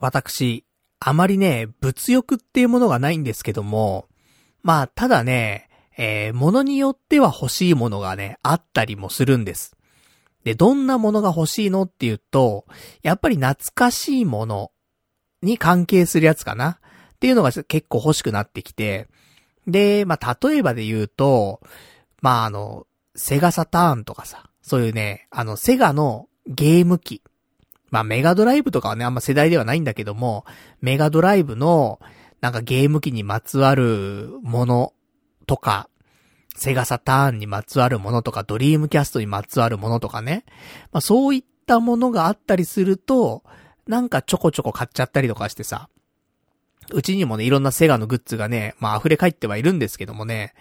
私、あまりね、物欲っていうものがないんですけども、まあ、ただね、えー、物によっては欲しいものがね、あったりもするんです。で、どんなものが欲しいのっていうと、やっぱり懐かしいものに関係するやつかな？っていうのが結構欲しくなってきて、で、まあ、例えばで言うと、まあ、あの、セガサターンとかさ、そういうね、あの、セガのゲーム機。まあ、メガドライブとかはね、あんま世代ではないんだけども、メガドライブの、なんかゲーム機にまつわるものとか、セガサターンにまつわるものとか、ドリームキャストにまつわるものとかね。まあ、そういったものがあったりすると、なんかちょこちょこ買っちゃったりとかしてさ、うちにもね、いろんなセガのグッズがね、まあ溢れ返ってはいるんですけどもね。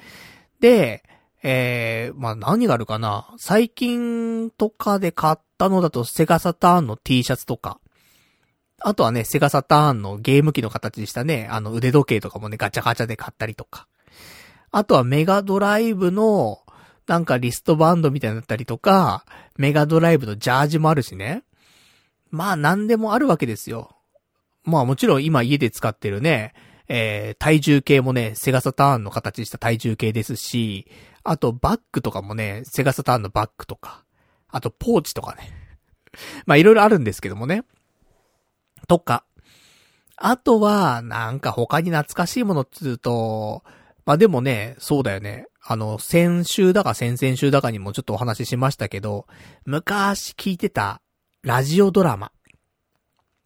で、えー、まあ何があるかな最近とかで買ったのだとセガサターンの T シャツとか。あとはね、セガサターンのゲーム機の形にしたね、あの腕時計とかもね、ガチャガチャで買ったりとか。あとはメガドライブの、なんかリストバンドみたいになったりとか、メガドライブのジャージもあるしね。まあ何でもあるわけですよ。まあもちろん今家で使ってるね、えー、体重計もね、セガサターンの形した体重計ですし、あとバッグとかもね、セガサターンのバッグとか、あとポーチとかね。まあいろいろあるんですけどもね。とか。あとは、なんか他に懐かしいものっつうと、まあでもね、そうだよね。あの、先週だか先々週だかにもちょっとお話ししましたけど、昔聞いてたラジオドラマ。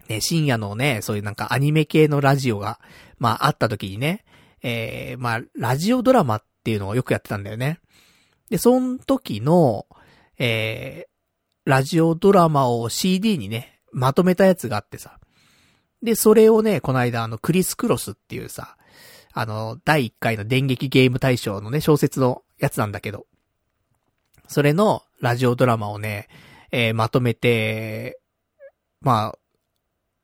ね、深夜のね、そういうなんかアニメ系のラジオが、まああった時にね、えー、まあ、ラジオドラマっていうのをよくやってたんだよね。で、その時の、えー、ラジオドラマを CD にね、まとめたやつがあってさ。で、それをね、この間あの、クリス・クロスっていうさ、あの、第1回の電撃ゲーム大賞のね、小説のやつなんだけど、それのラジオドラマをね、えー、まとめて、まあ、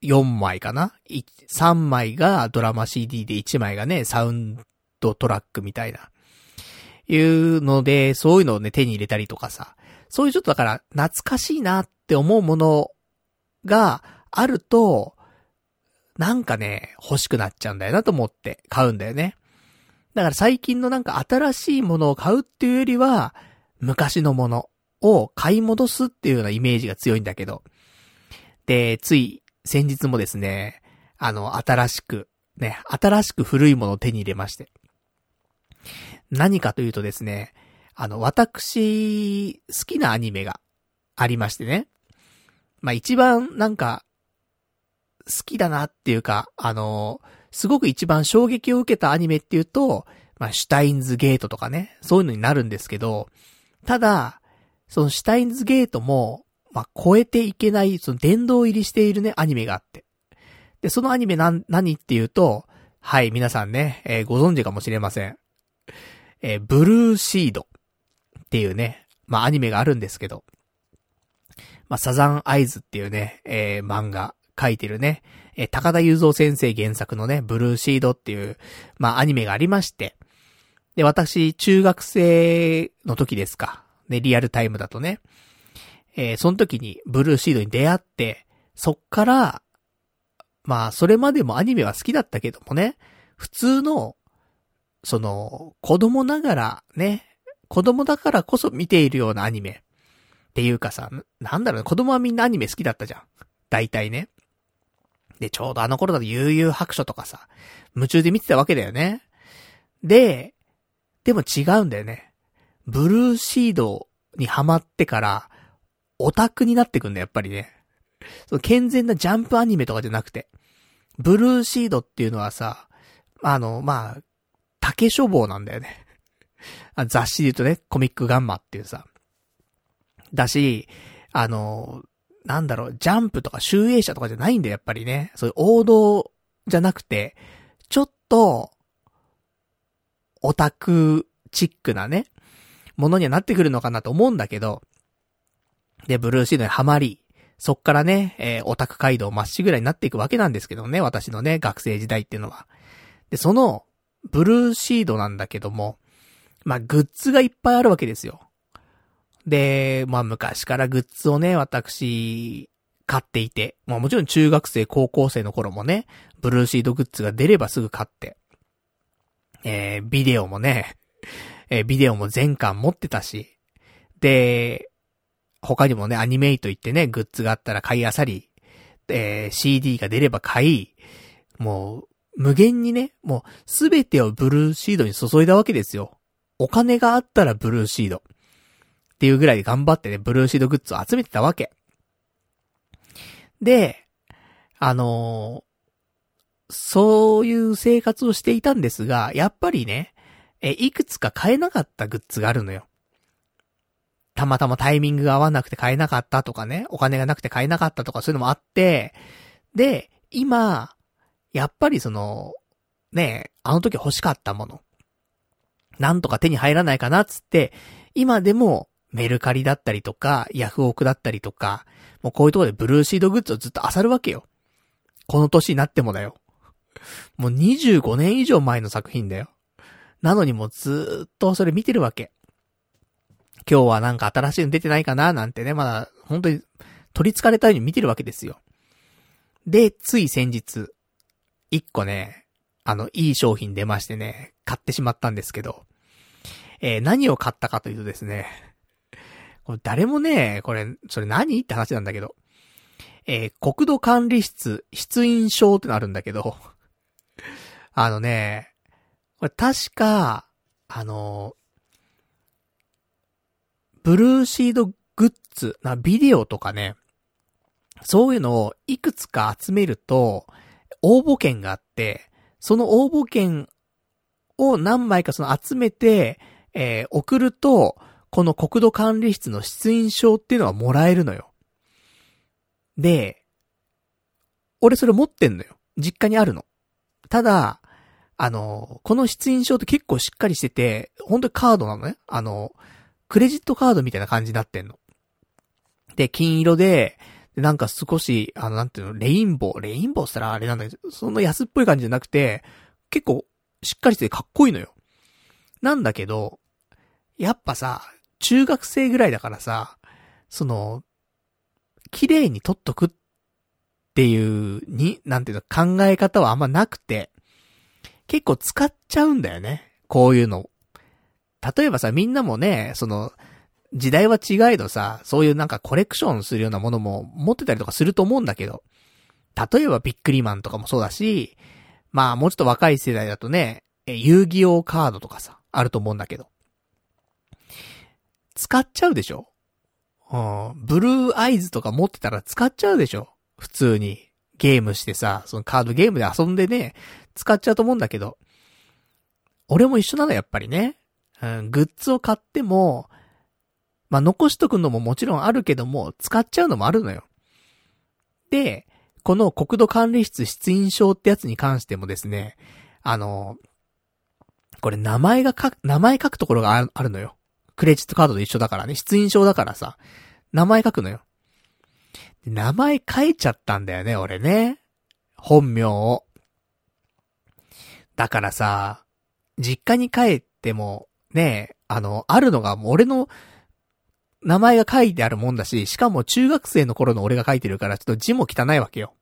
4枚かな ?3 枚がドラマ CD で1枚がね、サウンドトラックみたいな。いうので、そういうのをね、手に入れたりとかさ。そういうちょっとだから、懐かしいなって思うものがあると、なんかね、欲しくなっちゃうんだよなと思って買うんだよね。だから最近のなんか新しいものを買うっていうよりは、昔のものを買い戻すっていうようなイメージが強いんだけど。で、つい先日もですね、あの、新しく、ね、新しく古いものを手に入れまして。何かというとですね、あの、私、好きなアニメがありましてね。まあ、一番なんか、好きだなっていうか、あの、すごく一番衝撃を受けたアニメっていうと、まあ、シュタインズゲートとかね、そういうのになるんですけど、ただ、そのシュタインズゲートも、まあ、超えていけない、その殿堂入りしているね、アニメがあって。で、そのアニメなん、何っていうと、はい、皆さんね、えー、ご存知かもしれません。えー、ブルーシードっていうね、まあ、アニメがあるんですけど、まあ、サザンアイズっていうね、えー、漫画書いてるね、えー、高田雄三先生原作のね、ブルーシードっていう、まあアニメがありまして、で、私、中学生の時ですか。ね、リアルタイムだとね。えー、その時にブルーシードに出会って、そっから、まあ、それまでもアニメは好きだったけどもね、普通の、その、子供ながらね、子供だからこそ見ているようなアニメ。っていうかさ、なんだろうね、子供はみんなアニメ好きだったじゃん。大体ね。で、ちょうどあの頃だと悠々白書とかさ、夢中で見てたわけだよね。で、でも違うんだよね。ブルーシードにハマってから、オタクになってくんだ、やっぱりね。その健全なジャンプアニメとかじゃなくて。ブルーシードっていうのはさ、あの、まあ、竹書房なんだよね。あ雑誌で言うとね、コミックガンマっていうさ。だし、あの、なんだろう、ジャンプとか集英社とかじゃないんだよ、やっぱりね。そういう王道じゃなくて、ちょっと、オタクチックなね、ものにはなってくるのかなと思うんだけど、で、ブルーシードにはまり、そっからね、えー、オタク街道まっしぐらいになっていくわけなんですけどね、私のね、学生時代っていうのは。で、その、ブルーシードなんだけども、まあ、グッズがいっぱいあるわけですよ。で、まあ昔からグッズをね、私、買っていて、まあもちろん中学生、高校生の頃もね、ブルーシードグッズが出ればすぐ買って、えー、ビデオもね、えー、ビデオも全巻持ってたし、で、他にもね、アニメイト行ってね、グッズがあったら買いあさり、えー、CD が出れば買い、もう、無限にね、もう、すべてをブルーシードに注いだわけですよ。お金があったらブルーシード。っていうぐらいで頑張ってね、ブルーシードグッズを集めてたわけ。で、あのー、そういう生活をしていたんですが、やっぱりね、え、いくつか買えなかったグッズがあるのよ。たまたまタイミングが合わなくて買えなかったとかね、お金がなくて買えなかったとかそういうのもあって、で、今、やっぱりその、ねあの時欲しかったもの。なんとか手に入らないかなっつって、今でもメルカリだったりとか、ヤフオクだったりとか、もうこういうとこでブルーシードグッズをずっと漁るわけよ。この年になってもだよ。もう25年以上前の作品だよ。なのにもうずっとそれ見てるわけ。今日はなんか新しいの出てないかな？なんてね、まだ本当に取り憑かれたように見てるわけですよ。で、つい先日、一個ね、あの、いい商品出ましてね、買ってしまったんですけど、えー、何を買ったかというとですね、これ誰もね、これ、それ何って話なんだけど。えー、国土管理室、出印証ってのあるんだけど、あのね、これ確か、あの、ブルーシードグッズ、な、ビデオとかね、そういうのをいくつか集めると、応募券があって、その応募券を何枚かその集めて、えー、送ると、この国土管理室の出印証っていうのはもらえるのよ。で、俺それ持ってんのよ。実家にあるの。ただ、あの、この出印証って結構しっかりしてて、本当にカードなのね。あの、クレジットカードみたいな感じになってんの。で、金色で、なんか少し、あの、なんていうの、レインボー、レインボーしたらあれなんだけど、その安っぽい感じじゃなくて、結構、しっかりしててかっこいいのよ。なんだけど、やっぱさ、中学生ぐらいだからさ、その、綺麗に撮っとくっていう、に、なんていうの、考え方はあんまなくて、結構使っちゃうんだよね。こういうの。例えばさ、みんなもね、その、時代は違えどさ、そういうなんかコレクションするようなものも持ってたりとかすると思うんだけど、例えばビックリマンとかもそうだし、まあもうちょっと若い世代だとね、遊戯王カードとかさ、あると思うんだけど。使っちゃうでしょ？うん。ブルーアイズとか持ってたら使っちゃうでしょ？普通に。ゲームしてさ、そのカードゲームで遊んでね、使っちゃうと思うんだけど。俺も一緒なの、やっぱりね。うん、グッズを買っても、まあ、残しとくのももちろんあるけども、使っちゃうのもあるのよ。で、この国土管理室出印証ってやつに関してもですね、あの、これ名前が書く、名前書くところがあるのよ。クレジットカードと一緒だからね、出印証だからさ、名前書くのよ。名前書いちゃったんだよね、俺ね。本名を。だからさ、実家に帰っても、ね、あの、あるのがもう俺の名前が書いてあるもんだし、しかも中学生の頃の俺が書いてるからちょっと字も汚いわけよ。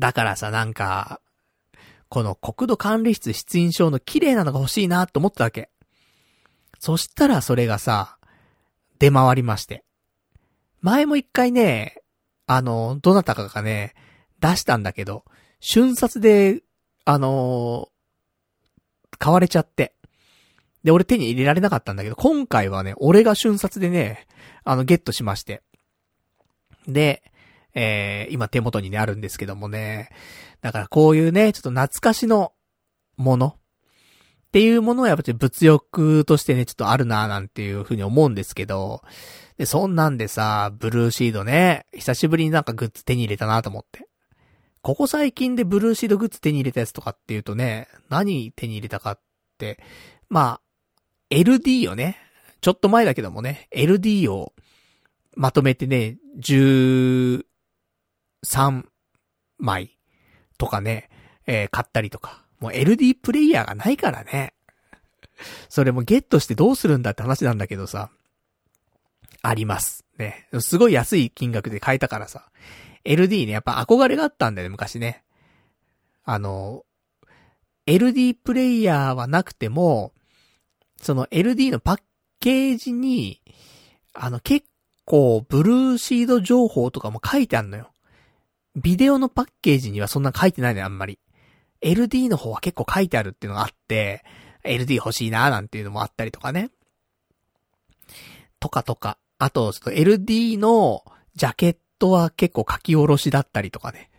だからさ、なんか、この国土管理室出印証の綺麗なのが欲しいなと思ったわけ。そしたらそれがさ、出回りまして。前も一回ね、あの、どなたかがね、出したんだけど、瞬殺で、あのー、買われちゃって。で、俺手に入れられなかったんだけど、今回はね、俺が瞬殺でね、あの、ゲットしまして。で、えー、今手元にね、あるんですけどもね。だからこういうね、ちょっと懐かしのもの。っていうものはやっぱり物欲としてね、ちょっとあるなーなんていうふうに思うんですけど、で、そんなんでさ、ブルーシードね、久しぶりになんかグッズ手に入れたなと思って。ここ最近でブルーシードグッズ手に入れたやつとかっていうとね、何手に入れたかって、まあ、LD をね、ちょっと前だけどもね、LD をまとめてね、13枚とかね、えー、買ったりとか。もう LD プレイヤーがないからね。それもゲットしてどうするんだって話なんだけどさ。あります。ね。すごい安い金額で買えたからさ。LD ね、やっぱ憧れがあったんだよね、昔ね。あの、LD プレイヤーはなくても、その LD のパッケージに、あの結構ブルーシード情報とかも書いてあんのよ。ビデオのパッケージにはそんな書いてないのよ、あんまり。LD の方は結構書いてあるっていうのがあって、LD 欲しいなーなんていうのもあったりとかね。とかとか。あと、ちょっと LD のジャケットは結構書き下ろしだったりとかね。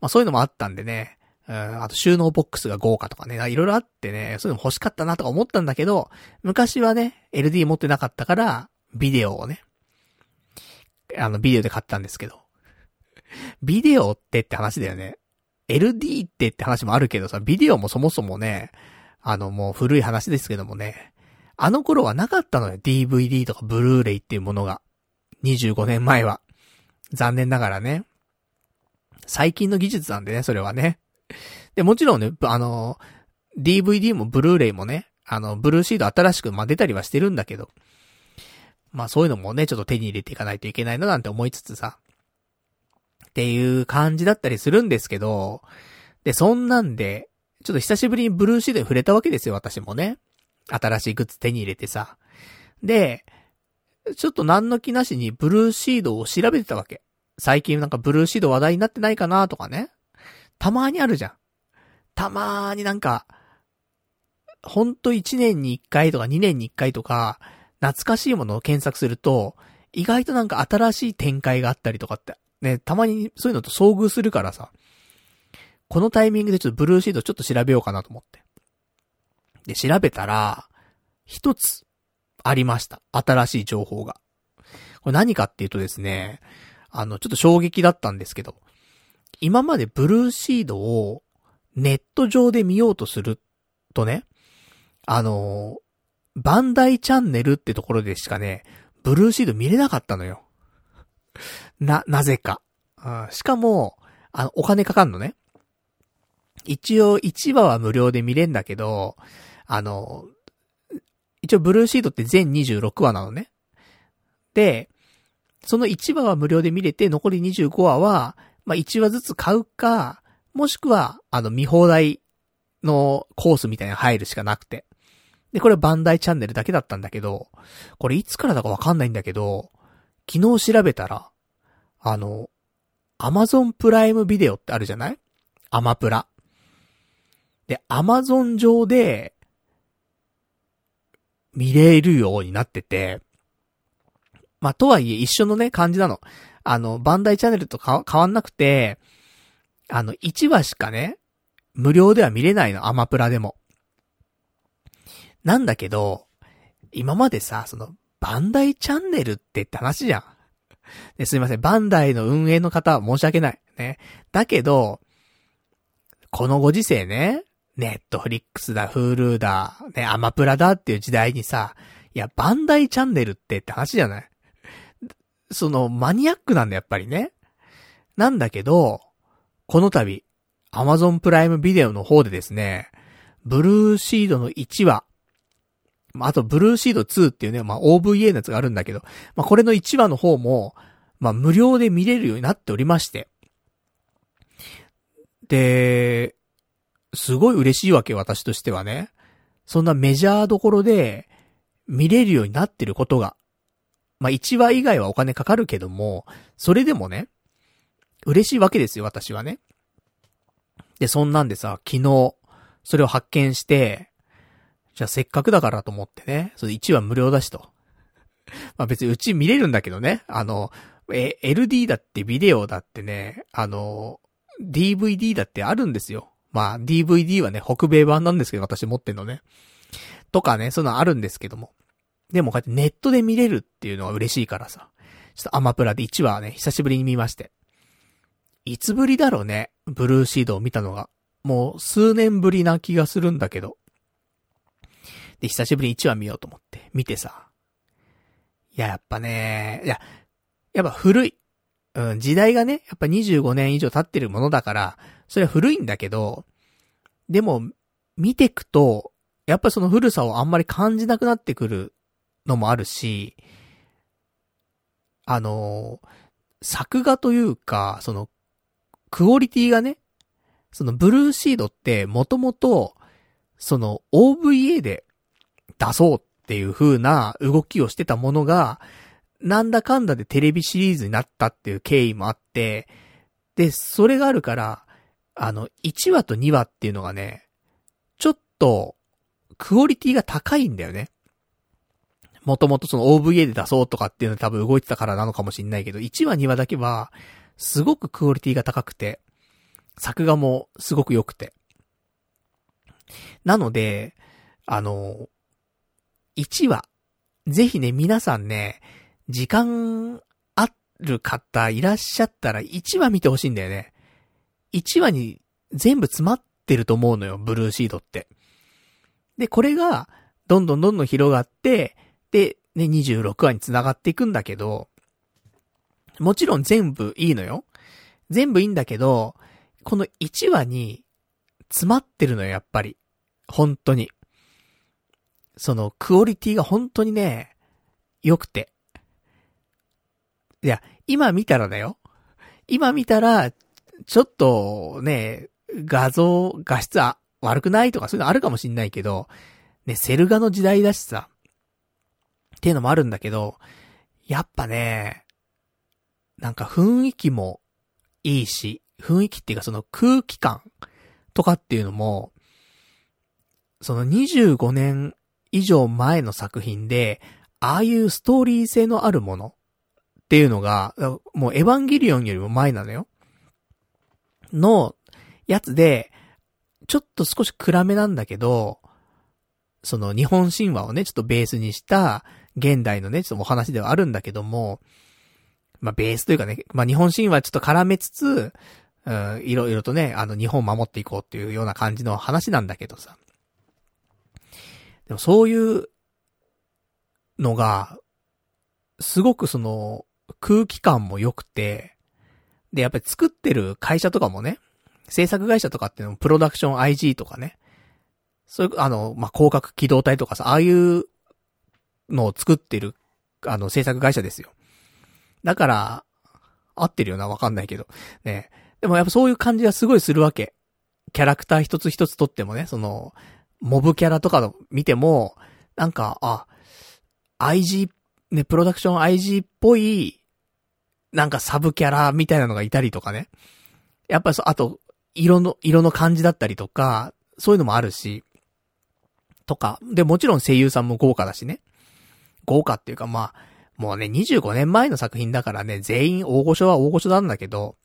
まあそういうのもあったんでね。うん、あと収納ボックスが豪華とかね。いろいろあってね、そういうの欲しかったなとか思ったんだけど、昔はね、LD 持ってなかったから、ビデオをね、あの、ビデオで買ったんですけど。ビデオってって話だよね。LD ってって話もあるけどさ、ビデオもそもそもね、あのもう古い話ですけどもね、あの頃はなかったのよ。DVD とかブルーレイっていうものが。25年前は。残念ながらね。最近の技術なんでね、それはね。で、もちろんね、あの、DVD もブルーレイもね、あの、ブルーシード新しく、まあ、出たりはしてるんだけど。まあ、そういうのもね、ちょっと手に入れていかないといけないななんて思いつつさ。っていう感じだったりするんですけど、で、そんなんで、ちょっと久しぶりにブルーシードに触れたわけですよ、私もね。新しいグッズ手に入れてさ。で、ちょっと何の気なしにブルーシードを調べてたわけ。最近なんかブルーシード話題になってないかなとかね。たまーにあるじゃん。たまーになんか、ほんと1年に1回とか2年に1回とか、懐かしいものを検索すると、意外となんか新しい展開があったりとかって、ね、たまにそういうのと遭遇するからさ、このタイミングでちょっとブルーシードちょっと調べようかなと思って。で、調べたら、一つ、ありました。新しい情報が。これ何かっていうとですね、あの、ちょっと衝撃だったんですけど、今までブルーシードをネット上で見ようとするとね、あの、バンダイチャンネルってところでしかね、ブルーシード見れなかったのよ。な、なぜか。うんしかも、あの、お金かかんのね。一応1話は無料で見れんだけど、あの、一応ブルーシードって全26話なのね。で、その1話は無料で見れて、残り25話は、まあ、1話ずつ買うか、もしくは、あの、見放題のコースみたいに入るしかなくて。で、これバンダイチャンネルだけだったんだけど、これいつからだかわかんないんだけど、昨日調べたら、あの、アマゾンプライムビデオってあるじゃない？アマプラ。で、アマゾン上で、見れるようになってて、まあ、とはいえ一緒のね、感じなの。あの、バンダイチャンネルと変わんなくて、あの、1話しかね、無料では見れないの、アマプラでも。なんだけど、今までさ、その、バンダイチャンネルってって話じゃん。ですいません、バンダイの運営の方は申し訳ない。ね。だけど、このご時世ね、ネットフリックスだ、フールーだ、ね、アマプラだっていう時代にさ、いや、バンダイチャンネルってって話じゃない？その、マニアックなんだ、やっぱりね。なんだけど、この度、アマゾンプライムビデオの方でですね、ブルーシードの1話、まあ、あと、ブルーシード2っていうね、まあ、OVA のやつがあるんだけど、まあ、これの1話の方も、まあ、無料で見れるようになっておりまして。で、すごい嬉しいわけ、私としてはね。そんなメジャーどころで、見れるようになってることが。まあ、1話以外はお金かかるけども、それでもね、嬉しいわけですよ、私はね。で、そんなんでさ、昨日、それを発見して、じゃあせっかくだからと思ってね、それ1話無料だしと。まあ別にうち見れるんだけどね、あの、え、LD だってビデオだってね、あの、DVD だってあるんですよ。まあ DVD はね、北米版なんですけど、私持ってんのね。とかね、そういうのあるんですけども。でもこうやってネットで見れるっていうのは嬉しいからさ。ちょっとアマプラで1話ね、久しぶりに見まして。いつぶりだろうね、ブルーシードを見たのが。もう数年ぶりな気がするんだけど。で、久しぶりに1話見ようと思って、見てさ。いや、やっぱね、いや、やっぱ古い。うん、時代がね、やっぱ25年以上経ってるものだから、それは古いんだけど、でも、見てくと、やっぱその古さをあんまり感じなくなってくるのもあるし、あの、作画というか、その、クオリティがね、そのブルーシードってもともと、その OVA で出そうっていう風な動きをしてたものが、なんだかんだでテレビシリーズになったっていう経緯もあって、で、それがあるから、あの、1話と2話っていうのがね、ちょっと、クオリティが高いんだよね。もともとその OVA で出そうとかっていうのは多分動いてたからなのかもしんないけど、1話2話だけは、すごくクオリティが高くて、作画もすごく良くて。なので、あの、1話、ぜひね、皆さんね、時間ある方いらっしゃったら1話見てほしいんだよね。1話に全部詰まってると思うのよ、ブルーシードって。で、これが、どんどんどんどん広がって、で、ね、26話に繋がっていくんだけど、もちろん全部いいのよ。全部いいんだけど、この1話に詰まってるのよ、やっぱり。本当に。その、クオリティが本当にね、良くて。いや、今見たらだよ。今見たら、ちょっと、ね、画像、画質は悪くないとかそういうのあるかもしんないけど、ね、セル画の時代だしさ。っていうのもあるんだけど、やっぱね、なんか雰囲気もいいし、雰囲気っていうかその空気感とかっていうのも、その25年以上前の作品で、ああいうストーリー性のあるものっていうのが、もうエヴァンゲリオンよりも前なのよ。のやつで、ちょっと少し暗めなんだけど、その日本神話をね、ちょっとベースにした現代のね、ちょっとお話ではあるんだけども、まあベースというかね、まあ日本神話ちょっと絡めつつ、うん、いろいろとね、あの日本を守っていこうっていうような感じの話なんだけどさ。でもそういうのが、すごくその空気感も良くて、で、やっぱり作ってる会社とかもね、制作会社とかっていうのもプロダクション IG とかね、そういう、あの、まあ、広角機動隊とかさ、ああいうのを作ってる、あの、制作会社ですよ。だから、合ってるよな、わかんないけど。ね。でもやっぱそういう感じがすごいするわけ。キャラクター一つ一つとってもね、その、モブキャラとかの見ても、なんか、あ、IG、ね、プロダクション IG っぽい、なんかサブキャラみたいなのがいたりとかね。やっぱりそう、あと、色の、色の感じだったりとか、そういうのもあるし、とか。で、もちろん声優さんも豪華だしね。豪華っていうかまあ、もうね、25年前の作品だからね、全員大御所は大御所なんだけど、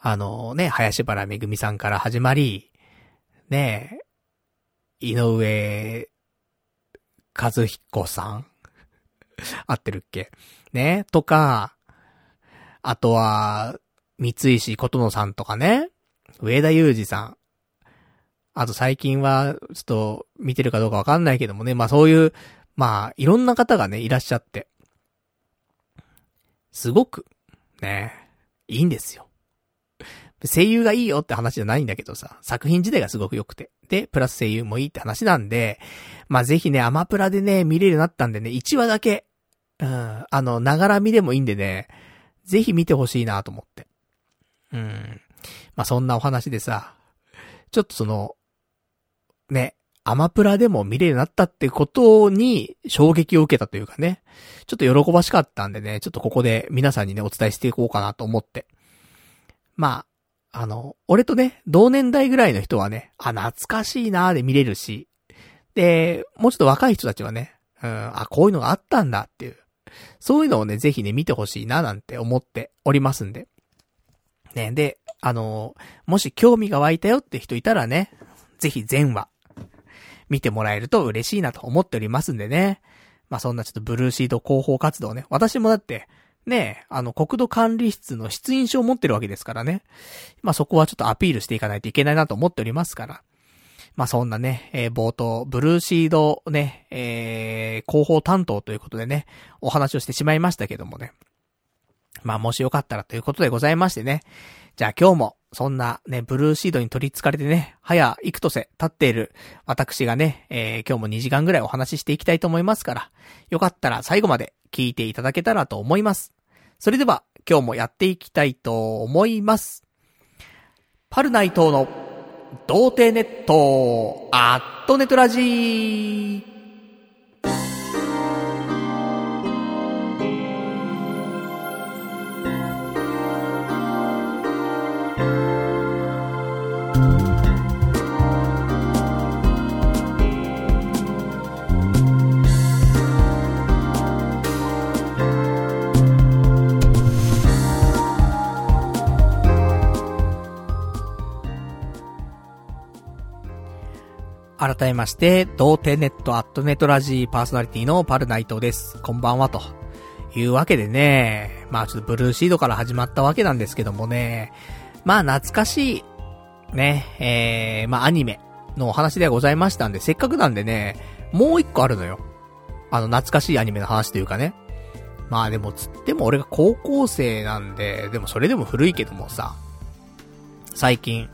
あのね、林原めぐみさんから始まり、ね井上和彦さん？合ってるっけ？ねとか、あとは、三石琴乃さんとかね、上田裕二さん。あと最近は、ちょっと見てるかどうかわかんないけどもね、まあそういう、まあいろんな方がね、いらっしゃって。すごく、ね、いいんですよ。声優がいいよって話じゃないんだけどさ、作品自体がすごく良くて。で、プラス声優もいいって話なんで、まあぜひね、アマプラでね、見れるようになったんでね、1話だけ、うん、あの、ながら見でもいいんでね、ぜひ見てほしいなと思って。うん。まあそんなお話でさ、ちょっとその、ね、アマプラでも見れるようになったってことに衝撃を受けたというかね、ちょっと喜ばしかったんでね、ちょっとここで皆さんにね、お伝えしていこうかなと思って。まあ、あの、俺とね、同年代ぐらいの人はね、あ、懐かしいなーで見れるし、で、もうちょっと若い人たちはね、うん、あ、こういうのがあったんだっていう、そういうのをね、ぜひね、見てほしいななんて思っておりますんで。ね、で、あのもし興味が湧いたよって人いたらね、ぜひ全話、見てもらえると嬉しいなと思っておりますんでね。まあそんなちょっとブルーシード広報活動ね。私もだって、ねあの、国土管理室の出印書を持ってるわけですからね。まあそこはちょっとアピールしていかないといけないなと思っておりますから。まあそんなね、えー、冒頭、ブルーシードね、えー、広報担当ということでね、お話をしてしまいましたけどもね。まあもしよかったらということでございましてね。じゃあ今日もそんなね、ブルーシードに取り憑かれてね、早幾年経っている私がね、えー、今日も2時間ぐらいお話ししていきたいと思いますから、よかったら最後まで聞いていただけたらと思います。それでは、今日もやっていきたいと思います。パルナイトの、童貞ネット、アットネトラジー。改めまして、童貞ネットアットネトラジーパーソナリティのパルナイトです。こんばんは、というわけでね、まあちょっとブルーシードから始まったわけなんですけどもね、まあ懐かしい、ね、えー、まあアニメのお話ではございましたんで、せっかくなんでね、もう一個あるのよ。あの懐かしいアニメの話というかね。まあでもつっても俺が高校生なんで、でもそれでも古いけどもさ、最近、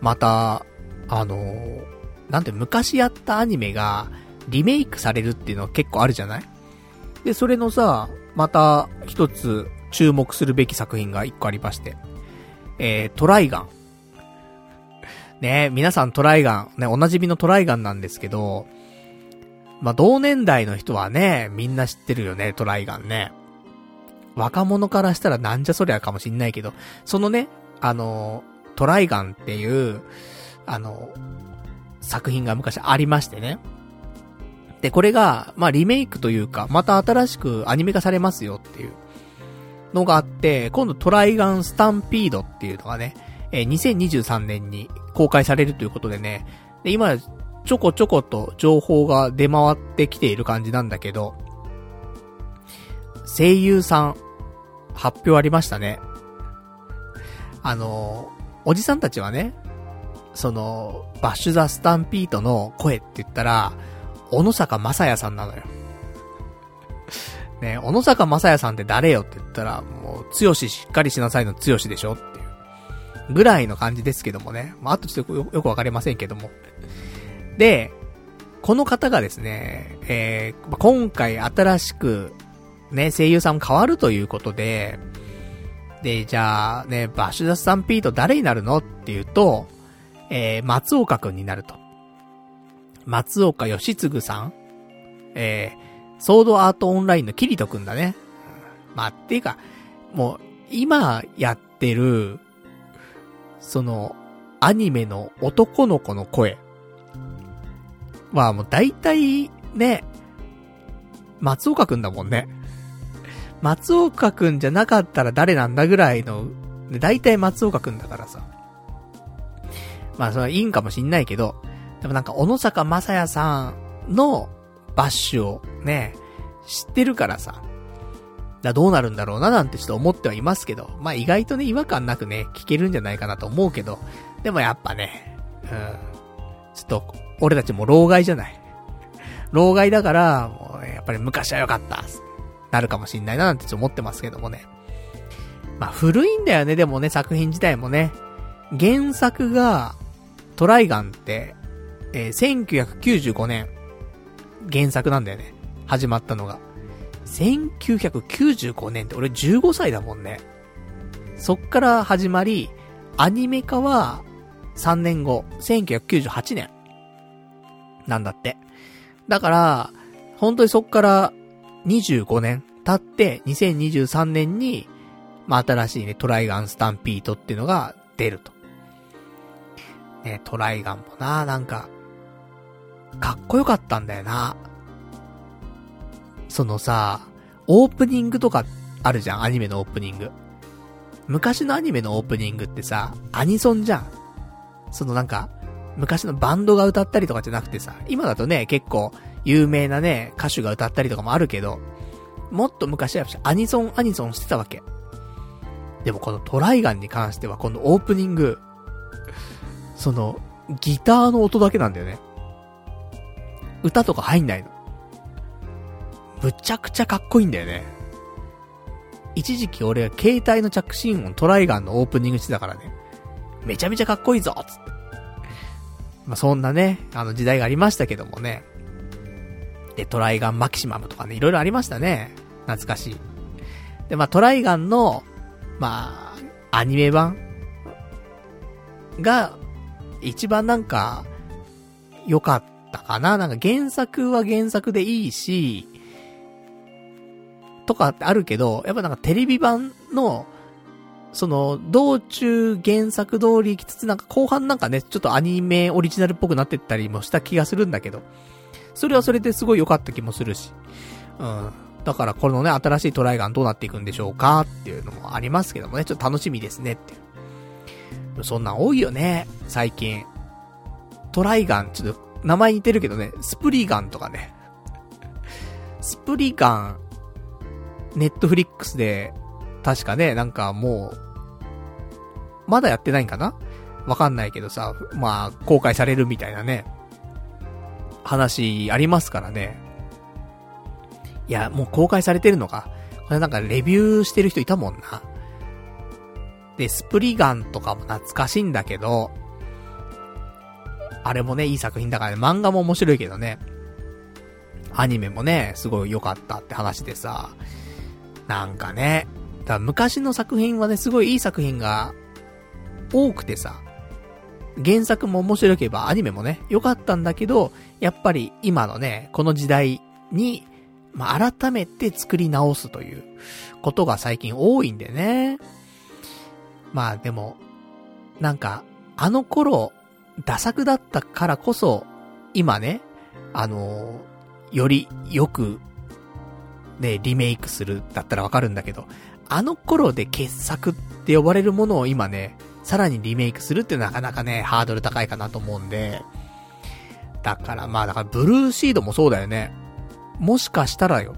また、あのーなんて昔やったアニメがリメイクされるっていうのは結構あるじゃない？で、それのさ、また一つ注目するべき作品が一個ありまして。えー、トライガン。ね皆さんトライガン、ね、おなじみのトライガンなんですけど、まあ、同年代の人はね、みんな知ってるよね、トライガンね。若者からしたらなんじゃそりゃかもしんないけど、そのね、あの、トライガンっていう、あの、作品が昔ありましてね。で、これが、まあ、リメイクというか、また新しくアニメ化されますよっていうのがあって、今度トライガンスタンピードっていうのがね、えー、2023年に公開されるということでね、で、今、ちょこちょこと情報が出回ってきている感じなんだけど、声優さん、発表ありましたね。あの、おじさんたちはね、その、バッシュザ・スタンピートの声って言ったら、小野坂正也さんなのよ。ね、小野坂正也さんって誰よって言ったら、もう、強ししっかりしなさいの強しでしょっていう。ぐらいの感じですけどもね。まあ、あとちょっとよくわかりませんけども。で、この方がですね、えー、今回新しく、ね、声優さん変わるということで、で、じゃあ、ね、バッシュザ・スタンピート誰になるのっていうと、えー、松岡くんになると。松岡義嗣さんえー、ソードアートオンラインのキリトくんだね。まあ、っていうか、もう、今やってる、その、アニメの男の子の声。まあもう大体、ね、松岡くんだもんね。松岡くんじゃなかったら誰なんだぐらいの、大体松岡くんだからさ。まあそれはいいんかもしんないけど、でもなんか小野坂正也さんのバッシュをね、知ってるからさ、だどうなるんだろうななんてちょっと思ってはいますけど、まあ意外とね、違和感なくね、聞けるんじゃないかなと思うけど、でもやっぱね、うん、ちょっと、俺たちも老害じゃない。老害だから、もう、やっぱり昔は良かった、なるかもしんないななんてちょっと思ってますけどもね。まあ古いんだよね、でもね、作品自体もね。原作が、トライガンって、えー、1995年、原作なんだよね。始まったのが。1995年って俺15歳だもんね。そっから始まり、アニメ化は3年後、1998年。なんだって。だから、本当にそっから25年経って、2023年に、まあ、新しいね、トライガンスタンピートっていうのが出ると。ね、トライガンもな、なんか、かっこよかったんだよな。そのさ、オープニングとかあるじゃん、アニメのオープニング。昔のアニメのオープニングってさ、アニソンじゃん。そのなんか、昔のバンドが歌ったりとかじゃなくてさ、今だとね、結構、有名なね、歌手が歌ったりとかもあるけど、もっと昔はアニソン、アニソンしてたわけ。でもこのトライガンに関しては、このオープニング、その、ギターの音だけなんだよね。歌とか入んないの。むちゃくちゃかっこいいんだよね。一時期俺は携帯の着信音トライガンのオープニングしてたからね。めちゃめちゃかっこいいぞつって。まあ、そんなね、あの時代がありましたけどもね。で、トライガンマキシマムとかね、いろいろありましたね。懐かしい。で、まあ、トライガンの、まあ、アニメ版が、一番なんか、良かったかななんか原作は原作でいいし、とかってあるけど、やっぱなんかテレビ版の、その、道中原作通り行きつつ、なんか後半なんかね、ちょっとアニメオリジナルっぽくなってったりもした気がするんだけど、それはそれですごい良かった気もするし、うん。だからこのね、新しいトライガンどうなっていくんでしょうかっていうのもありますけどもね、ちょっと楽しみですねっていう。そんなん多いよね、最近。トライガン、ちょっと名前似てるけどね、スプリガンとかね。スプリガン、ネットフリックスで、確かね、なんかもう、まだやってないんかな？わかんないけどさ、まあ、公開されるみたいなね、話ありますからね。いや、もう公開されてるのか。これなんかレビューしてる人いたもんな。で、スプリガンとかも懐かしいんだけど、あれもね、いい作品だからね、漫画も面白いけどね。アニメもね、すごい良かったって話でさ、なんかね、だ昔の作品はね、すごいいい作品が多くてさ、原作も面白ければアニメもね、良かったんだけど、やっぱり今のね、この時代に、まあ、改めて作り直すということが最近多いんでね。まあでも、なんか、あの頃、ダ作だったからこそ、今ね、あのー、よりよく、ね、リメイクするだったらわかるんだけど、あの頃で傑作って呼ばれるものを今ね、さらにリメイクするってなかなかね、ハードル高いかなと思うんで、だからまあ、だからブルーシードもそうだよね。もしかしたらよ。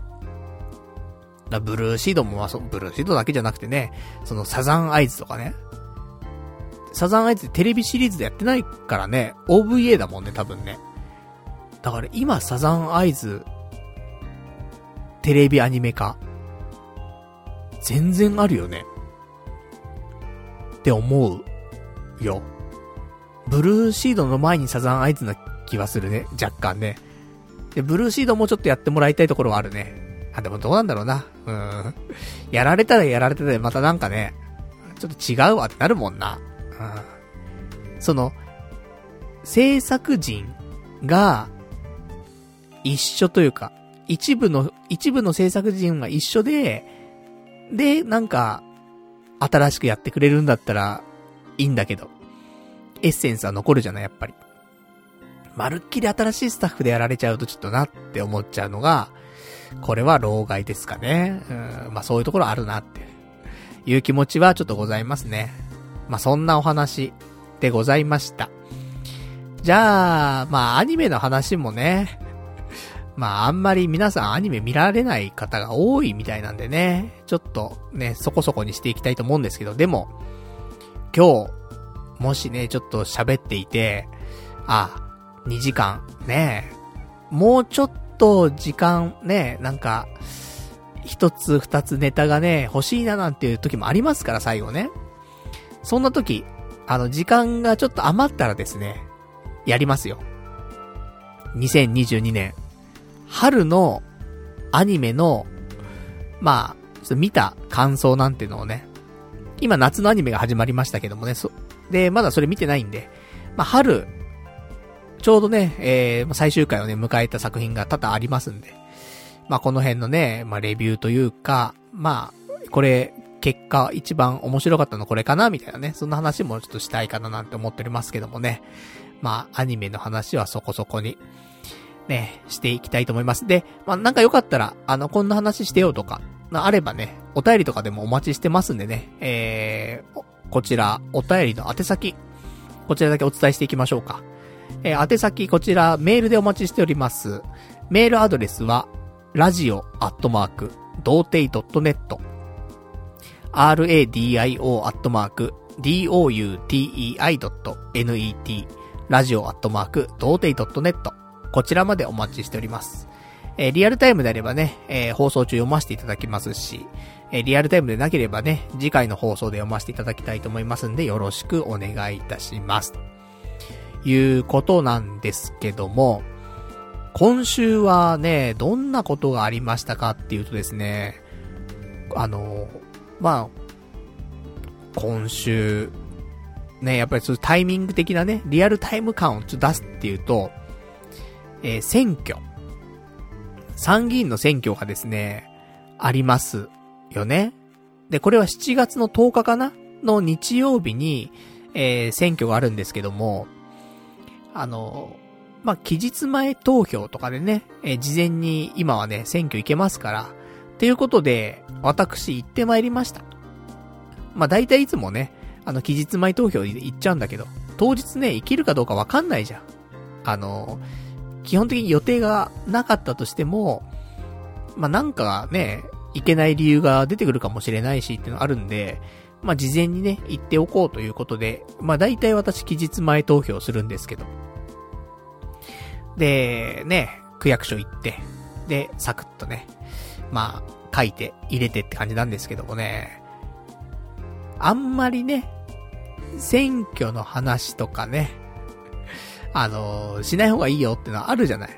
だブルーシードもまあそ、ブルーシードだけじゃなくてね、そのサザンアイズとかね。サザンアイズテレビシリーズでやってないからね、OVA だもんね、多分ね。だから今サザンアイズ、テレビアニメ化。全然あるよね。って思うよ。ブルーシードの前にサザンアイズな気はするね、若干ね。で、ブルーシードもちょっとやってもらいたいところはあるね。あ、でもどうなんだろうな。うん。やられたらやられたで、またなんかね、ちょっと違うわってなるもんな。うん。その、制作人が、一緒というか、一部の、一部の制作人が一緒で、で、なんか、新しくやってくれるんだったら、いいんだけど、エッセンスは残るじゃない、やっぱり。まるっきり新しいスタッフでやられちゃうとちょっとなって思っちゃうのが、これは老害ですかね。うん、まあそういうところあるなっていう気持ちはちょっとございますね。まあそんなお話でございました。じゃあ、まあアニメの話もね、まああんまり皆さんアニメ見られない方が多いみたいなんでね、ちょっとね、そこそこにしていきたいと思うんですけど、でも、今日、もしね、ちょっと喋っていて、あ、2時間、ね、もうちょっと時間ね、なんか、一つ二つネタがね、欲しいななんていう時もありますから、最後ね。そんな時、あの、時間がちょっと余ったらですね、やりますよ。2022年春のアニメの、まあ、見た感想なんていうのをね、今夏のアニメが始まりましたけどもね、そ、で、まだそれ見てないんで、まあ春、ちょうどね、えー、最終回をね、迎えた作品が多々ありますんで、まあこの辺のね、まあレビューというか、まあ、これ、結果一番面白かったのこれかなみたいなね、そんな話もちょっとしたいかななんて思っておりますけどもね。まあ、アニメの話はそこそこにね、していきたいと思います。で、まあ、なんかよかったら、あの、こんな話してよとか、あればね、お便りとかでもお待ちしてますんでね、えー、こちら、お便りの宛先、こちらだけお伝えしていきましょうか。えー、宛先、こちら、メールでお待ちしております。メールアドレスは、ラジオアットマーク、童貞 .net、radio アットマーク、doutei.net、ラジオアットマーク、童貞 .net、こちらまでお待ちしております。えー、リアルタイムであればね、えー、放送中読ませていただきますし、えリアルタイムでなければね、次回の放送で読ませていただきたいと思いますんで、よろしくお願いいたします。いうことなんですけども、今週はね、どんなことがありましたかっていうとですね、あの、まあ、今週、ね、やっぱりそういうタイミング的なね、リアルタイム感をちょっと出すっていうと、えー、選挙。参議院の選挙がですね、ありますよね。で、これは7月の10日かなの日曜日に、えー、選挙があるんですけども、あの、まあ、期日前投票とかでね、えー、事前に今はね、選挙行けますから、っていうことで、私行ってまいりました。まあ、大体いつもね、あの、期日前投票行っちゃうんだけど、当日ね、生きるかどうかわかんないじゃん。あの、基本的に予定がなかったとしても、まあ、なんかね、いけない理由が出てくるかもしれないしっていうのあるんで、まあ、事前にね、言っておこうということで、まあ、大体私期日前投票するんですけど。で、ね、区役所行って、で、サクッとね、まあ、書いて、入れてって感じなんですけどもね、あんまりね、選挙の話とかね、あの、しない方がいいよってのはあるじゃない。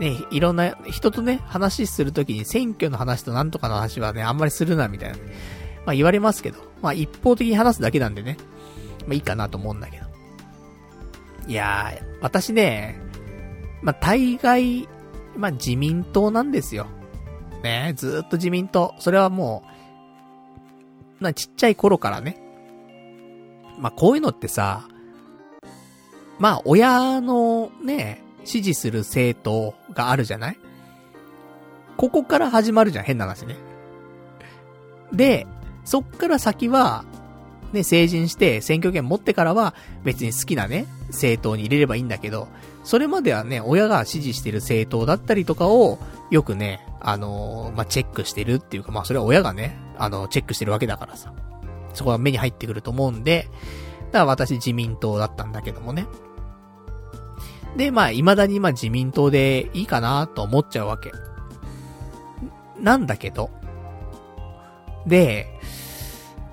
ね、いろんな人とね、話するときに選挙の話となんとかの話はね、あんまりするな、みたいな。まあ言われますけど、まあ一方的に話すだけなんでね、まあいいかなと思うんだけど。いやー、私ね、まあ大概、まあ自民党なんですよ。ね、ずっと自民党。それはもう、まあちっちゃい頃からね。まあこういうのってさ、まあ親のね、支持する政党があるじゃない？ここから始まるじゃん、変な話ね。で、そっから先は、ね、成人して選挙権持ってからは別に好きなね、政党に入れればいいんだけど、それまではね、親が支持してる政党だったりとかを、よくね、あのー、まあ、チェックしてるっていうか、まあ、それは親がね、あの、チェックしてるわけだからさ。そこは目に入ってくると思うんで、だから私自民党だったんだけどもね。で、まあ、未だにま自民党でいいかなと思っちゃうわけ。なんだけど。で、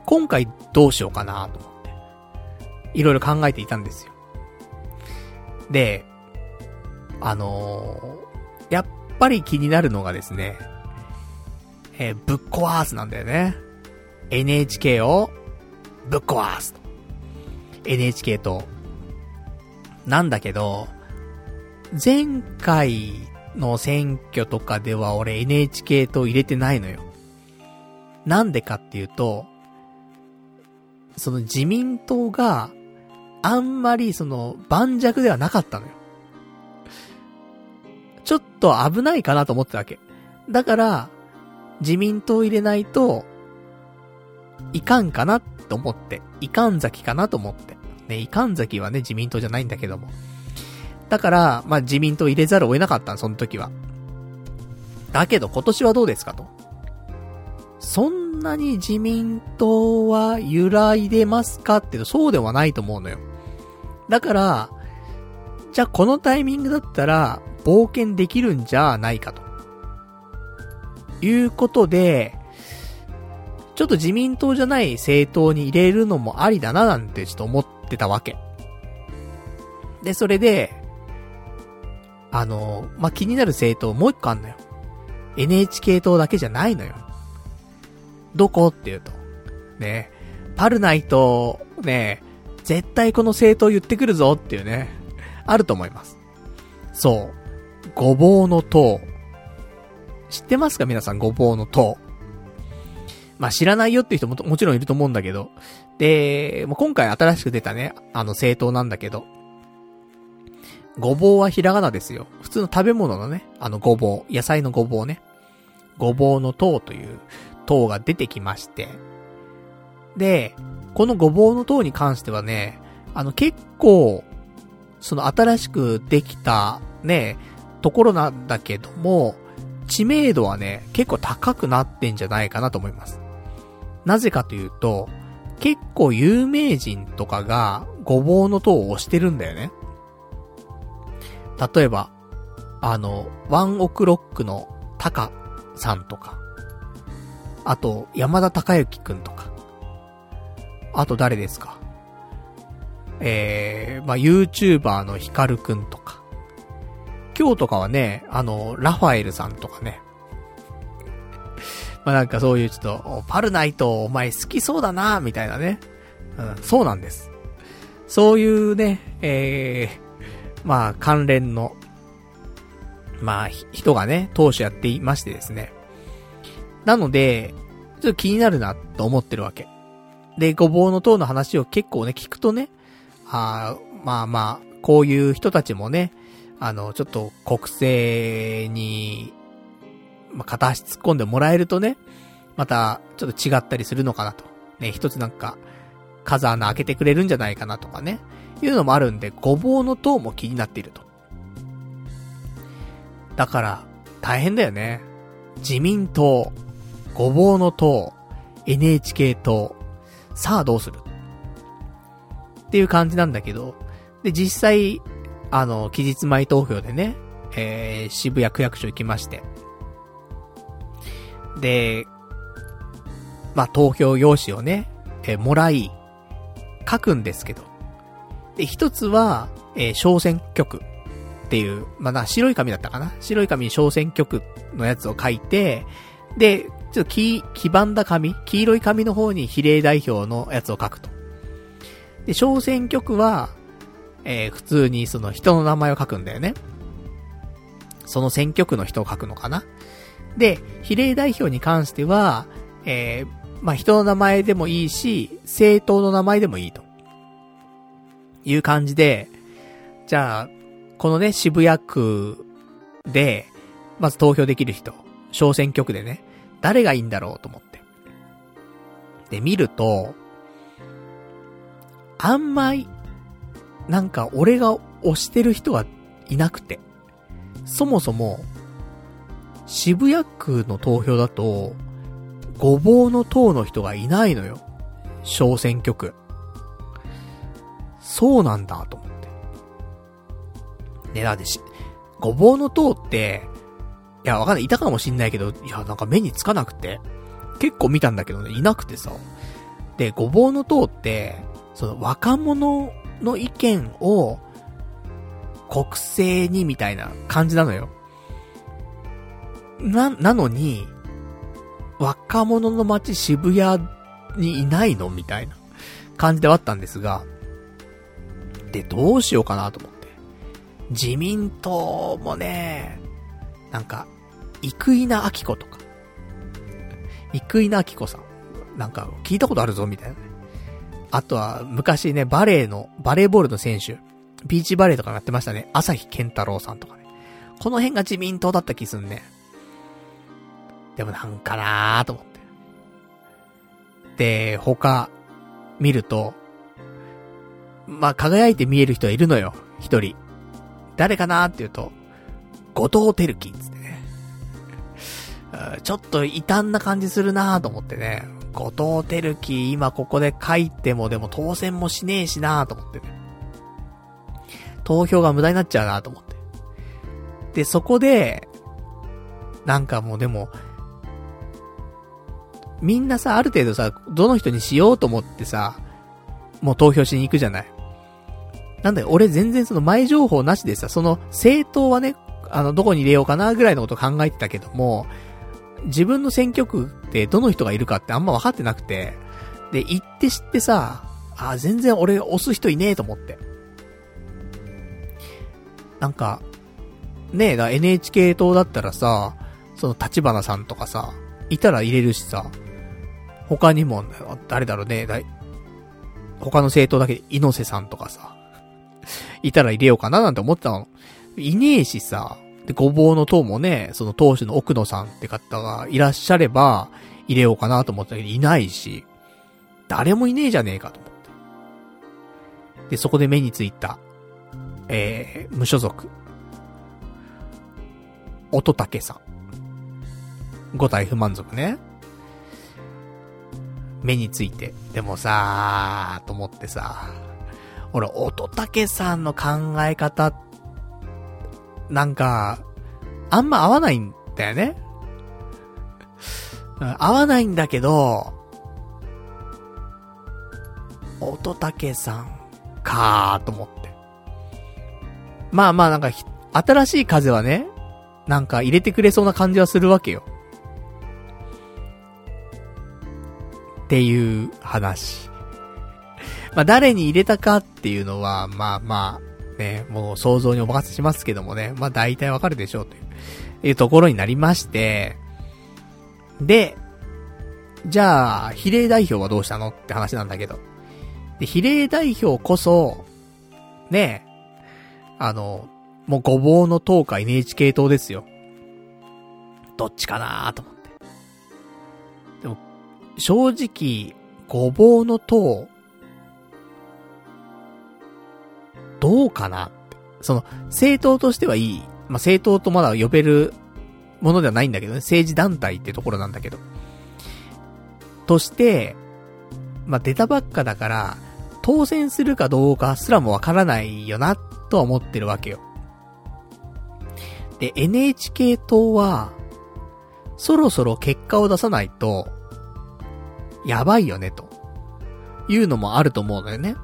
今回どうしようかなと思って。いろいろ考えていたんですよ。で、あのー、やっぱり気になるのがですね、えー、ぶっ壊すなんだよね。NHK をぶっ壊す。NHK と。なんだけど、前回の選挙とかでは俺 NHK と入れてないのよ。なんでかっていうと、その自民党があんまりその盤石ではなかったのよ。ちょっと危ないかなと思ってたわけ。だから、自民党入れないと、いかんかなと思って。いかん崎かなと思って。ね、いかん崎はね、自民党じゃないんだけども。だから、まあ、自民党入れざるを得なかったその時は。だけど今年はどうですかと。そんなに自民党は揺らいでますかっていうとそうではないと思うのよ。だから、じゃあこのタイミングだったら冒険できるんじゃないかと。いうことで、ちょっと自民党じゃない政党に入れるのもありだななんてちょっと思ってたわけ。で、それで、あの、まあ、気になる政党もう一個あんのよ。NHK 党だけじゃないのよ。どこ？っていうと。ね、パルナイト、ね、絶対この政党言ってくるぞっていうね、あると思います。そう。ごぼうの党。知ってますか？皆さん、ごぼうの党。まあ、知らないよっていう人ももちろんいると思うんだけど。で、も今回新しく出たね、あの政党なんだけど。ごぼうはひらがなですよ。普通の食べ物のね、あのごぼう、野菜のごぼうね。ごぼうの糖という糖が出てきまして。で、このごぼうの糖に関してはね、あの結構、その新しくできたね、ところなんだけども、知名度はね、結構高くなってんじゃないかなと思います。なぜかというと、結構有名人とかがごぼうの糖を押してるんだよね。例えば、あの、ワンオクロックのタカさんとか、あと、山田孝之くんとか。あと誰ですか？えー、まあ、YouTuber のヒカルくんとか。今日とかはね、あの、ラファエルさんとかね。まあ、なんかそういうちょっと、パルナイトお前好きそうだな、みたいなね。うん、そうなんです。そういうね、えー、まあ、関連の、まあ、人がね、当初やっていましてですね。なので、ちょっと気になるなと思ってるわけ。で、ごぼうの塔の話を結構ね、聞くとね、あまあまあ、こういう人たちもね、あの、ちょっと国政に、まあ、片足突っ込んでもらえるとね、また、ちょっと違ったりするのかなと。ね、一つなんか、風穴開けてくれるんじゃないかなとかね、いうのもあるんで、ごぼうの塔も気になっていると。だから、大変だよね。自民党、ごぼうの塔、NHK 党、さあどうする？っていう感じなんだけど、で、実際、あの、期日前投票でね、えー、渋谷区役所行きまして。で、まあ、投票用紙をね、えー、もらい、書くんですけど。で、一つは、えー、小選挙区っていう、まあ、な、白い紙だったかな？白い紙に小選挙区のやつを書いて、で、ちょっと黄、黄ばんだ紙黄色い紙の方に比例代表のやつを書くと。で、小選挙区は、えー、普通にその人の名前を書くんだよね。その選挙区の人を書くのかな。で、比例代表に関しては、えー、まあ、人の名前でもいいし、政党の名前でもいいと。いう感じで、じゃあ、このね、渋谷区で、まず投票できる人、小選挙区でね、誰がいいんだろうと思って。で、見ると、あんまり、なんか俺が推してる人がいなくて。そもそも、渋谷区の投票だと、ごぼうの党の人がいないのよ。小選挙区。そうなんだと思って。ね、だってし、ごぼうの党って、いや、わかんない。いたかもしんないけど、いや、なんか目につかなくて。結構見たんだけどね、いなくてさ。で、ごぼうの党って、その若者の意見を国政にみたいな感じなのよ。な、なのに、若者の街渋谷にいないのみたいな感じではあったんですが、で、どうしようかなと思って。自民党もね、なんか、生稲晃子とか、生稲晃子さん、なんか聞いたことあるぞみたいなね。あとは、昔ね、バレーの、バレーボールの選手、ビーチバレーとかやってましたね。朝日健太郎さんとかね。この辺が自民党だった気すんね。でもなんかなーと思って。で、他、見ると、まあ、輝いて見える人はいるのよ。一人。誰かなーって言うと、後藤輝樹つって。ちょっと異端な感じするなーと思ってね。後藤輝樹、今ここで書いてもでも当選もしねえしなーと思ってね。投票が無駄になっちゃうなと思って。で、そこで、なんかもうでも、みんなさ、ある程度さ、どの人にしようと思ってさ、もう投票しに行くじゃない。なんだよ、俺全然その前情報なしでさ、その政党はね、あの、どこに入れようかなぐらいのこと考えてたけども、自分の選挙区ってどの人がいるかってあんま分かってなくて、で、行って知ってさ、あ、全然俺押す人いねえと思って。なんか、ねえ、だ NHK 党だったらさ、その立花さんとかさ、いたら入れるしさ、他にも、誰だろうね、だ他の政党だけで猪瀬さんとかさ、いたら入れようかななんて思ってたの。いねえしさ、で、ごぼうの党もね、その党首の奥野さんって方がいらっしゃれば、入れようかなと思ったけど、いないし、誰もいねえじゃねえかと思って。で、そこで目についた、えー、無所属。乙武さん。五体不満足ね。目について。でもさー、と思ってさ、俺、乙武さんの考え方っなんか、あんま合わないんだよね。合わないんだけど、乙武さん、かーと思って。まあまあなんか、新しい風はね、なんか入れてくれそうな感じはするわけよ。っていう話。まあ誰に入れたかっていうのは、まあまあ、ね、もう想像にお任せしますけどもね、まあ大体わかるでしょうという、いうところになりまして、で、じゃあ、比例代表はどうしたのって話なんだけど。で、比例代表こそ、ねあの、もうごぼうの党か NHK 党ですよ。どっちかなと思って。でも、正直、ごぼうの党、どうかなって。その、政党としてはいい。まあ、政党とまだ呼べるものではないんだけどね。政治団体ってところなんだけど。として、まあ、出たばっかだから、当選するかどうかすらもわからないよな、とは思ってるわけよ。で、NHK 党は、そろそろ結果を出さないと、やばいよね、と。いうのもあると思うのよね。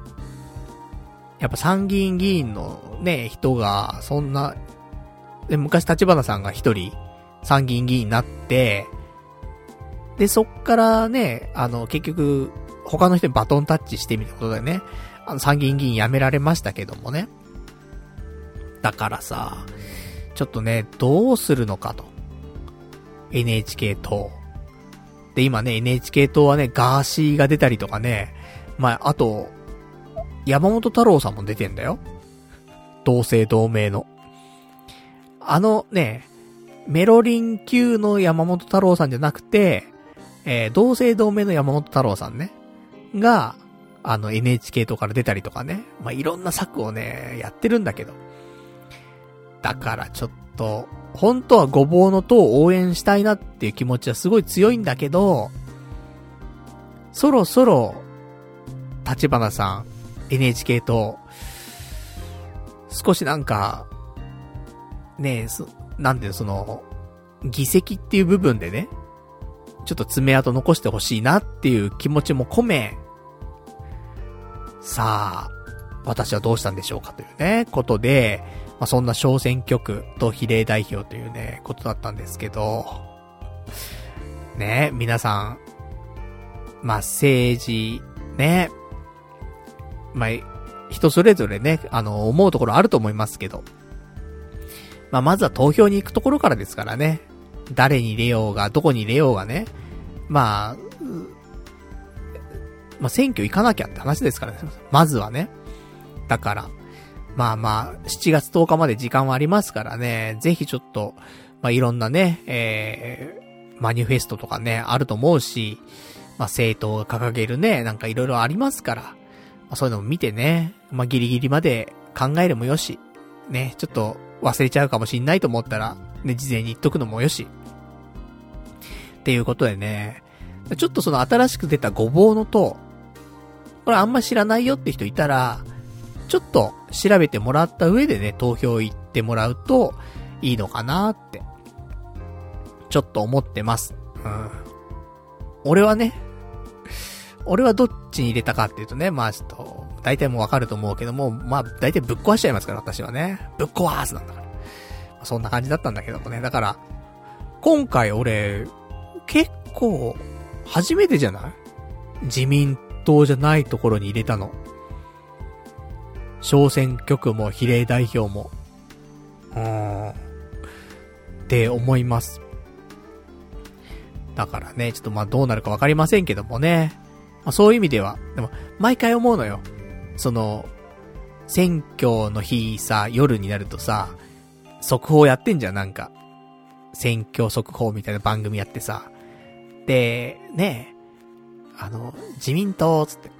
やっぱ参議院議員のね、人が、そんな、で、昔立花さんが一人、参議院議員になって、で、そっからね、あの、結局、他の人にバトンタッチしてみたことでね、あの、参議院議員辞められましたけどもね。だからさ、ちょっとね、どうするのかと。NHK 党。で、今ね、NHK 党はね、ガーシーが出たりとかね、まあ、あと、山本太郎さんも出てんだよ。同姓同名の。あのね、メロリン級の山本太郎さんじゃなくて、えー、同姓同名の山本太郎さんね。が、あの NHK とから出たりとかね。まあ、いろんな策をね、やってるんだけど。だからちょっと、本当はごぼうの塔を応援したいなっていう気持ちはすごい強いんだけど、そろそろ、立花さん、NHK と、少しなんか、ねえ、そ、なんていうその、議席っていう部分でね、ちょっと爪痕残してほしいなっていう気持ちも込め、さあ、私はどうしたんでしょうかというね、ことで、まあ、そんな小選挙区と比例代表というね、ことだったんですけど、ね、皆さん、まあ、政治、ね、まあ、人それぞれね、あの、思うところあると思いますけど、まあ、まずは投票に行くところからですからね。誰に入れようが、どこに入れようがね。まあ、まあ、選挙行かなきゃって話ですからね。まずはね。だから、まあまあ、7月10日まで時間はありますからね。ぜひちょっと、まあいろんなね、えー、マニフェストとかね、あると思うし、まあ政党が掲げるね、なんかいろいろありますから、まあそういうのも見てね、まあギリギリまで考えるもよし、ね、ちょっと忘れちゃうかもしんないと思ったら、ね、事前に言っとくのもよし。っていうことでね、ちょっとその新しく出たごぼうの塔、これあんま知らないよって人いたら、ちょっと調べてもらった上でね、投票行ってもらうといいのかなって、ちょっと思ってます。うん。俺はね、俺はどっちに入れたかっていうとね、まあちょっと、大体もうわかると思うけども、まあ大体ぶっ壊しちゃいますから、私はね。ぶっ壊すなんだから。そんな感じだったんだけどもね。だから、今回俺、結構、初めてじゃない？自民党じゃないところに入れたの。小選挙区も比例代表も。うーん。って思います。だからね、ちょっとまあどうなるかわかりませんけどもね。まあそういう意味では、でも、毎回思うのよ。その、選挙の日さ、夜になるとさ、速報やってんじゃん、なんか。選挙速報みたいな番組やってさ。で、ねあの、自民党、つって。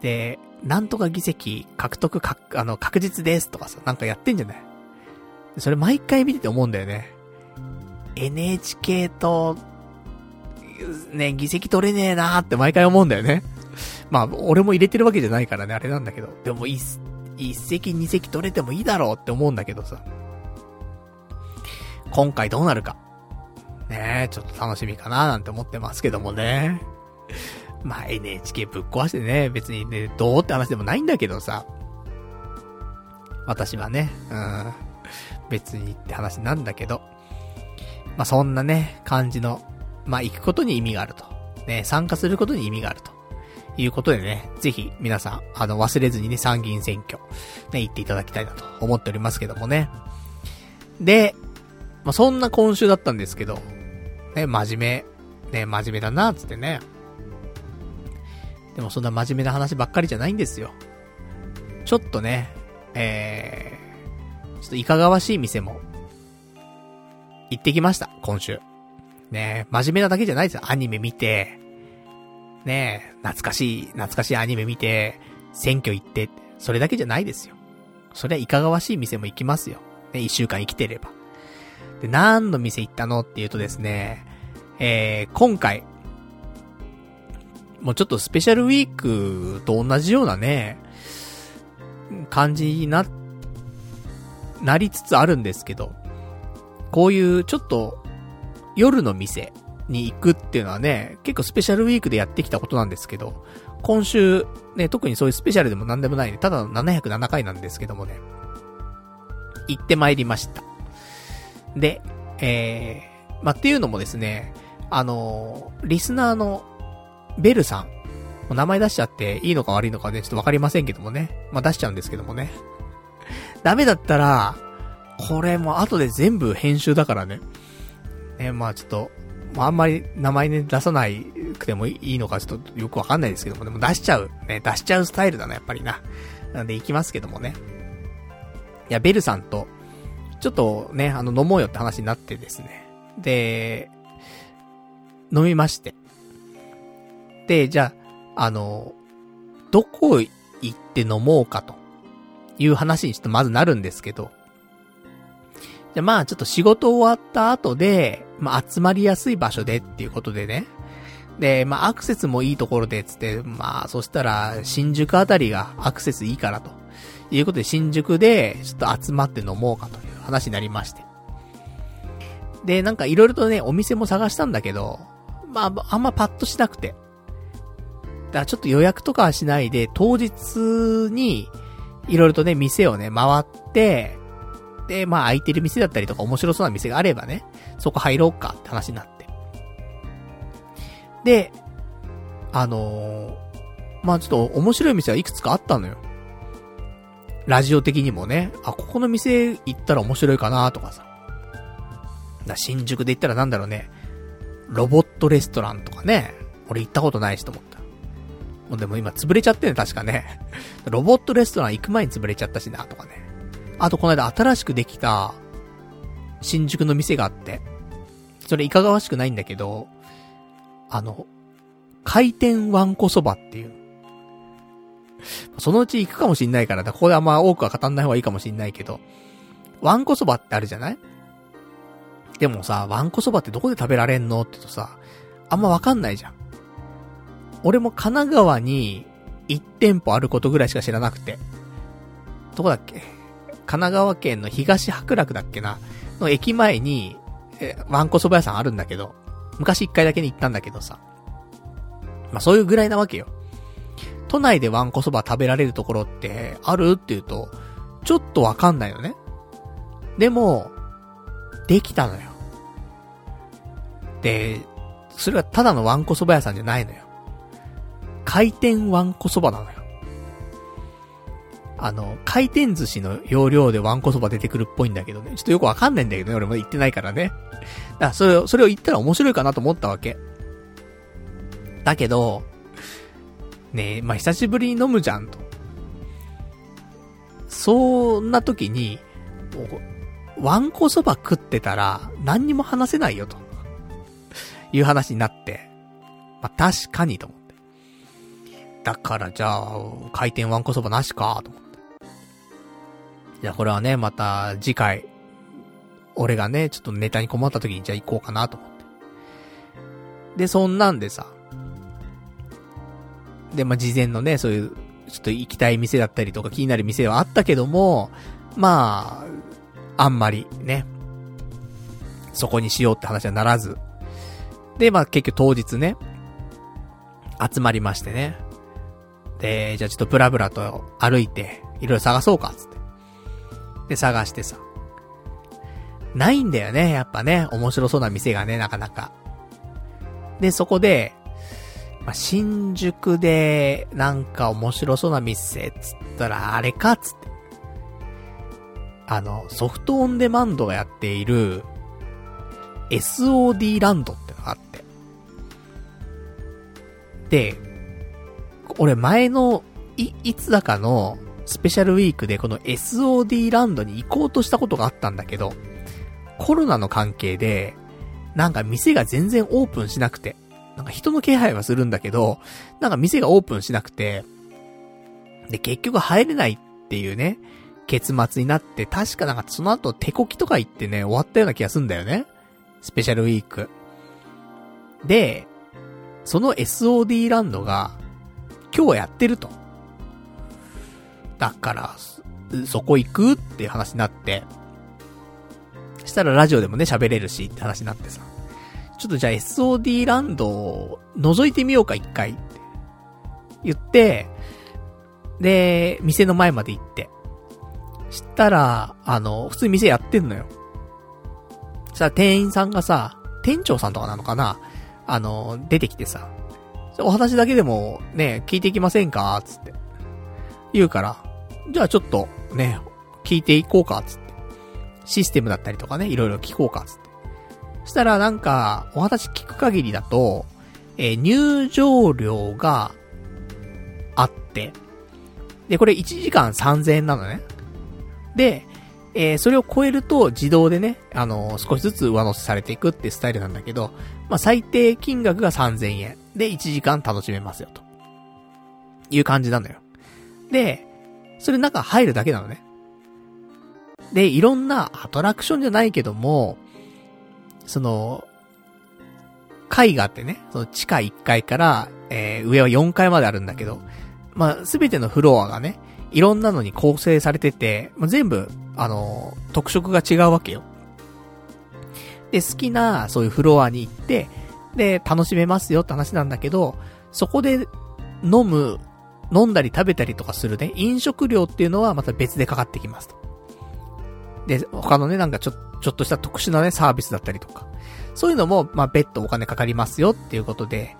で、なんとか議席獲得か、あの、確実ですとかさ、なんかやってんじゃない？それ毎回見てて思うんだよね。NHK と、ね、議席取れねえなーって毎回思うんだよね。まあ、俺も入れてるわけじゃないからね、あれなんだけど。でも、一、一席二席取れてもいいだろうって思うんだけどさ。今回どうなるか。ねえちょっと楽しみかななんて思ってますけどもね。まあ NHK ぶっ壊してね、別にね、どうって話でもないんだけどさ。私はね、うん。別にって話なんだけど。まあそんなね、感じの、まあ行くことに意味があると。ね、参加することに意味があると。いうことでね、ぜひ皆さん、あの、忘れずにね、参議院選挙、ね、行っていただきたいなと思っておりますけどもね。で、まあ、そんな今週だったんですけど、ね、真面目、ね、真面目だな、つってね。でもそんな真面目な話ばっかりじゃないんですよ。ちょっとね、えー、ちょっといかがわしい店も、行ってきました、今週。ね真面目なだけじゃないですよ。アニメ見て、ね懐かしい、懐かしいアニメ見て、選挙行って、それだけじゃないですよ。それはいかがわしい店も行きますよ。ね、一週間生きてれば。で、何の店行ったのっていうとですね、えー、今回、もうちょっとスペシャルウィークと同じようなね、感じにな、なりつつあるんですけど、こういうちょっと夜の店に行くっていうのはね、結構スペシャルウィークでやってきたことなんですけど、今週、ね、特にそういうスペシャルでも何でもないね、ただの707回なんですけどもね、行ってまいりました。で、えー、まあ、っていうのもですね、あのー、リスナーのベルさん、名前出しちゃっていいのか悪いのかね、ちょっとわかりませんけどもね。まあ、出しちゃうんですけどもね。ダメだったら、これも後で全部編集だからね。ね、まあちょっと、あんまり名前ね、出さないくてもいいのかちょっとよくわかんないですけども、でも出しちゃう。ね、出しちゃうスタイルだな、やっぱりな。なんで行きますけどもね。いや、ベルさんと、ちょっとね、あの、飲もうよって話になってですね。で、飲みまして。で、じゃあ、あの、どこ行って飲もうかという話にちょっとまずなるんですけど、じゃまあちょっと仕事終わった後で、まあ集まりやすい場所でっていうことでね。で、まあアクセスもいいところでつって、まあそしたら新宿あたりがアクセスいいからと。いうことで新宿でちょっと集まって飲もうかという話になりまして。で、なんか色々とね、お店も探したんだけど、まあ、あんまパッとしなくて。だからちょっと予約とかはしないで、当日に、いろいろとね、店をね、回って、で、まあ空いてる店だったりとか面白そうな店があればね、そこ入ろうかって話になって。で、あのー、まあちょっと面白い店はいくつかあったのよ。ラジオ的にもね、あ、ここの店行ったら面白いかなとかさ。だ新宿で行ったらなんだろうね、ロボットレストランとかね、俺行ったことないしと思った。もうでも今潰れちゃってね、確かね。ロボットレストラン行く前に潰れちゃったしな、とかね。あとこの間新しくできた、新宿の店があって、それいかがわしくないんだけど、あの、回転わんこそばっていう。そのうち行くかもしんないから、ここであんま多くは語んない方がいいかもしんないけど、わんこそばってあるじゃない？でもさ、わんこそばってどこで食べられんのって言うとさ、あんまわかんないじゃん。俺も神奈川に1店舗あることぐらいしか知らなくて。どこだっけ？神奈川県の東白楽だっけな？の駅前に、え、わんこそば屋さんあるんだけど、昔1回だけに行ったんだけどさ。まあ、そういうぐらいなわけよ。都内でわんこそば食べられるところってあるって言うと、ちょっとわかんないよね。でも、できたのよ。で、それはただのわんこそば屋さんじゃないのよ。回転わんこそばなのよ。あの、回転寿司の要領でわんこそば出てくるっぽいんだけどね。ちょっとよくわかんないんだけどね。俺も言ってないからね。だからそれを、それを言ったら面白いかなと思ったわけ。だけど、ねえ、まあ、久しぶりに飲むじゃんと。そんな時に、わんこそば食ってたら、何にも話せないよと。いう話になって。まあ、確かにと思って。だからじゃあ、回転わんこそばなしか、と思って。じゃあこれはね、また次回、俺がね、ちょっとネタに困った時にじゃあ行こうかなと思って。で、そんなんでさ。で、まあ、事前のね、そういう、ちょっと行きたい店だったりとか気になる店はあったけども、まあ、あんまりね、そこにしようって話はならず。で、まあ結局当日ね、集まりましてね。で、じゃあちょっとブラブラと歩いて、いろいろ探そうか、つって。で、探してさ。ないんだよね、やっぱね。面白そうな店がね、なかなか。で、そこで、まあ、新宿で、なんか面白そうな店、つったら、あれか、つって。あの、ソフトオンデマンドがやっている、SOD ランドってのがあって。で、俺前の、い、いつだかのスペシャルウィークでこの SOD ランドに行こうとしたことがあったんだけど、コロナの関係で、なんか店が全然オープンしなくて、なんか人の気配はするんだけど、なんか店がオープンしなくて、で、結局入れないっていうね、結末になって、確かなんかその後手こきとか行ってね、終わったような気がすんだよね。スペシャルウィーク。で、その SOD ランドが、今日はやってると。だから、そこ行くっていう話になって、したらラジオでもね、喋れるしって話になってさ。ちょっとじゃあ SOD ランドを覗いてみようか一回って言って、で、店の前まで行って。したら、あの、普通に店やってんのよ。そしたら店員さんがさ、店長さんとかなのかな？あの、出てきてさ、お話だけでもね、聞いていきませんか？つって。言うから、じゃあちょっとね、聞いていこうかつって。システムだったりとかね、いろいろ聞こうかつって。そしたらなんか、お話聞く限りだと、えー、入場料があって、で、これ1時間3000円なのね。で、えー、それを超えると自動でね、あのー、少しずつ上乗せされていくってスタイルなんだけど、まあ、最低金額が3000円。で、1時間楽しめますよ、と。いう感じなのよ。で、それ中入るだけなのね。で、いろんなアトラクションじゃないけども、その、階があってね、その地下1階から、えー、上は4階まであるんだけど、まあ、すべてのフロアがね、いろんなのに構成されてて、まあ、全部、あのー、特色が違うわけよ。で、好きな、そういうフロアに行って、で、楽しめますよって話なんだけど、そこで飲む、飲んだり食べたりとかするね、飲食料っていうのはまた別でかかってきますと。で、他のね、なんかちょ、ちょっとした特殊なね、サービスだったりとか。そういうのも、まあ、別途お金かかりますよっていうことで。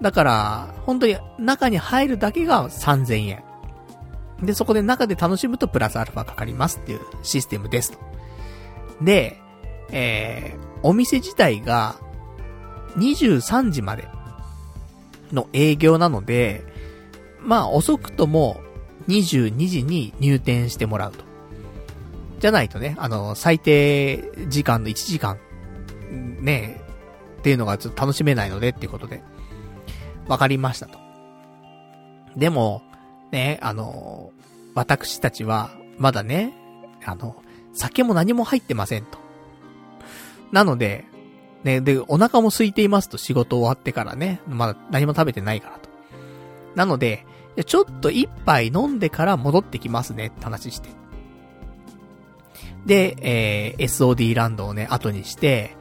だから、本当に中に入るだけが3000円。で、そこで中で楽しむとプラスアルファかかりますっていうシステムですと。で、えー、お店自体が23時までの営業なので、まあ遅くとも22時に入店してもらうと。じゃないとね、あの、最低時間の1時間、ね、っていうのがちょっと楽しめないのでっていうことで、わかりましたと。でも、ね、あの、私たちは、まだね、あの、酒も何も入ってませんと。なので、ね、で、お腹も空いていますと仕事終わってからね、まだ何も食べてないからと。なので、ちょっと一杯飲んでから戻ってきますねって話して。で、えー、SOD ランドをね、後にして、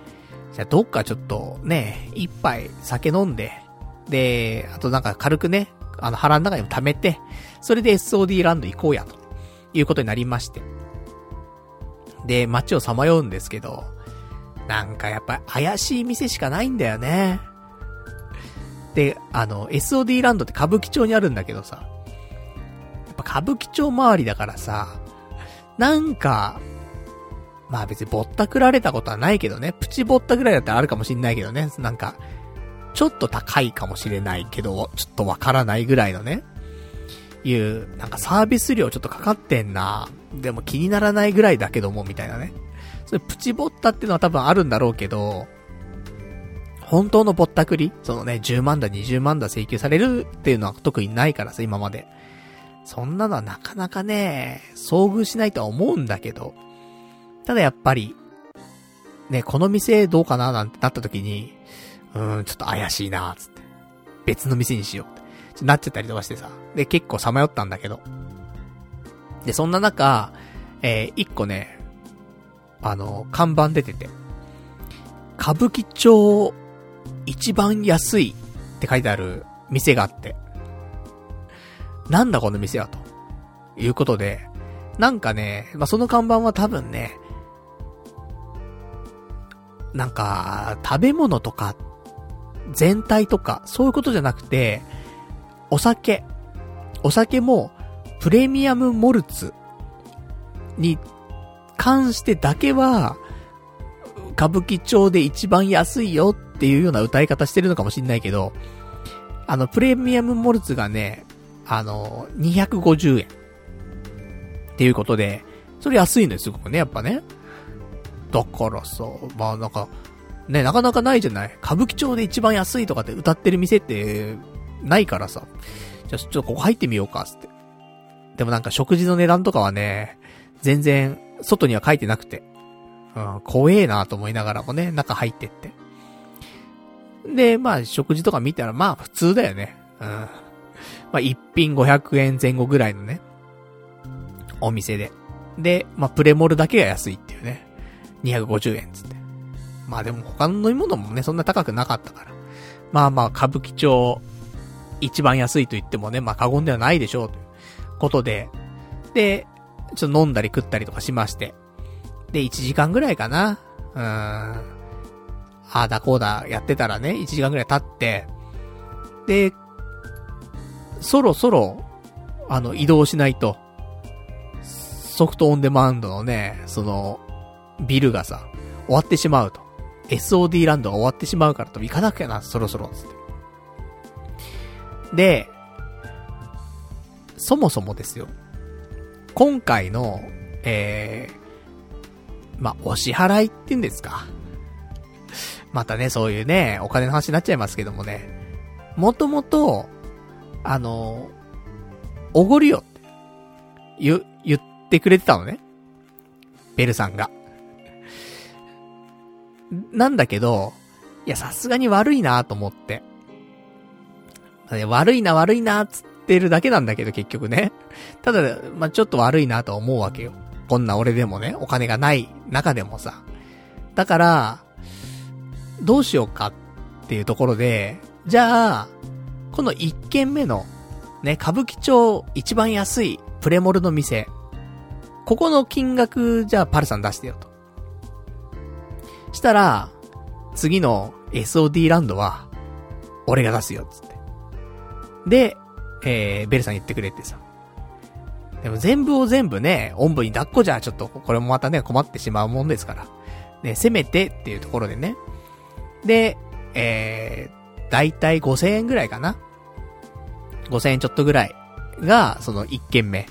じゃあどっかちょっとね、一杯酒飲んで、で、あとなんか軽くね、あの腹の中にも溜めて、それで SOD ランド行こうや、ということになりまして。で、街をさまようんですけど、なんかやっぱ怪しい店しかないんだよね。で、あの、SOD ランドって歌舞伎町にあるんだけどさ、やっぱ歌舞伎町周りだからさ、なんか、まあ別にぼったくられたことはないけどね。プチぼったくらいだったらあるかもしんないけどね。なんか、ちょっと高いかもしれないけど、ちょっとわからないぐらいのね。いう、なんかサービス料ちょっとかかってんな。でも気にならないぐらいだけども、みたいなね。それプチぼったっていうのは多分あるんだろうけど、本当のぼったくり？そのね、10万だ、20万だ請求されるっていうのは特にないからさ、今まで。そんなのはなかなかね、遭遇しないとは思うんだけど、ただやっぱり、ね、この店どうかななんてなった時に、うーん、ちょっと怪しいなつって。別の店にしようって。なっちゃったりとかしてさ。で、結構さまよったんだけど。で、そんな中、えー、一個ね、あの、看板出てて。歌舞伎町一番安いって書いてある店があって、なんだこの店はと。いうことで、なんかね、まあ、その看板は多分ね、なんか、食べ物とか、全体とか、そういうことじゃなくて、お酒。お酒も、プレミアムモルツに関してだけは、歌舞伎町で一番安いよっていうような歌い方してるのかもしんないけど、あの、プレミアムモルツがね、あの、250円。っていうことで、それ安いのよ、すごくね、やっぱね。だからさ、まあなんか、ね、なかなかないじゃない？歌舞伎町で一番安いとかって歌ってる店って、ないからさ。じゃあ、ちょっとここ入ってみようか、つって。でもなんか食事の値段とかはね、全然、外には書いてなくて。うん、怖えなと思いながらもね、中入ってって。で、まあ、食事とか見たら、まあ、普通だよね。うん。まあ、一品500円前後ぐらいのね、お店で。で、まあ、プレモルだけが安いっていうね。250円つって。まあでも他の飲み物もね、そんな高くなかったから。まあまあ、歌舞伎町、一番安いと言ってもね、まあ過言ではないでしょう、ということで。で、ちょっと飲んだり食ったりとかしまして。で、1時間ぐらいかな。うーん。ああだこうだやってたらね、1時間ぐらい経って、で、そろそろ、あの、移動しないと、ソフトオンデマンドのね、その、ビルがさ、終わってしまうと。SOD ランドが終わってしまうからと、行かなきゃな、そろそろ、つって。で、そもそもですよ。今回の、えー、まお支払いって言うんですか。またね、そういうね、お金の話になっちゃいますけどもね。もともと、あの、おごるよって、言、言ってくれてたのね。ベルさんが。なんだけど、いや、さすがに悪いなと思って。悪いな悪いなつってるだけなんだけど、結局ね。ただ、まあ、ちょっと悪いなと思うわけよ。こんな俺でもね、お金がない中でもさ。だから、どうしようかっていうところで、じゃあ、この一軒目の、ね、歌舞伎町一番安いプレモルの店。ここの金額、じゃあパルさん出してよと。したら、次の SOD ランドは、俺が出すよ、つって。で、えー、ベルさん言ってくれってさ。でも全部を全部ね、おんぶに抱っこじゃちょっと、これもまたね、困ってしまうもんですから。ね、せめてっていうところでね。で、えー、だいたい5000円ぐらいかな。5000円ちょっとぐらいが、その1件目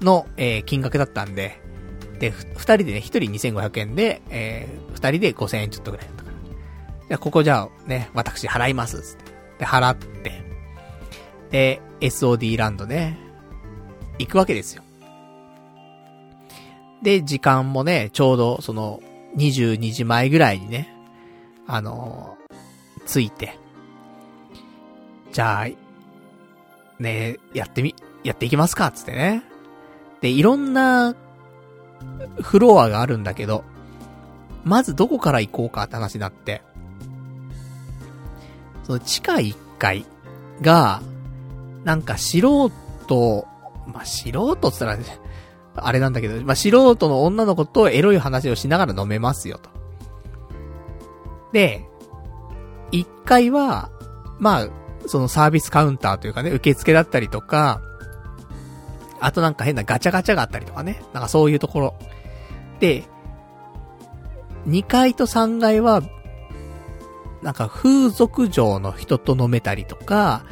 の、えー、金額だったんで、で、二人でね、一人2500円で、えー、二人で5000円ちょっとぐらいだったから。じゃここじゃあ、ね、私払います、つって。で、払って、で、SOD ランドね、行くわけですよ。で、時間もね、ちょうど、その、22時前ぐらいにね、あのー、着いて、じゃあ、ね、やってみ、やっていきますか、つってね。で、いろんなフロアがあるんだけど、まずどこから行こうかって話になって、その地下1階が、なんか素人、まあ、素人って言ったら、ね、あれなんだけど、まあ、素人の女の子とエロい話をしながら飲めますよと。で、1階は、まあ、そのサービスカウンターというかね、受付だったりとか、あとなんか変なガチャガチャがあったりとかね。なんかそういうところ。で、2階と3階は、なんか風俗嬢の人と飲めたりとか、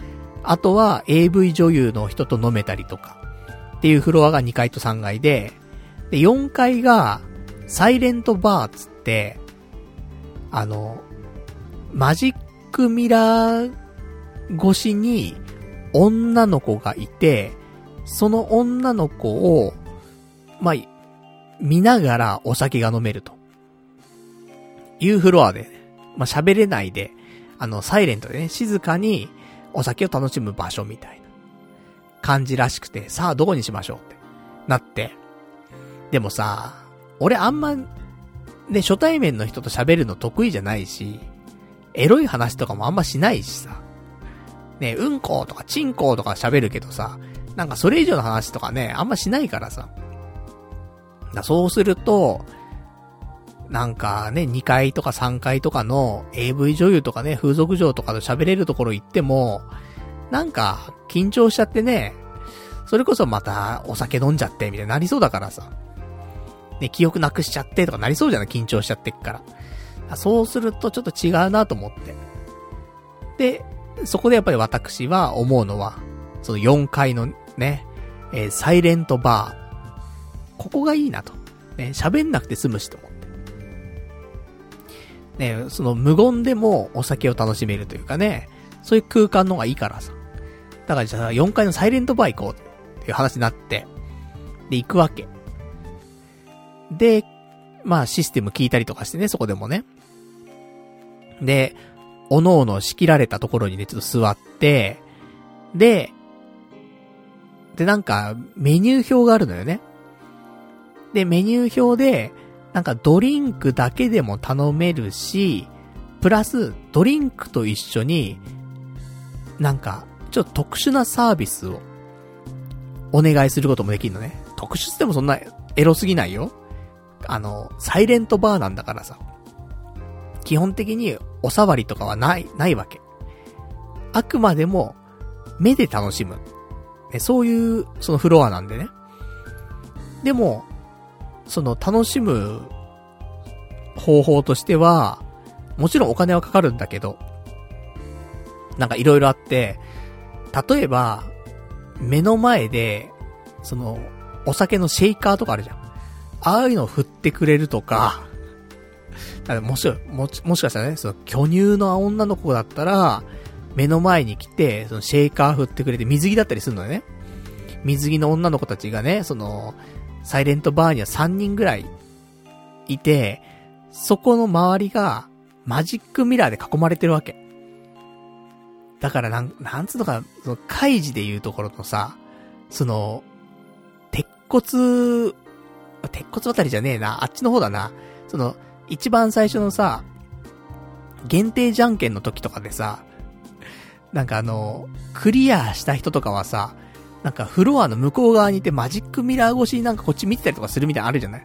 あとは AV 女優の人と飲めたりとか、っていうフロアが2階と3階で、で、4階が、サイレントバーつって、あの、マジックミラー越しに女の子がいて、その女の子を、まあ、見ながらお酒が飲めると。いうフロアで、まあ、喋れないで、あの、サイレントでね、静かにお酒を楽しむ場所みたいな感じらしくて、さあどこにしましょうってなって。でもさ、俺あんま、で、初対面の人と喋るの得意じゃないし、エロい話とかもあんましないしさ。ね、うんことかちんことか喋るけどさ、なんかそれ以上の話とかね、あんましないからさ。だそうすると、なんかね、2階とか3階とかの AV 女優とかね、風俗嬢とかと喋れるところ行っても、なんか、緊張しちゃってね、それこそまたお酒飲んじゃって、みたいになりそうだからさ。ね、記憶なくしちゃってとかなりそうじゃない？緊張しちゃってっから。そうするとちょっと違うなと思って。で、そこでやっぱり私は思うのは、その4階のね、えー、サイレントバー。ここがいいなと。ね、喋んなくて済むしと思って。ね、その無言でもお酒を楽しめるというかね、そういう空間の方がいいからさ。だからじゃあ4階のサイレントバー行こうっていう話になって、で、行くわけ。で、まあシステム聞いたりとかしてね、そこでもね。で、おのおの仕切られたところにね、ちょっと座って、で、で、なんか、メニュー表があるのよね。で、メニュー表で、なんかドリンクだけでも頼めるし、プラス、ドリンクと一緒に、なんか、ちょっと特殊なサービスを、お願いすることもできるのね。特殊ってもそんなエロすぎないよ。あの、サイレントバーなんだからさ。基本的にお触りとかはない、ないわけ。あくまでも、目で楽しむ。ね、そういう、そのフロアなんでね。でも、その楽しむ方法としては、もちろんお金はかかるんだけど、なんか色々あって、例えば、目の前で、その、お酒のシェイカーとかあるじゃん。ああいうのを振ってくれるとか、だからもし、も、もしかしたらね、その巨乳の女の子だったら、目の前に来て、そのシェイカー振ってくれて水着だったりするのね。水着の女の子たちがね、その、サイレントバーには3人ぐらいいて、そこの周りがマジックミラーで囲まれてるわけ。だからなん、なんつうのか、その、開示で言うところのさ、その、鉄骨、鉄骨あたりじゃねえな、あっちの方だな。その、一番最初のさ、限定じゃんけんの時とかでさ、なんかあの、クリアした人とかはさ、なんかフロアの向こう側にいてマジックミラー越しになんかこっち見てたりとかするみたいなのあるじゃない？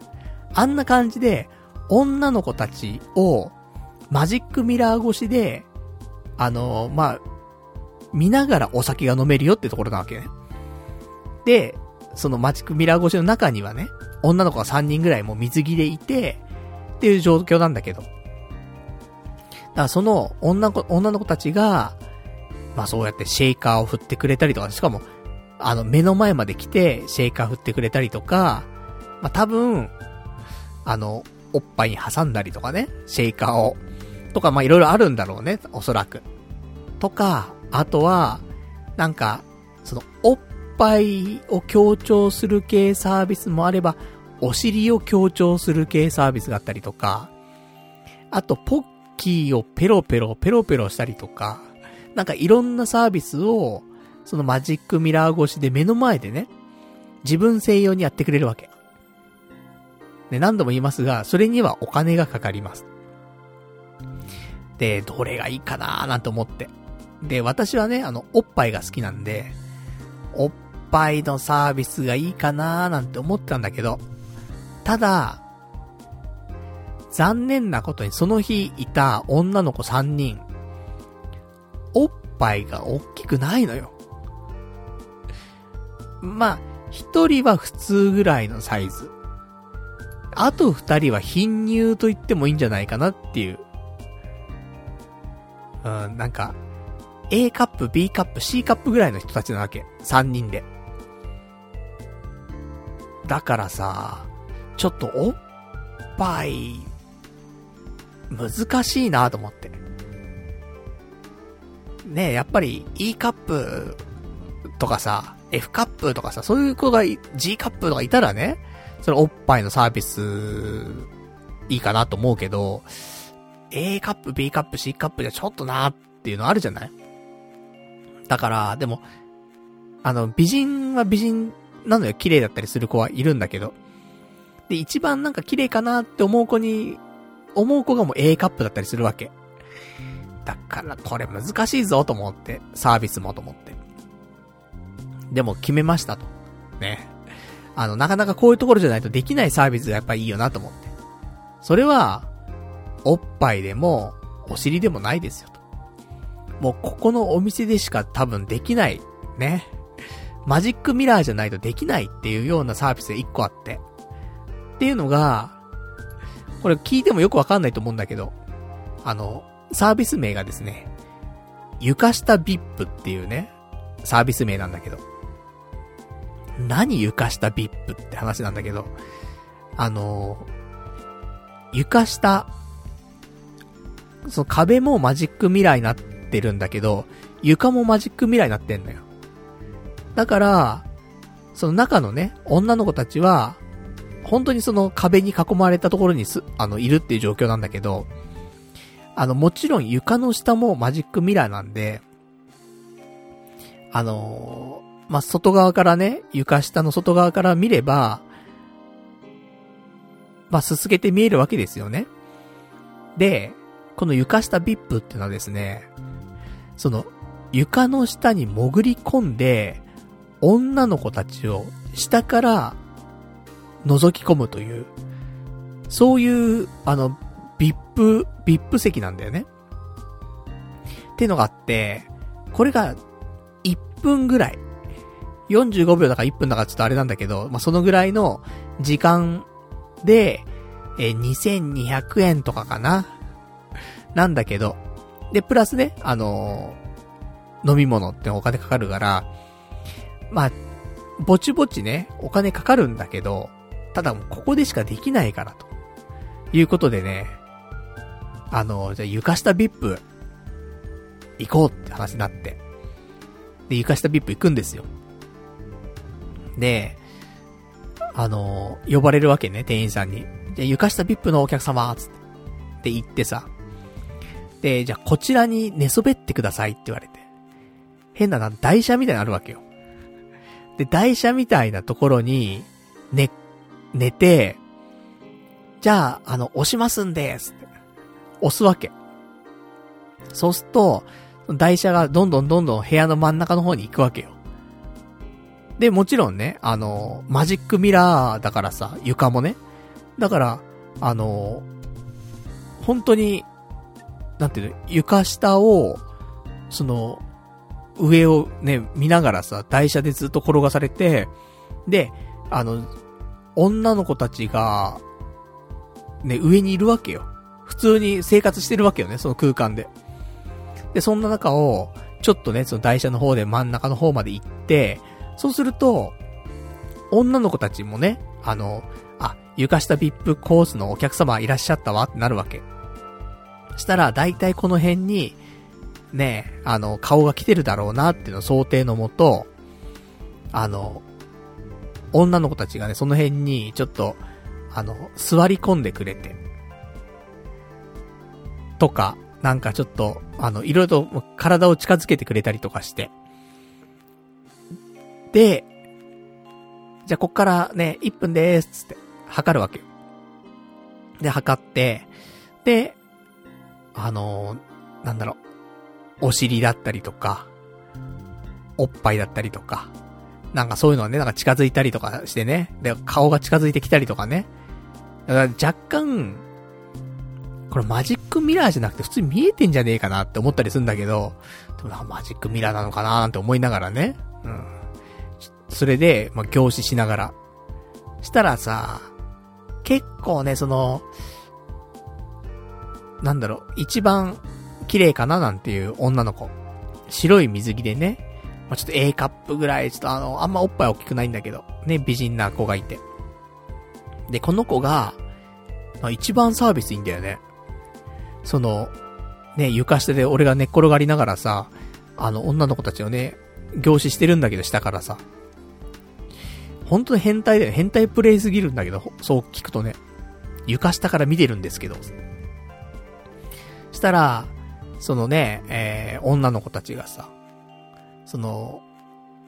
あんな感じで、女の子たちを、マジックミラー越しで、あの、まあ、見ながらお酒が飲めるよってところなわけね。で、そのマジックミラー越しの中にはね、女の子が3人ぐらいもう水着でいて、っていう状況なんだけど。だからその女の子、女の子たちが、まあそうやってシェイカーを振ってくれたりとか、しかも、あの、目の前まで来て、シェイカー振ってくれたりとか、まあ多分、あの、おっぱいに挟んだりとかね、シェイカーを。とか、まあいろいろあるんだろうね、おそらく。とか、あとは、なんか、その、おっぱいを強調する系サービスもあれば、お尻を強調する系サービスがあったりとか、あと、ポッキーをペロペロ、ペロペロしたりとか、なんかいろんなサービスを、そのマジックミラー越しで目の前でね、自分専用にやってくれるわけ。ね、何度も言いますが、それにはお金がかかります。で、どれがいいかなーなんて思って。で、私はね、あの、おっぱいが好きなんで、おっぱいのサービスがいいかなーなんて思ったんだけど、ただ、残念なことにその日いた女の子3人、おっぱいが大きくないのよ。まあ、一人は普通ぐらいのサイズ。あと二人は貧乳と言ってもいいんじゃないかなっていう。うん、なんか、A カップ、B カップ、C カップぐらいの人たちなわけ。三人で。だからさ、ちょっとおっぱい、難しいなと思って。ねえ、やっぱり E カップとかさ、F カップとかさ、そういう子が G カップとかいたらね、それおっぱいのサービス、いいかなと思うけど、A カップ、B カップ、C カップじゃちょっとなーっていうのあるじゃない？だから、でも、あの、美人は美人なのよ。綺麗だったりする子はいるんだけど。で、一番なんか綺麗かなって思う子に思う子がもう A カップだったりするわけ。だからこれ難しいぞと思って、サービスもと思って。でも決めましたと。ね。あの、なかなかこういうところじゃないとできないサービスがやっぱいいよなと思って。それは、おっぱいでも、お尻でもないですよと。もうここのお店でしか多分できない、ね。マジックミラーじゃないとできないっていうようなサービスが一個あって。っていうのが、これ聞いてもよくわかんないと思うんだけど、あの、サービス名がですね、床下 VIP っていうね、サービス名なんだけど。何床下 VIP って話なんだけど、あの、床下、その壁もマジックミラーになってるんだけど、床もマジックミラーになってんのよ。だから、その中のね、女の子たちは、本当にその壁に囲まれたところにす、あの、いるっていう状況なんだけど、あの、もちろん床の下もマジックミラーなんで、あのー、まあ、外側からね、床下の外側から見れば、まあ、すすげて見えるわけですよね。で、この床下 VIP っていうのはですね、その、床の下に潜り込んで、女の子たちを下から覗き込むという、そういう、あの、VIP、VIP 席なんだよね。ってのがあって、これが、1分ぐらい。45秒だから1分だからちょっとあれなんだけど、まあ、そのぐらいの時間で、え2200円とかかな。なんだけど、で、プラスね、あのー、飲み物ってお金かかるから、まあ、ぼちぼちね、お金かかるんだけど、ただもうここでしかできないからと。いうことでね、あの、じゃあ床下 VIP、行こうって話になって。で、床下 VIP 行くんですよ。で、あの、呼ばれるわけね、店員さんに。じゃ床下 VIP のお客様、つって。で、行ってさ。で、じゃあこちらに寝そべってくださいって言われて。変なな、台車みたいなのあるわけよ。で、台車みたいなところに、寝、寝て、じゃあ、あの、押しますんです。押すわけ。そうすると、台車がどんどんどんどん部屋の真ん中の方に行くわけよ。で、もちろんね、あの、マジックミラーだからさ、床もね。だから、あの、本当に、なんていうの、床下を、その、上をね、見ながらさ、台車でずっと転がされて、で、あの、女の子たちが、ね、上にいるわけよ。普通に生活してるわけよね、その空間で。で、そんな中を、ちょっとね、その台車の方で真ん中の方まで行って、そうすると、女の子たちもね、あの、あ、床下 VIP コースのお客様いらっしゃったわってなるわけ。したら、だいたいこの辺に、ね、あの、顔が来てるだろうなっていうの想定のもと、あの、女の子たちがね、その辺に、ちょっと、あの、座り込んでくれて、とか、なんかちょっと、あの、いろいろと体を近づけてくれたりとかして。で、じゃあこっからね、1分でーす、つって、測るわけよ。で、測って、で、あのー、なんだろう、お尻だったりとか、おっぱいだったりとか、なんかそういうのはね、なんか近づいたりとかしてね。で、顔が近づいてきたりとかね。だから若干、これマジックミラーじゃなくて普通に見えてんじゃねえかなって思ったりするんだけど、でもマジックミラーなのかななんて思いながらね。うん。それで、まあ、凝視しながら。したらさ、結構ね、その、なんだろう、一番綺麗かななんていう女の子。白い水着でね、まあ、ちょっと A カップぐらい、ちょっとあの、あんまおっぱい大きくないんだけど、ね、美人な子がいて。で、この子が、まあ、一番サービスいいんだよね。その、ね、床下で俺が寝っ転がりながらさ、あの、女の子たちをね、凝視してるんだけど、下からさ。本当に変態だよ。変態プレイすぎるんだけど、そう聞くとね。床下から見てるんですけど。したら、そのね、えー、女の子たちがさ、その、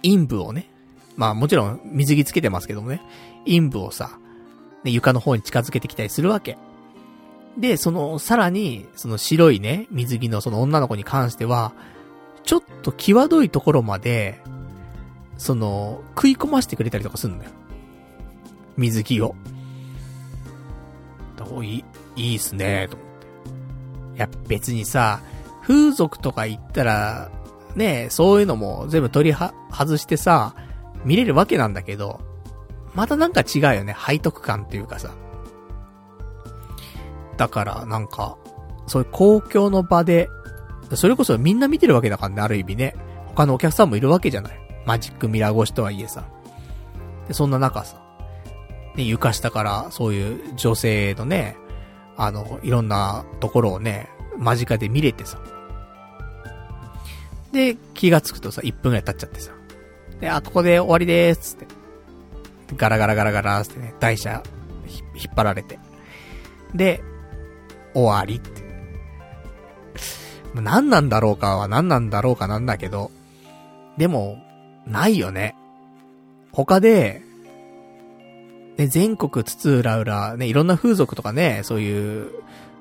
陰部をね、まあもちろん水着つけてますけどもね、陰部をさ、ね、床の方に近づけてきたりするわけ。で、その、さらに、その白いね、水着のその女の子に関しては、ちょっと際どいところまで、その、食い込ましてくれたりとかするんだよ。水着を。おいい、いいっすね、と思って。いや、別にさ、風俗とか行ったら、ねそういうのも全部取りは、外してさ、見れるわけなんだけど、またなんか違うよね、背徳感っていうかさ。だからなんか、そういう公共の場で、それこそみんな見てるわけだからね、ある意味ね。他のお客さんもいるわけじゃない。マジックミラー越しとはいえさ。で、そんな中さ、ね、床下からそういう女性のね、あの、いろんなところをね、間近で見れてさ。で、気がつくとさ、1分くらい経っちゃってさ。で、あ、ここで終わりでーす、って。ガラガラガラガラーってね、台車、引っ張られて。で、終わりって。何なんだろうかは何なんだろうかなんだけど、でも、ないよね。他で、ね、全国津々浦々、ね、いろんな風俗とかね、そういう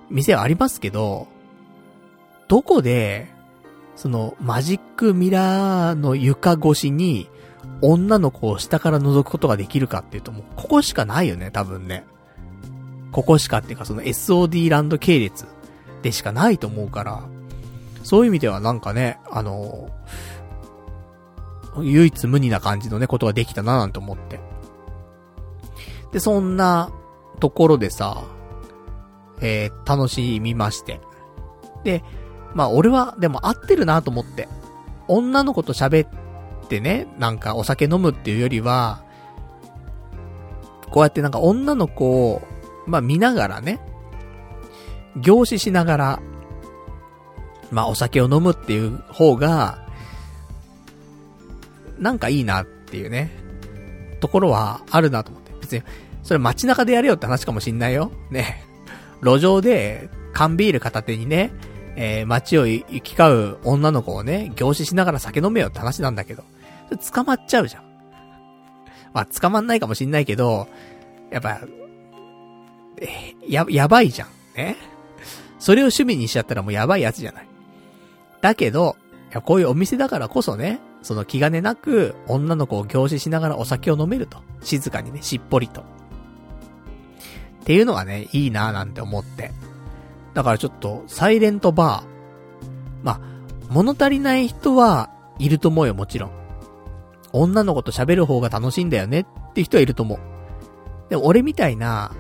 店はありますけど、どこで、その、マジックミラーの床越しに、女の子を下から覗くことができるかっていうと、もう、ここしかないよね、多分ね。ここしかっていうか、その SOD ランド系列でしかないと思うから、そういう意味ではなんかね、あの、唯一無二な感じのね、ことができたななんて思って。で、そんなところでさ、えー、楽しみまして。で、まあ俺は、でも合ってるなと思って。女の子と喋ってね、なんかお酒飲むっていうよりは、こうやってなんか女の子を、まあ見ながらね、凝視しながら、まあお酒を飲むっていう方が、なんかいいなっていうね、ところはあるなと思って。別に、それ街中でやれよって話かもしんないよ。ね。路上で、缶ビール片手にね、えー、街を行き交う女の子をね、凝視しながら酒飲めよって話なんだけど、捕まっちゃうじゃん。まあ、捕まんないかもしんないけど、やっぱ、えや、やばいじゃん。ね。それを趣味にしちゃったらもうやばいやつじゃない。だけど、いや、こういうお店だからこそね、その気兼ねなく、女の子を凝視しながらお酒を飲めると。静かにね、しっぽりと。っていうのがね、いいなぁなんて思って。だからちょっと、サイレントバー。まあ、物足りない人はいると思うよ、もちろん。女の子と喋る方が楽しいんだよねって人はいると思う。でも俺みたいな、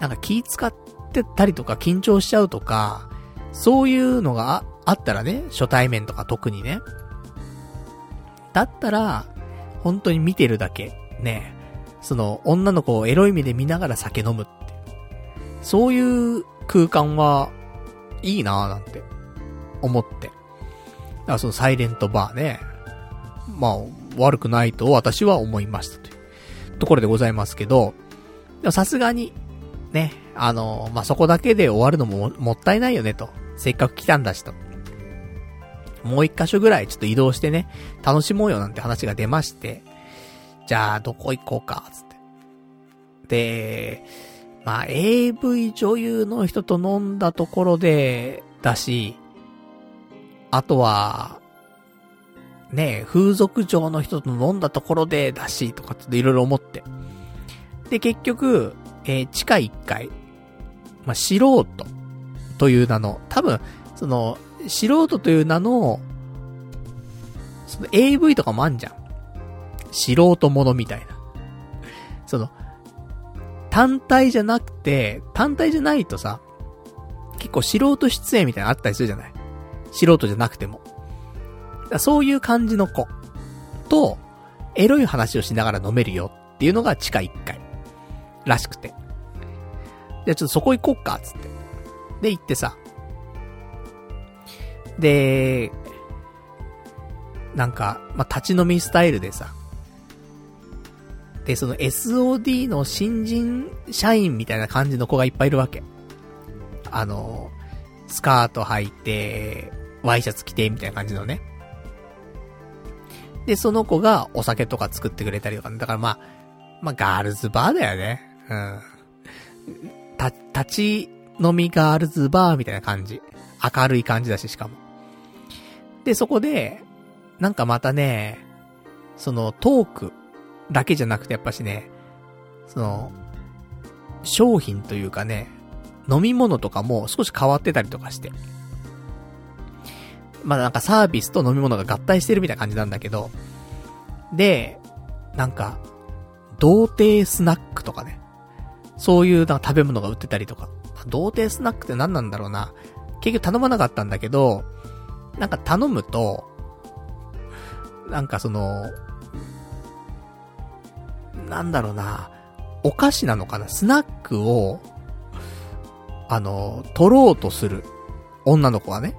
なんか気使ってたりとか緊張しちゃうとか、そういうのがあったらね、初対面とか特にね。だったら、本当に見てるだけ、ね、その女の子をエロい目で見ながら酒飲むって。そういう空間は、いいなぁなんて、思って。だからそのサイレントバーね。まあ、悪くないと私は思いましたというところでございますけど、さすがに、ね、あの、まあ、そこだけで終わるのももったいないよねと。せっかく来たんだしと。もう一箇所ぐらいちょっと移動してね、楽しもうよなんて話が出まして、じゃあどこ行こうか、つって。で、まあ AV 女優の人と飲んだところで、だし、あとは、ね風俗嬢の人と飲んだところでだし、とかっていろいろ思って。で、結局、えー、地下1階、まあ、素人という名の、多分、その、素人という名の、その AV とかもあんじゃん。素人ものみたいな。その、単体じゃなくて、単体じゃないとさ、結構素人出演みたいなのあったりするじゃない？素人じゃなくても。そういう感じの子と、エロい話をしながら飲めるよっていうのが地下1階。らしくて。じゃあちょっとそこ行こっか、つって。で、行ってさ。で、なんか、まあ、立ち飲みスタイルでさ。で、その SOD の新人社員みたいな感じの子がいっぱいいるわけ。あの、スカート履いて、ワイシャツ着て、みたいな感じのね。で、その子がお酒とか作ってくれたりとか、ね、だからまあ、まあ、ガールズバーだよね。うん。た、立ち、飲みガールズバーみたいな感じ。明るい感じだし、しかも。で、そこで、なんかまたね、そのトークだけじゃなくてやっぱしね、その、商品というかね、飲み物とかも少し変わってたりとかして。まあなんかサービスと飲み物が合体してるみたいな感じなんだけど、で、なんか、童貞スナックとかね。そういうなんか食べ物が売ってたりとか。童貞スナックって何なんだろうな。結局頼まなかったんだけど、なんか頼むと、なんかその、なんだろうな、お菓子なのかなスナックを、あの、取ろうとする女の子はね。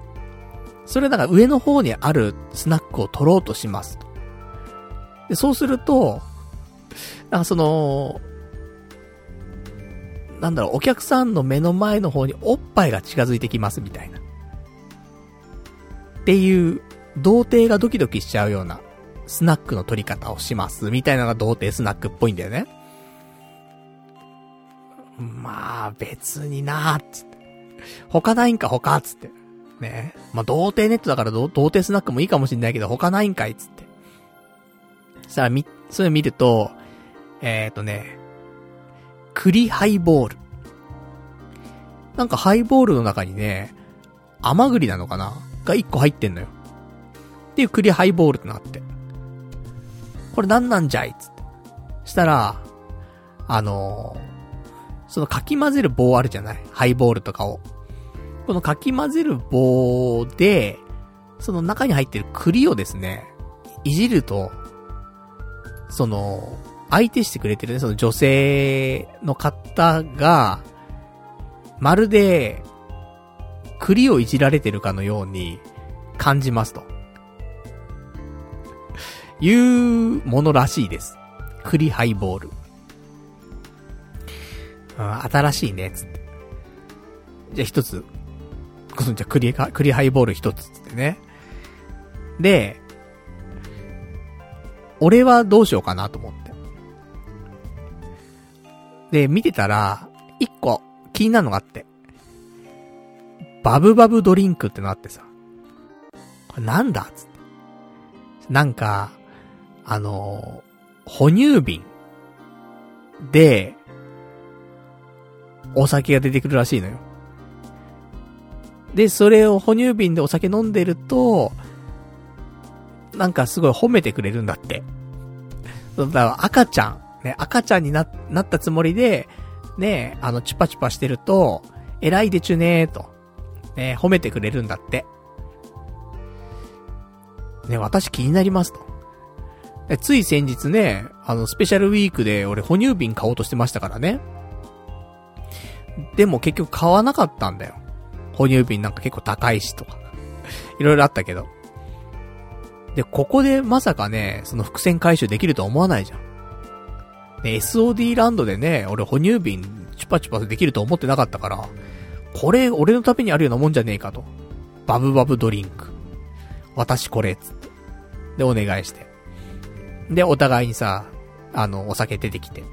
それだから上の方にあるスナックを取ろうとします。で、そうすると、なんかその、なんだろう、お客さんの目の前の方におっぱいが近づいてきますみたいな。っていう、童貞がドキドキしちゃうような、スナックの取り方をします、みたいなのが童貞スナックっぽいんだよね。まあ、別になーっつって。他ないんか他っつって。ねまあ、童貞ネットだから童貞スナックもいいかもしんないけど、他ないんかいつって。さあ、み、それ見ると、えっ、ー、とね、栗ハイボール。なんかハイボールの中にね、甘栗なのかな？が1個入ってんのよ。っていう栗ハイボールってなって。これなんなんじゃい？つって。したら、あのー、そのかき混ぜる棒あるじゃない？ハイボールとかを。このかき混ぜる棒で、その中に入ってる栗をですね、いじると、その、相手してくれてるね、その女性の方が、まるで、栗をいじられてるかのように感じますと。いうものらしいです。栗ハイボール。新しいね、つって。じゃあ一つ、こそじゃあ栗、栗ハイボール一つ、つってね。で、俺はどうしようかなと思って。で、見てたら、一個気になるのがあって。バブバブドリンクってのあってさ。これなんだ？つって。なんか、あの、哺乳瓶で、お酒が出てくるらしいのよ。で、それを哺乳瓶でお酒飲んでると、なんかすごい褒めてくれるんだって。だから赤ちゃん、ね、赤ちゃんにな、なったつもりで、ね、あの、チュパチュパしてると、偉いでちゅねーと、ね、褒めてくれるんだって。ね、私気になりますと。つい先日ね、あの、スペシャルウィークで俺哺乳瓶買おうとしてましたからね。でも結局買わなかったんだよ。哺乳瓶なんか結構高いしとか。いろいろあったけど。で、ここでまさかね、その伏線回収できるとは思わないじゃん。ね、SOD ランドでね、俺哺乳瓶チュパチュパできると思ってなかったから、これ俺のためにあるようなもんじゃねえかと。バブバブドリンク。私これ、つって。で、お願いして。で、お互いにさ、あの、お酒出てきて。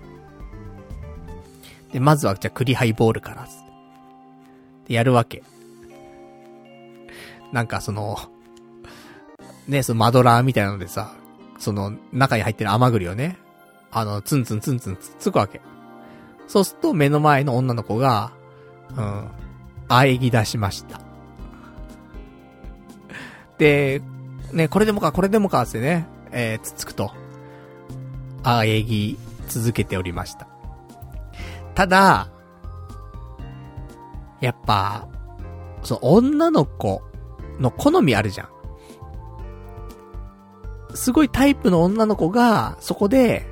で、まずは、じゃあ、栗ハイボールから、で、やるわけ。なんかその、ね、そのマドラーみたいなのでさ、その中に入ってる甘栗をね、あの、ツンツンツンツンつつくわけ。そうすると目の前の女の子が、うん、喘ぎ出しました。で、ね、これでもか、これでもか、ってね、えー、つつくと、喘ぎ続けておりました。ただ、やっぱ、その女の子の好みあるじゃん。すごいタイプの女の子が、そこで、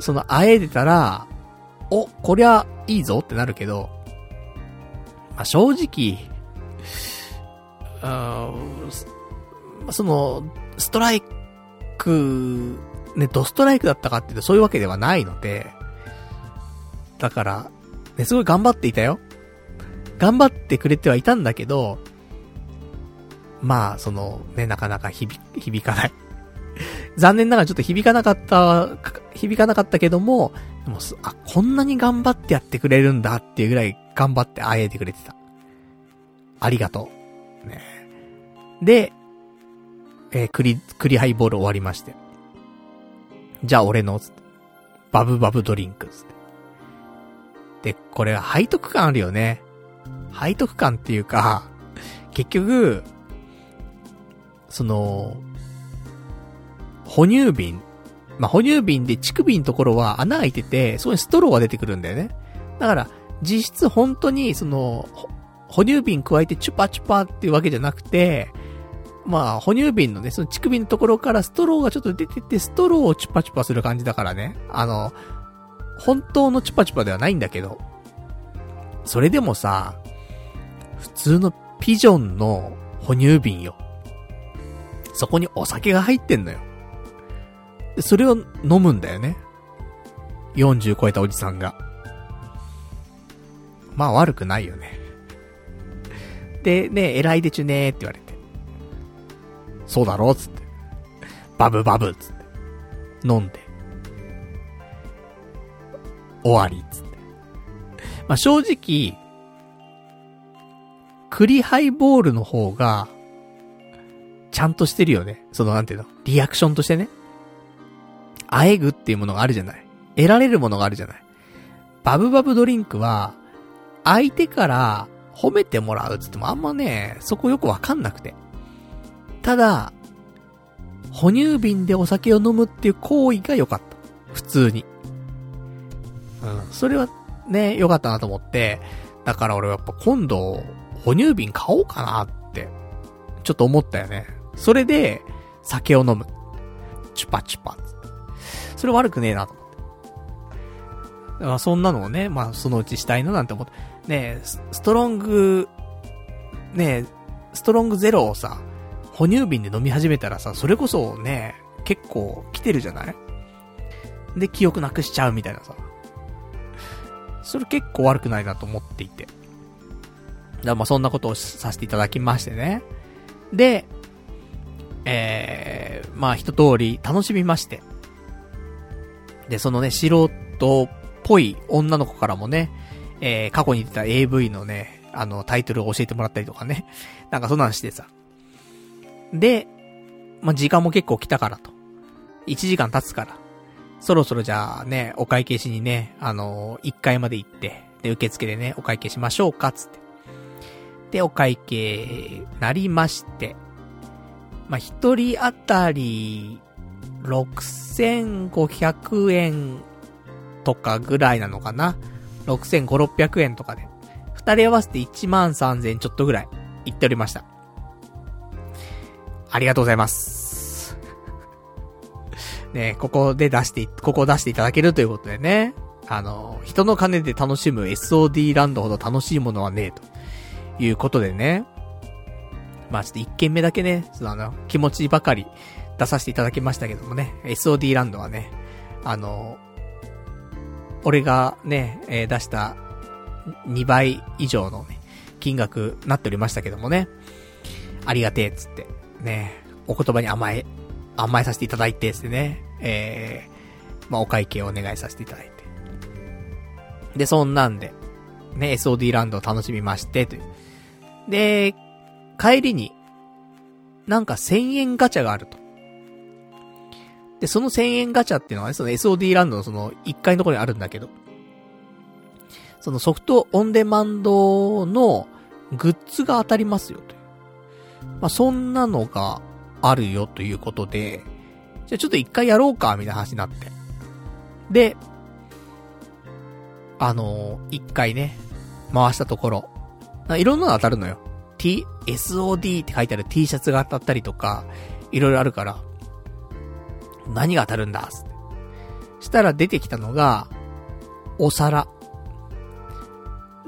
その、会えてたら、お、こりゃ、いいぞってなるけど、まあ、正直、うん、その、ストライク、ね、ドストライクだったかっていうとそういうわけではないので、だから、ね、すごい頑張っていたよ。頑張ってくれてはいたんだけど、まあ、その、ね、なかなか響、響かない。残念ながらちょっと響かなかった、響かなかったけども、でもあ、こんなに頑張ってやってくれるんだっていうぐらい頑張ってあえてくれてた。ありがとう。ね。で、えー、クリ、クリハイボール終わりまして。じゃあ俺の、つって。バブバブドリンク、つって。で、これは背徳感あるよね。背徳感っていうか、結局、その、哺乳瓶。まあ、哺乳瓶で乳首のところは穴開いてて、そこにストローが出てくるんだよね。だから、実質本当に、その、哺乳瓶加えてチュパチュパっていうわけじゃなくて、まあ、哺乳瓶のね、その乳首のところからストローがちょっと出てて、ストローをチュパチュパする感じだからね。あの、本当のチュパチュパではないんだけど、それでもさ、普通のピジョンの哺乳瓶よ。そこにお酒が入ってんのよ。それを飲むんだよね。40超えたおじさんが。まあ悪くないよね。で、ね、偉いでちゅねーって言われて。そうだろうつって。バブバブつって。飲んで。終わりつって。まあ正直、栗ハイボールの方が、ちゃんとしてるよね。そのなんていうの？リアクションとしてね。あえぐっていうものがあるじゃない。得られるものがあるじゃない。バブバブドリンクは、相手から褒めてもらうっつってもあんまね、そこよくわかんなくて。ただ、哺乳瓶でお酒を飲むっていう行為が良かった。普通に。うん。それはね、良かったなと思って、だから俺はやっぱ今度、哺乳瓶買おうかなって、ちょっと思ったよね。それで、酒を飲む。チュパチュパ。それ悪くねえなと思って。だからそんなのをね、まあそのうちしたいななんて思って。ねストロング、ねストロングゼロをさ、哺乳瓶で飲み始めたらさ、それこそね、結構来てるじゃない？で、記憶なくしちゃうみたいなさ。それ結構悪くないなと思っていて。だからまあそんなことをさせていただきましてね。で、えー、まあ一通り楽しみまして。で、そのね、素人っぽい女の子からもね、えー、過去に出た AV のね、あの、タイトルを教えてもらったりとかね。なんかそんなんしてさ。で、まあ、時間も結構来たからと。1時間経つから。そろそろじゃあね、お会計しにね、あのー、1階まで行って、で、受付でね、お会計しましょうか、つって。で、お会計、なりまして。まあ、一人当たり、6500円とかぐらいなのかな。6500、600円とかで。二人合わせて1万3000ちょっとぐらい、言っておりました。ありがとうございます。ねここで出して、ここを出していただけるということでね。あの、人の金で楽しむ SOD ランドほど楽しいものはねえ、ということでね。まあちょっと一件目だけね、そのあの、気持ちばかり出させていただきましたけどもね、SOD ランドはね、あの、俺がね、えー、出した2倍以上のね、金額なっておりましたけどもね、ありがてえっつって、ね、お言葉に甘え、甘えさせていただいてですね、えー、まあ、お会計をお願いさせていただいて。で、そんなんで、ね、SOD ランドを楽しみまして、という。で、帰りに、なんか1000円ガチャがあると。で、その1000円ガチャっていうのはね、その SOD ランドのその1階のところにあるんだけど、そのソフトオンデマンドのグッズが当たりますよという。まあ、そんなのがあるよということで、じゃあちょっと一回やろうか、みたいな話になって。で、あのー、一回ね、回したところ、いろんなの当たるのよ。t, SOD って書いてある T シャツが当たったりとか、いろいろあるから、何が当たるんだつって。したら出てきたのが、お皿。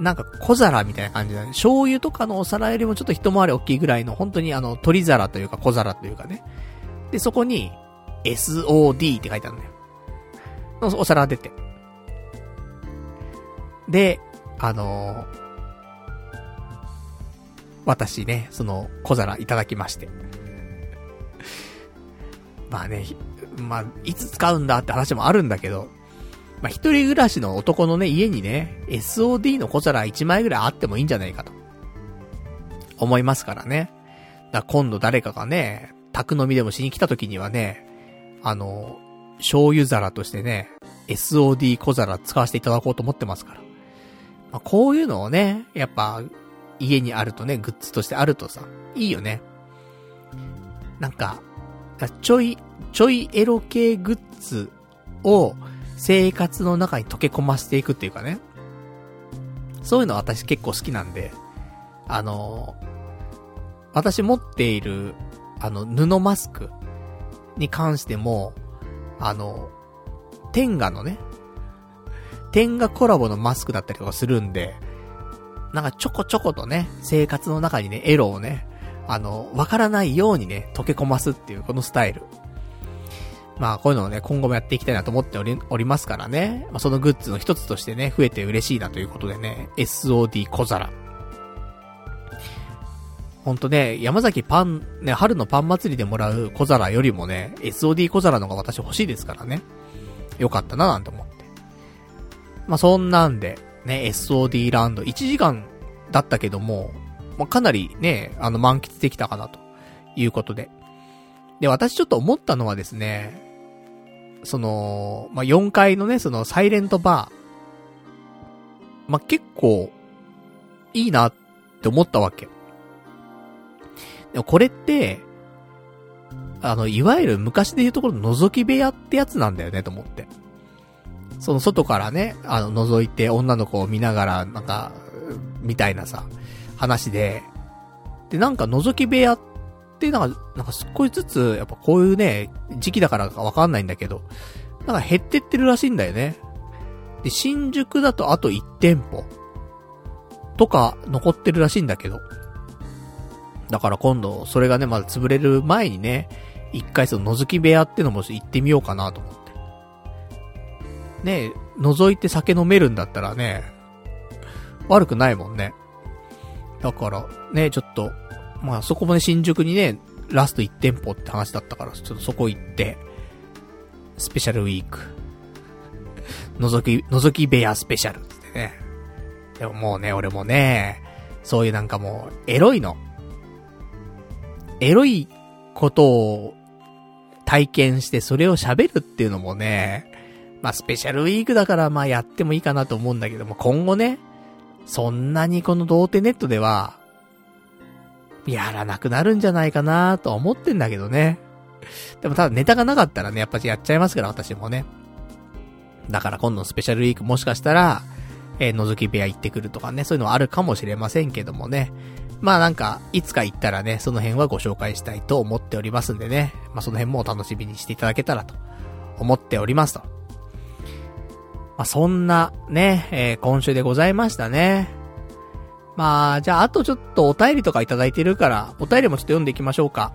なんか小皿みたいな感じだね。醤油とかのお皿よりもちょっと一回り大きいぐらいの、本当にあの、鳥皿というか小皿というかね。で、そこに、SOD って書いてあるのよ。お皿出て。で、あのー、私ね、その小皿いただきまして。まあね、まあ、いつ使うんだって話もあるんだけど、まあ、一人暮らしの男のね、家にね、SOD の小皿1枚ぐらいあってもいいんじゃないかと。思いますからね。だら今度誰かがね、宅飲みでもしに来た時にはね、あの、醤油皿としてね、SOD 小皿使わせていただこうと思ってますから。まあ、こういうのをね、やっぱ、家にあるとね、グッズとしてあるとさ、いいよね。なんか、ちょい、ちょいエロ系グッズを生活の中に溶け込ませていくっていうかね。そういうの私結構好きなんで、あの、私持っている、あの、布マスクに関しても、あの、テンガのね、テンガコラボのマスクだったりとかするんで、なんかちょこちょことね、生活の中にね、エロをね、あの、わからないようにね、溶け込ますっていうこのスタイル。まあ、こういうのをね、今後もやっていきたいなと思っており、おりますからね。まあ、そのグッズの一つとしてね、増えて嬉しいなということでね、SOD 小皿。ほんとね、山崎パン、ね、春のパン祭りでもらう小皿よりもね、SOD 小皿の方が私欲しいですからね。よかったななんて思って。まあ、そんなんで、ね、SOD ランド1時間だったけども、まあ、かなりね、あの満喫できたかなということで。で、私ちょっと思ったのはですね、その、まあ、4階のね、そのサイレントバー。まあ、結構、いいなって思ったわけ。でもこれって、あの、いわゆる昔で言うところの覗き部屋ってやつなんだよね、と思って。その外からね、あの、覗いて女の子を見ながら、なんか、みたいなさ、話で、で、なんか覗き部屋っって、なんか、なんか少しずつ、やっぱこういうね、時期だからかわかんないんだけど、なんか減ってってるらしいんだよね。で、新宿だとあと1店舗、とか残ってるらしいんだけど、だから今度、それがね、まだ潰れる前にね、一回その覗き部屋ってのも行ってみようかなと思って。ね覗いて酒飲めるんだったらね、悪くないもんね。だから、ね、ちょっと、まあそこもね、新宿にね、ラスト1店舗って話だったから、ちょっとそこ行って、スペシャルウィーク。覗き、覗き部屋スペシャルってね。でももうね、俺もね、そういうなんかもう、エロいの。エロいことを体験してそれを喋るっていうのもね、まあスペシャルウィークだからまあやってもいいかなと思うんだけども、今後ね、そんなにこの童貞ネットでは、やらなくなるんじゃないかなと思ってんだけどね。でもただネタがなかったらね、やっぱりやっちゃいますから、私もね。だから今度のスペシャルウィークもしかしたら、えー、覗き部屋行ってくるとかね、そういうのはあるかもしれませんけどもね。まあなんか、いつか行ったらね、その辺はご紹介したいと思っておりますんでね。まあその辺もお楽しみにしていただけたらと思っておりますと。まあそんなね、えー、今週でございましたね。まあ、じゃああとちょっとお便りとかいただいてるから、お便りもちょっと読んでいきましょうか。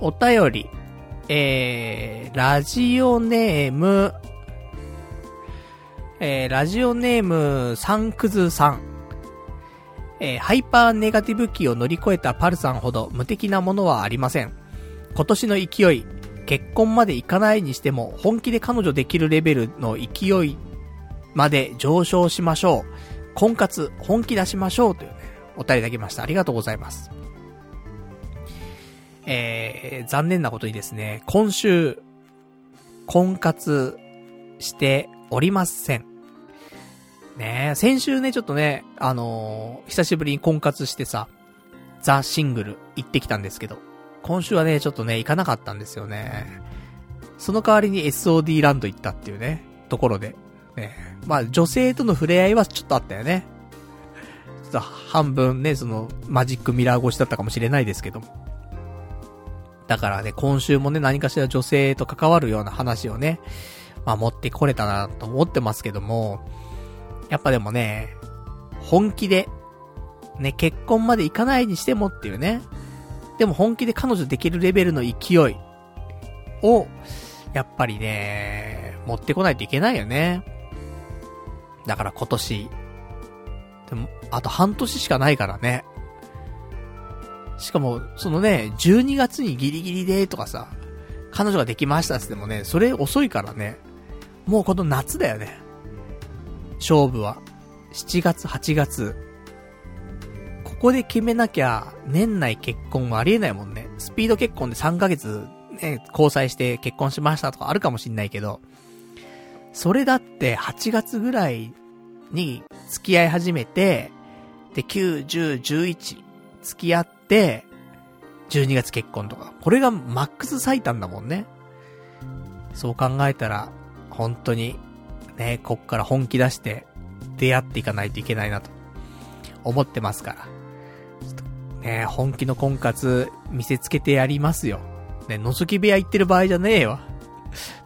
お便り、えー、ラジオネーム、えー、ラジオネーム、サンクズさん。えー、ハイパーネガティブ期を乗り越えたパルさんほど無敵なものはありません。今年の勢い、結婚までいかないにしても本気で彼女できるレベルの勢いまで上昇しましょう。婚活、本気出しましょうというね、お便りいただきました。ありがとうございます。えー、残念なことにですね、今週、婚活しておりません。ね、先週ね、ちょっとね、あのー、久しぶりに婚活してさ、ザ・シングル行ってきたんですけど、今週はね、ちょっとね、行かなかったんですよね。その代わりに SOD ランド行ったっていうね、ところで。ね、まあ、女性との触れ合いはちょっとあったよね。ちょっと半分ね、その、マジックミラー越しだったかもしれないですけども。だからね、今週もね、何かしら女性と関わるような話をね、まあ持ってこれたなと思ってますけども、やっぱでもね、本気で、ね、結婚までいかないにしてもっていうね。でも本気で彼女できるレベルの勢いを、やっぱりね、持ってこないといけないよね。だから今年、でも、あと半年しかないからね。しかも、そのね、12月にギリギリでとかさ、彼女ができましたってってもね、それ遅いからね。もうこの夏だよね。勝負は。7月、8月。ここで決めなきゃ、年内結婚はありえないもんね。スピード結婚で3ヶ月、ね、交際して結婚しましたとかあるかもしんないけど、それだって8月ぐらいに付き合い始めて、で、9、10、11、付き合って、12月結婚とか。これがマックス最短だもんね。そう考えたら、本当に、ね、こっから本気出して、出会っていかないといけないなと、思ってますから。ね、本気の婚活、見せつけてやりますよ。ね、覗き部屋行ってる場合じゃねえわ。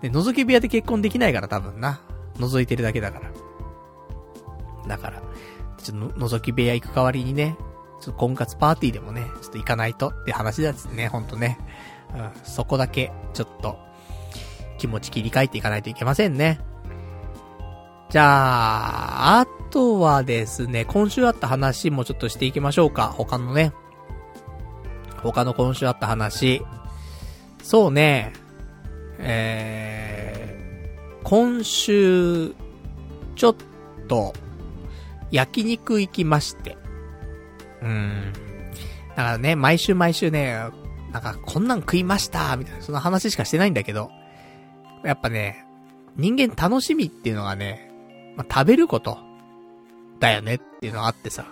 ね、覗き部屋で結婚できないから多分な。覗いてるだけだから。だから、ちょっと覗き部屋行く代わりにね、ちょっと婚活パーティーでもね、ちょっと行かないとって話だですね、ほんとね。うん、そこだけ、ちょっと、気持ち切り替えていかないといけませんね。じゃあ、あとはですね、今週あった話もちょっとしていきましょうか。他のね。他の今週あった話。そうね、えー、今週、ちょっと、焼肉行きまして。うん。だからね、毎週毎週ね、なんか、こんなん食いましたみたいな、その話しかしてないんだけど、やっぱね、人間楽しみっていうのがね、まあ、食べること、だよねっていうのがあってさ。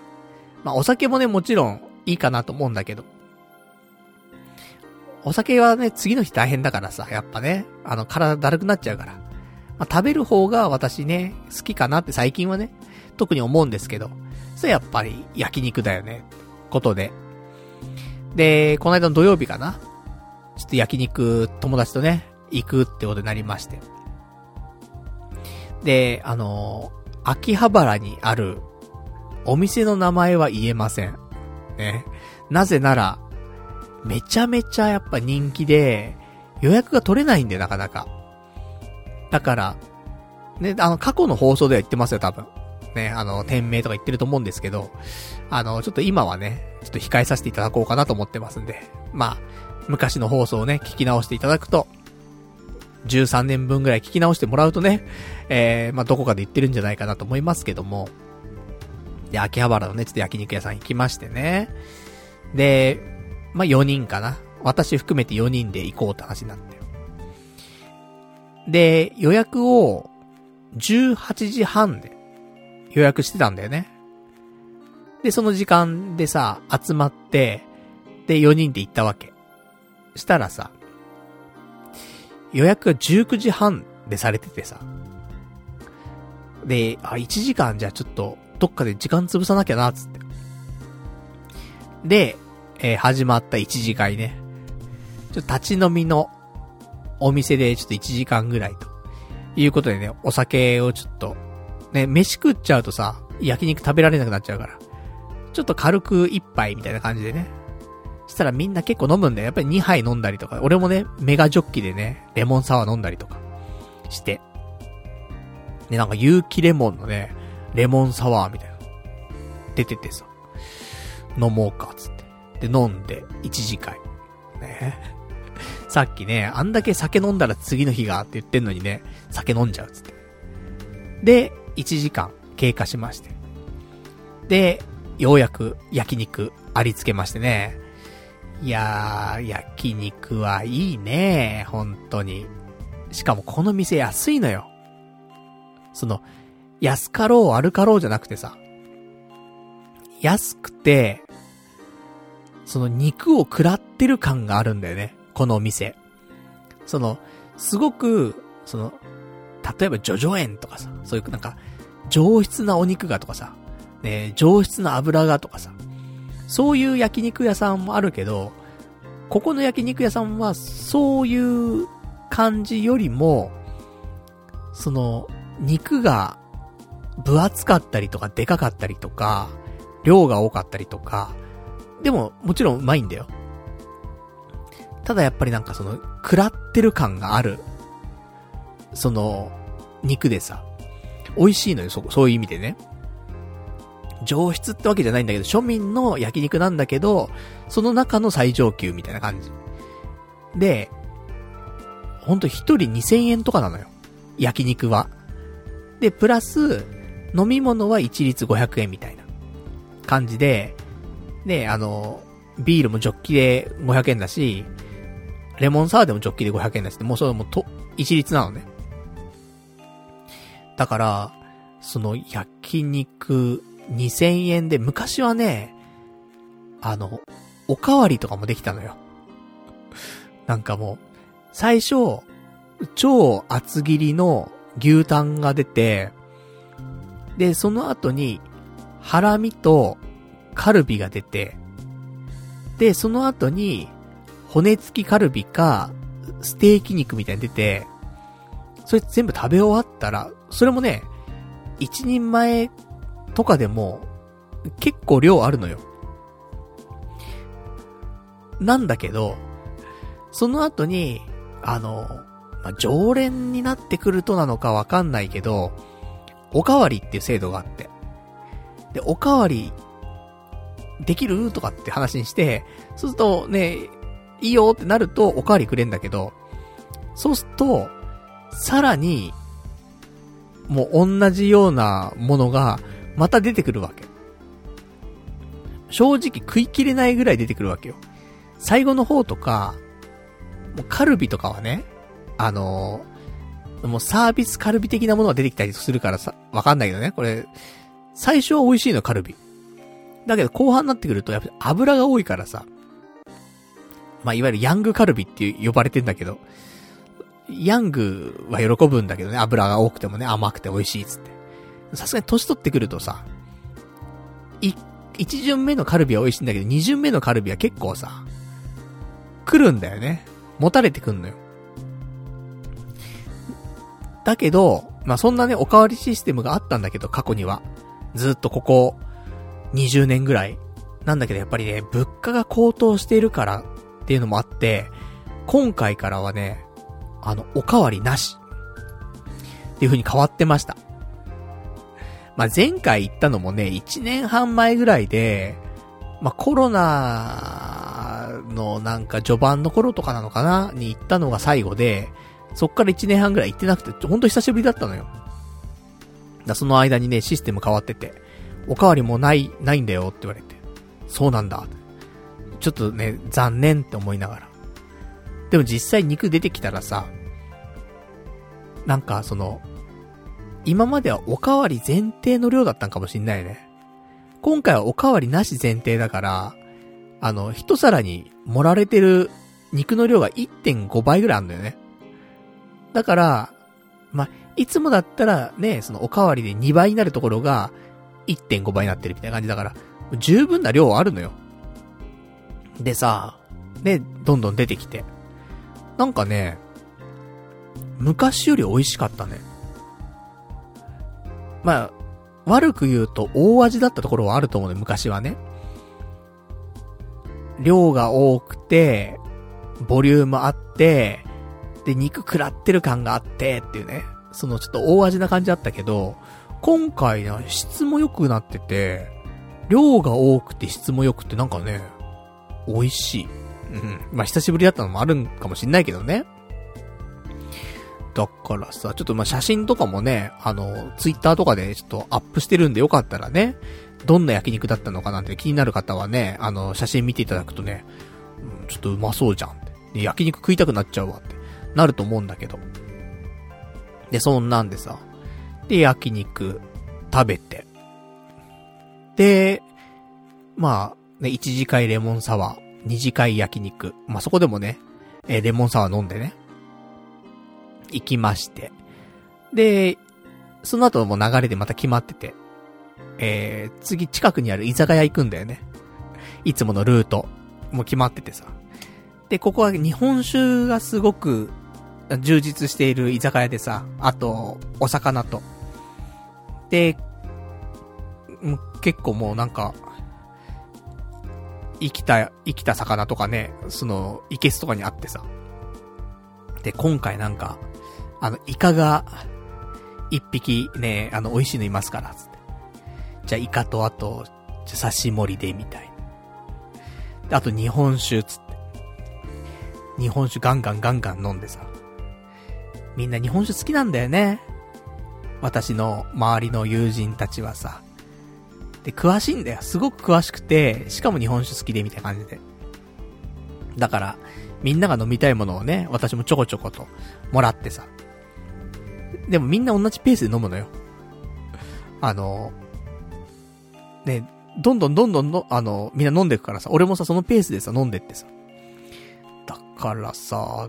まあ、お酒もね、もちろんいいかなと思うんだけど。お酒はね、次の日大変だからさ、やっぱね、あの、体だるくなっちゃうから。まあ、食べる方が私ね、好きかなって最近はね、特に思うんですけど、それやっぱり焼肉だよね。ことで。で、この間の土曜日かなちょっと焼肉友達とね、行くってことになりまして。で、あのー、秋葉原にあるお店の名前は言えません。ね。なぜなら、めちゃめちゃやっぱ人気で、予約が取れないんで、なかなか。だから、ね、あの、過去の放送では言ってますよ、多分。ね、あの、店名とか言ってると思うんですけど、あの、ちょっと今はね、ちょっと控えさせていただこうかなと思ってますんで、まあ、昔の放送をね、聞き直していただくと、13年分ぐらい聞き直してもらうとね、えー、まあ、どこかで言ってるんじゃないかなと思いますけども、で、秋葉原のね、ちょっと焼肉屋さん行きましてね。で、まあ、4人かな。私含めて4人で行こうって話になって。で、予約を18時半で予約してたんだよね。で、その時間でさ、集まって、で、4人で行ったわけ。したらさ、予約が19時半でされててさ。で、あ、1時間じゃちょっと、どっかで時間潰さなきゃな、つって。で、えー、始まった1次会ね。ちょっと立ち飲みのお店でちょっと1時間ぐらいと。いうことでね、お酒をちょっとね、飯食っちゃうとさ、焼肉食べられなくなっちゃうから。ちょっと軽く一杯みたいな感じでね。したらみんな結構飲むんだよ。やっぱり2杯飲んだりとか。俺もね、メガジョッキでね、レモンサワー飲んだりとか。して。で、なんか有機レモンのね、レモンサワーみたいな。出ててさ。飲もうか、つって。で、飲んで、1次会。ね さっきね、あんだけ酒飲んだら次の日がって言ってんのにね、酒飲んじゃうっ、つって。で、1時間経過しまして。で、ようやく焼肉ありつけましてね。いやー、焼肉はいいね本当に。しかもこの店安いのよ。その、安かろう悪かろうじゃなくてさ、安くて、その肉を食らってる感があるんだよね。このお店。その、すごく、その、例えばジョジョ園とかさ、そういうなんか、上質なお肉がとかさ、ね、上質な油がとかさ、そういう焼肉屋さんもあるけど、ここの焼肉屋さんは、そういう感じよりも、その、肉が分厚かったりとか、でかかったりとか、量が多かったりとか、でも、もちろんうまいんだよ。ただやっぱりなんかその、食らってる感がある、その、肉でさ、美味しいのよ、そ、そういう意味でね。上質ってわけじゃないんだけど、庶民の焼肉なんだけど、その中の最上級みたいな感じ。で、ほんと一人2000円とかなのよ。焼肉は。で、プラス、飲み物は一律500円みたいな感じで、で、あの、ビールもジョッキで500円だし、レモンサワーでもジョッキで500円だし、もうそれもと、一律なのね。だから、その焼肉2000円で、昔はね、あの、おかわりとかもできたのよ。なんかもう、最初、超厚切りの牛タンが出て、で、その後に、ハラミとカルビが出て、で、その後に、骨付きカルビか、ステーキ肉みたいに出て、それ全部食べ終わったら、それもね、一人前とかでも、結構量あるのよ。なんだけど、その後に、あの、まあ、常連になってくるとなのかわかんないけど、おかわりっていう制度があって。で、おかわり、できる？とかって話にして、そうするとね、いいよってなるとおかわりくれんだけど、そうすると、さらに、もう同じようなものが、また出てくるわけ。正直食い切れないぐらい出てくるわけよ。最後の方とか、もうカルビとかはね、あのー、もうサービスカルビ的なものが出てきたりするからさ、わかんないけどね、これ、最初は美味しいのカルビ。だけど後半になってくると、やっぱ油が多いからさ、まあ、いわゆるヤングカルビって呼ばれてんだけど、ヤングは喜ぶんだけどね、油が多くてもね、甘くて美味しいっつって。さすがに年取ってくるとさ、い、一巡目のカルビは美味しいんだけど、二巡目のカルビは結構さ、来るんだよね。持たれてくんのよ。だけど、まあ、そんなね、おかわりシステムがあったんだけど、過去には。ずっとここ、20年ぐらい。なんだけど、やっぱりね、物価が高騰しているからっていうのもあって、今回からはね、あの、おかわりなし。っていう風に変わってました。まあ、前回行ったのもね、1年半前ぐらいで、まあ、コロナのなんか序盤の頃とかなのかなに行ったのが最後で、そっから1年半ぐらい行ってなくて、ほんと久しぶりだったのよ。だその間にね、システム変わってて、おかわりもない、ないんだよって言われて。そうなんだ。ちょっとね、残念って思いながら。でも実際肉出てきたらさ、なんかその、今まではおかわり前提の量だったんかもしんないね。今回はおかわりなし前提だから、あの、一皿に盛られてる肉の量が1.5倍ぐらいあるんだよね。だから、まいつもだったらね、そのおかわりで2倍になるところが1.5倍になってるみたいな感じだから、十分な量はあるのよ。でさ、ね、どんどん出てきて。なんかね、昔より美味しかったね。まあ、悪く言うと大味だったところはあると思うね、昔はね。量が多くて、ボリュームあって、で、肉食らってる感があってっていうね。そのちょっと大味な感じだったけど、今回ね、質も良くなってて、量が多くて質も良くてなんかね、美味しい。うん。まあ、久しぶりだったのもあるんかもしんないけどね。だからさ、ちょっとま、写真とかもね、あの、ツイッターとかでちょっとアップしてるんでよかったらね、どんな焼肉だったのかなんて気になる方はね、あの、写真見ていただくとね、うん、ちょっとうまそうじゃんって。焼肉食いたくなっちゃうわって、なると思うんだけど。で、そんなんでさ、で、焼肉食べて。で、まあ、ね、1次会レモンサワー、2次会焼肉。まあ、そこでもね、えー、レモンサワー飲んでね。行きまして。で、その後も流れでまた決まってて、えー、次近くにある居酒屋行くんだよね。いつものルート。もう決まっててさ。で、ここは日本酒がすごく充実している居酒屋でさ、あと、お魚と。で、結構もうなんか、生きた、生きた魚とかね、その、いけすとかにあってさ。で、今回なんか、あの、イカが、一匹ね、あの、美味しいのいますから、つって。じゃあ、イカとあと、刺し盛りで、みたいな。あと日本酒、つって。日本酒ガンガンガンガン飲んでさ。みんな日本酒好きなんだよね。私の周りの友人たちはさ。で、詳しいんだよ。すごく詳しくて、しかも日本酒好きでみたいな感じで。だから、みんなが飲みたいものをね、私もちょこちょこともらってさ。でもみんな同じペースで飲むのよ。あの、ね、どんどんどんどんの、あの、みんな飲んでくからさ、俺もさ、そのペースでさ、飲んでってさ。だからさ、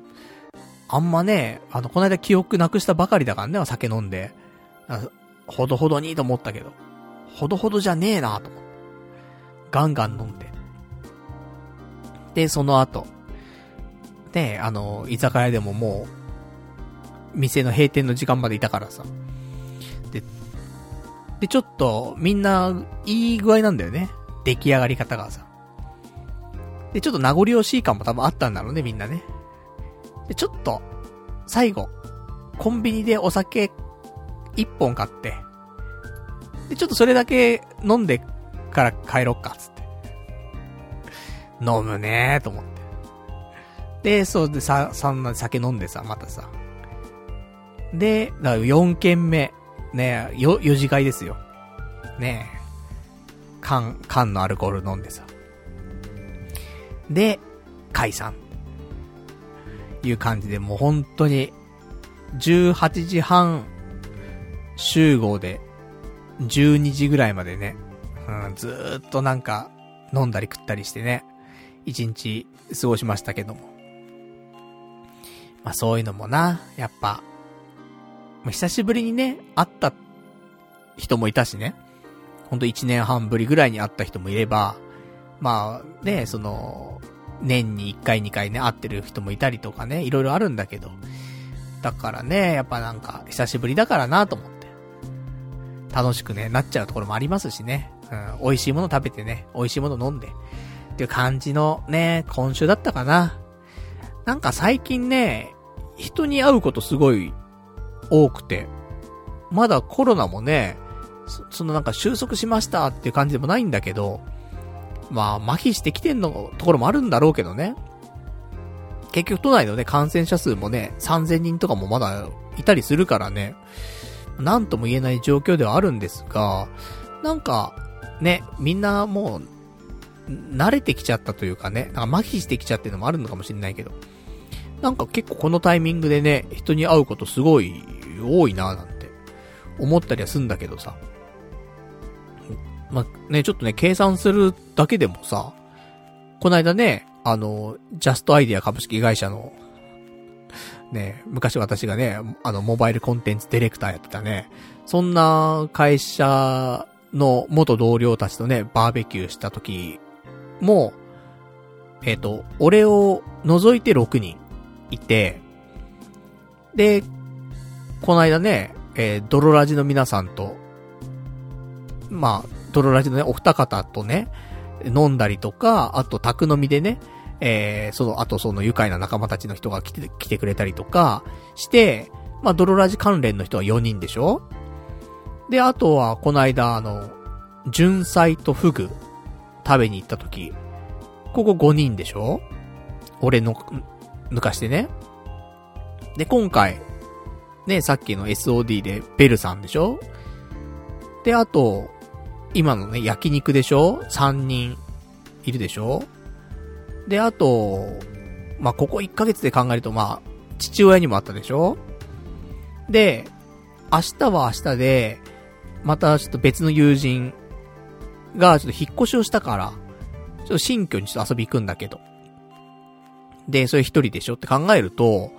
あんまね、あの、この間記憶なくしたばかりだからね、酒飲んで。ほどほどにと思ったけど、ほどほどじゃねえなと思って。ガンガン飲んで。で、その後、ね、あの、居酒屋でももう、店の閉店の時間までいたからさ。で、で、ちょっと、みんな、いい具合なんだよね。出来上がり方がさ。で、ちょっと名残惜しい感も多分あったんだろうね、みんなね。で、ちょっと、最後、コンビニでお酒、一本買って、で、ちょっとそれだけ飲んでから帰ろっか、つって。飲むねーと思って。で、そうでさ、そんな酒飲んでさ、またさ。で、だから4軒目。ねよ、4次会ですよ。ねえ缶、缶のアルコール飲んでさ。で、解散。ていう感じで、もう本当に、18時半集合で、12時ぐらいまでね、うん、ずーっとなんか、飲んだり食ったりしてね、一日過ごしましたけども。まあそういうのもな、やっぱ、久しぶりにね、会った人もいたしね。ほんと1年半ぶりぐらいに会った人もいれば、まあね、その、年に1回2回ね、会ってる人もいたりとかね、いろいろあるんだけど。だからね、やっぱなんか、久しぶりだからなと思って。楽しくね、なっちゃうところもありますしね。うん、美味しいもの食べてね、美味しいもの飲んで。っていう感じのね、今週だったかな。なんか最近ね、人に会うことすごい多くて。まだコロナもね、そそのなんか収束しましたっていう感じでもないんだけど、まあ、麻痺してきてんのところもあるんだろうけどね。結局都内のね、感染者数もね、3000人とかもまだいたりするからね、なんとも言えない状況ではあるんですが、なんか、ね、みんなもう、慣れてきちゃったというかね、なんか麻痺してきちゃってるのもあるのかもしれないけど、なんか結構このタイミングでね、人に会うことすごい多いななんて思ったりはすんだけどさ。まあ、ね、ちょっとね、計算するだけでもさ、こないだね、あの、ジャストアイディア株式会社の、ね、昔私がね、あの、モバイルコンテンツディレクターやってたね、そんな会社の元同僚たちとね、バーベキューした時も、えっ、ー、と、俺を除いて6人いて、で、この間ね、えー、ドロラジの皆さんと、まあ、ドロラジのね、お二方とね、飲んだりとか、あと宅飲みでね、えー、その、あとその愉快な仲間たちの人が来て、来てくれたりとか、して、まあ、ドロラジ関連の人は4人でしょ？で、あとは、この間、あの、純菜とフグ、食べに行った時、ここ5人でしょ？俺の、抜かしてね。で、今回、ね、さっきの SOD でベルさんでしょ？で、あと、今のね、焼肉でしょ ?3 人いるでしょ？で、あと、まあ、ここ1ヶ月で考えると、まあ、父親にもあったでしょ？で、明日は明日で、またちょっと別の友人がちょっと引っ越しをしたから、ちょっと新居にちょっと遊び行くんだけど。で、それ一人でしょ？って考えると、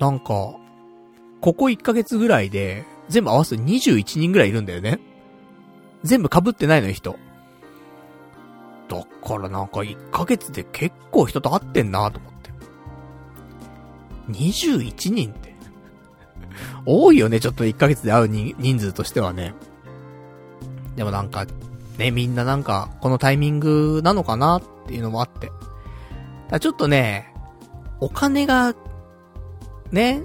なんか、ここ1ヶ月ぐらいで、全部合わせて21人ぐらいいるんだよね。全部被ってないのよ、人。だからなんか1ヶ月で結構人と会ってんなと思って。21人って。多いよね、ちょっと1ヶ月で会う人数としてはね。でもなんか、ね、みんななんか、このタイミングなのかなっていうのもあって。だちょっとね、お金が、ね、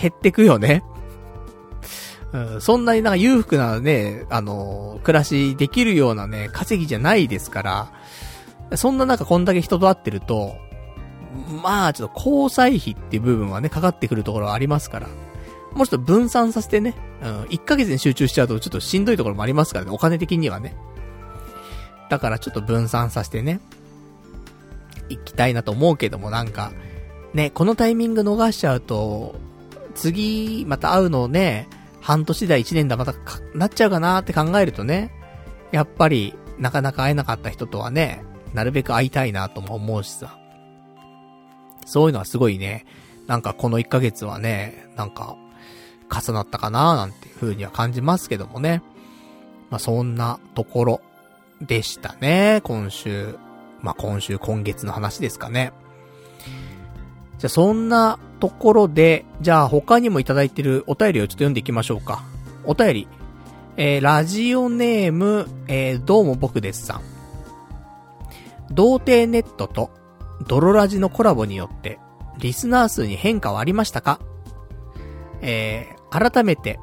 減ってくよね。うん、そんなになんか裕福なね、あの、暮らしできるようなね、稼ぎじゃないですから、そんななんかこんだけ人と会ってると、まあ、ちょっと交際費っていう部分はね、かかってくるところはありますから、もうちょっと分散させてね、うん、1ヶ月に集中しちゃうとちょっとしんどいところもありますからね、お金的にはね。だからちょっと分散させてね、行きたいなと思うけどもなんか、ね、このタイミング逃しちゃうと、次、また会うのをね、半年だ、一年だ、またなっちゃうかなって考えるとね、やっぱり、なかなか会えなかった人とはね、なるべく会いたいなとも思うしさ。そういうのはすごいね、なんかこの1ヶ月はね、なんか、重なったかななんていう風には感じますけどもね。まあ、そんなところでしたね、今週。まあ、今週、今月の話ですかね。じゃあ、そんなところで、じゃあ他にもいただいてるお便りをちょっと読んでいきましょうか。お便り。えー、ラジオネーム、えー、どうも僕ですさん。童貞ネットとドロラジのコラボによって、リスナー数に変化はありましたか？えー、改めて、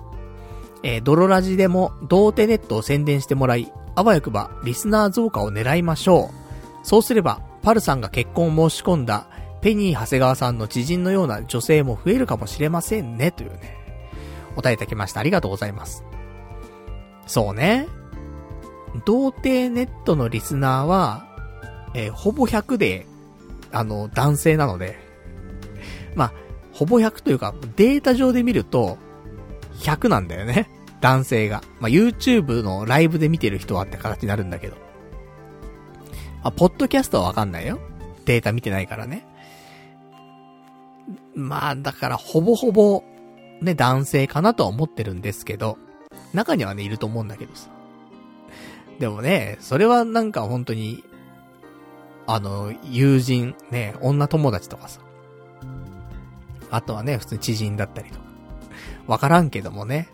えー、ドロラジでも童貞ネットを宣伝してもらい、あわよくばリスナー増加を狙いましょう。そうすれば、パルさんが結婚を申し込んだペニー長谷川さんの知人のような女性も増えるかもしれませんね、というね。お答えいたきました。ありがとうございます。そうね。童貞ネットのリスナーは、えー、ほぼ100で、あの、男性なので、まあ、ほぼ100というか、データ上で見ると、100なんだよね。男性が。まあ、YouTube のライブで見てる人はって形になるんだけど。あ、ポッドキャストはわかんないよ。データ見てないからね。まあ、だからほぼほぼ、ね、男性かなとは思ってるんですけど、中にはね、いると思うんだけどさ。でもね、それはなんか本当に、あの、友人、ね、女友達とかさ。あとはね、普通に知人だったりとか。わからんけどもね。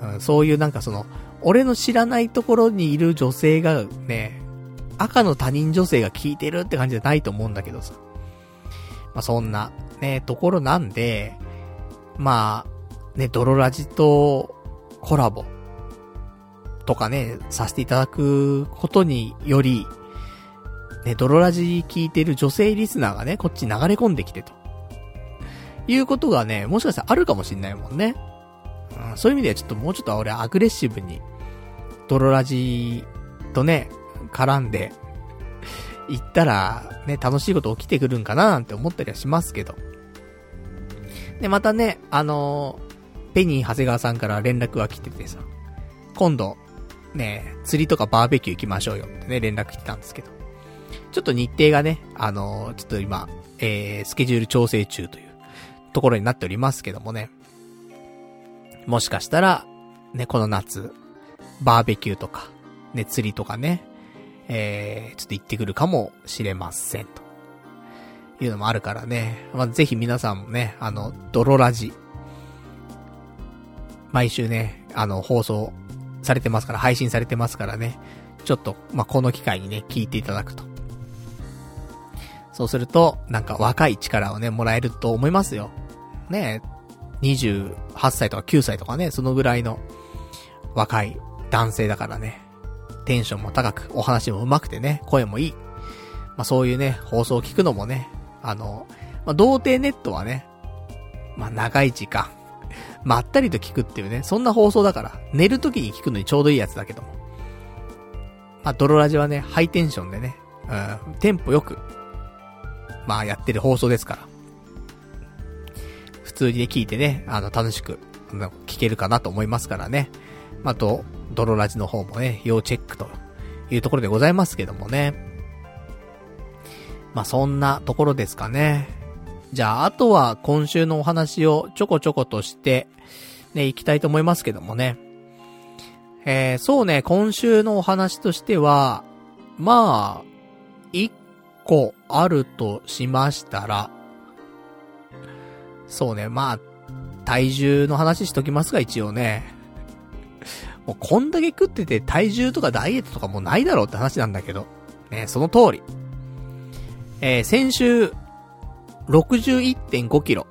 うん、そういうなんかその、俺の知らないところにいる女性がね、赤の他人女性が聞いてるって感じじゃないと思うんだけどさ。まあ、そんな、ね、ところなんで、まあ、ね、ドロラジとコラボとかね、させていただくことにより、ね、ドロラジ聞いてる女性リスナーがね、こっち流れ込んできてと。いうことがね、もしかしたらあるかもしんないもんね。うん、そういう意味ではちょっともうちょっと俺アグレッシブに、ドロラジとね、絡んで、行ったら、ね、楽しいこと起きてくるんかななんて思ったりはしますけど。で、またね、あのー、ペニー長谷川さんから連絡が来ててさ、今度、ね、釣りとかバーベキュー行きましょうよってね、連絡来てたんですけど。ちょっと日程がね、あのー、ちょっと今、えー、スケジュール調整中というところになっておりますけどもね。もしかしたら、ね、この夏、バーベキューとか、ね、釣りとかね、えー、ちょっと行ってくるかもしれませんと。いうのもあるからね。まあ、ぜひ皆さんもね、あの、ドロラジ。毎週ね、あの、放送されてますから、配信されてますからね。ちょっと、まあ、この機会にね、聞いていただくと。そうすると、なんか若い力をね、もらえると思いますよ。ね28歳とか9歳とかね、そのぐらいの若い男性だからね。テンションも高く、お話も上手くてね、声もいい。まあそういうね、放送を聞くのもね、あの、まあ、童貞ネットはね、まあ、長い時間、まったりと聞くっていうね、そんな放送だから、寝る時に聞くのにちょうどいいやつだけども。まあ、ドロラジはね、ハイテンションでね、うん、テンポよく、まあ、やってる放送ですから。普通にね、聞いてね、あの、楽しく、聞けるかなと思いますからね。あと、ドロラジの方もね、要チェックというところでございますけどもね。まあ、そんなところですかね。じゃあ、あとは今週のお話をちょこちょことして、ね、行きたいと思いますけどもね。えー、そうね、今週のお話としては、まあ、一個あるとしましたら、そうね、まあ、体重の話しときますが、一応ね。もうこんだけ食ってて体重とかダイエットとかもうないだろうって話なんだけど。ね、その通り。えー、先週、61.5キロ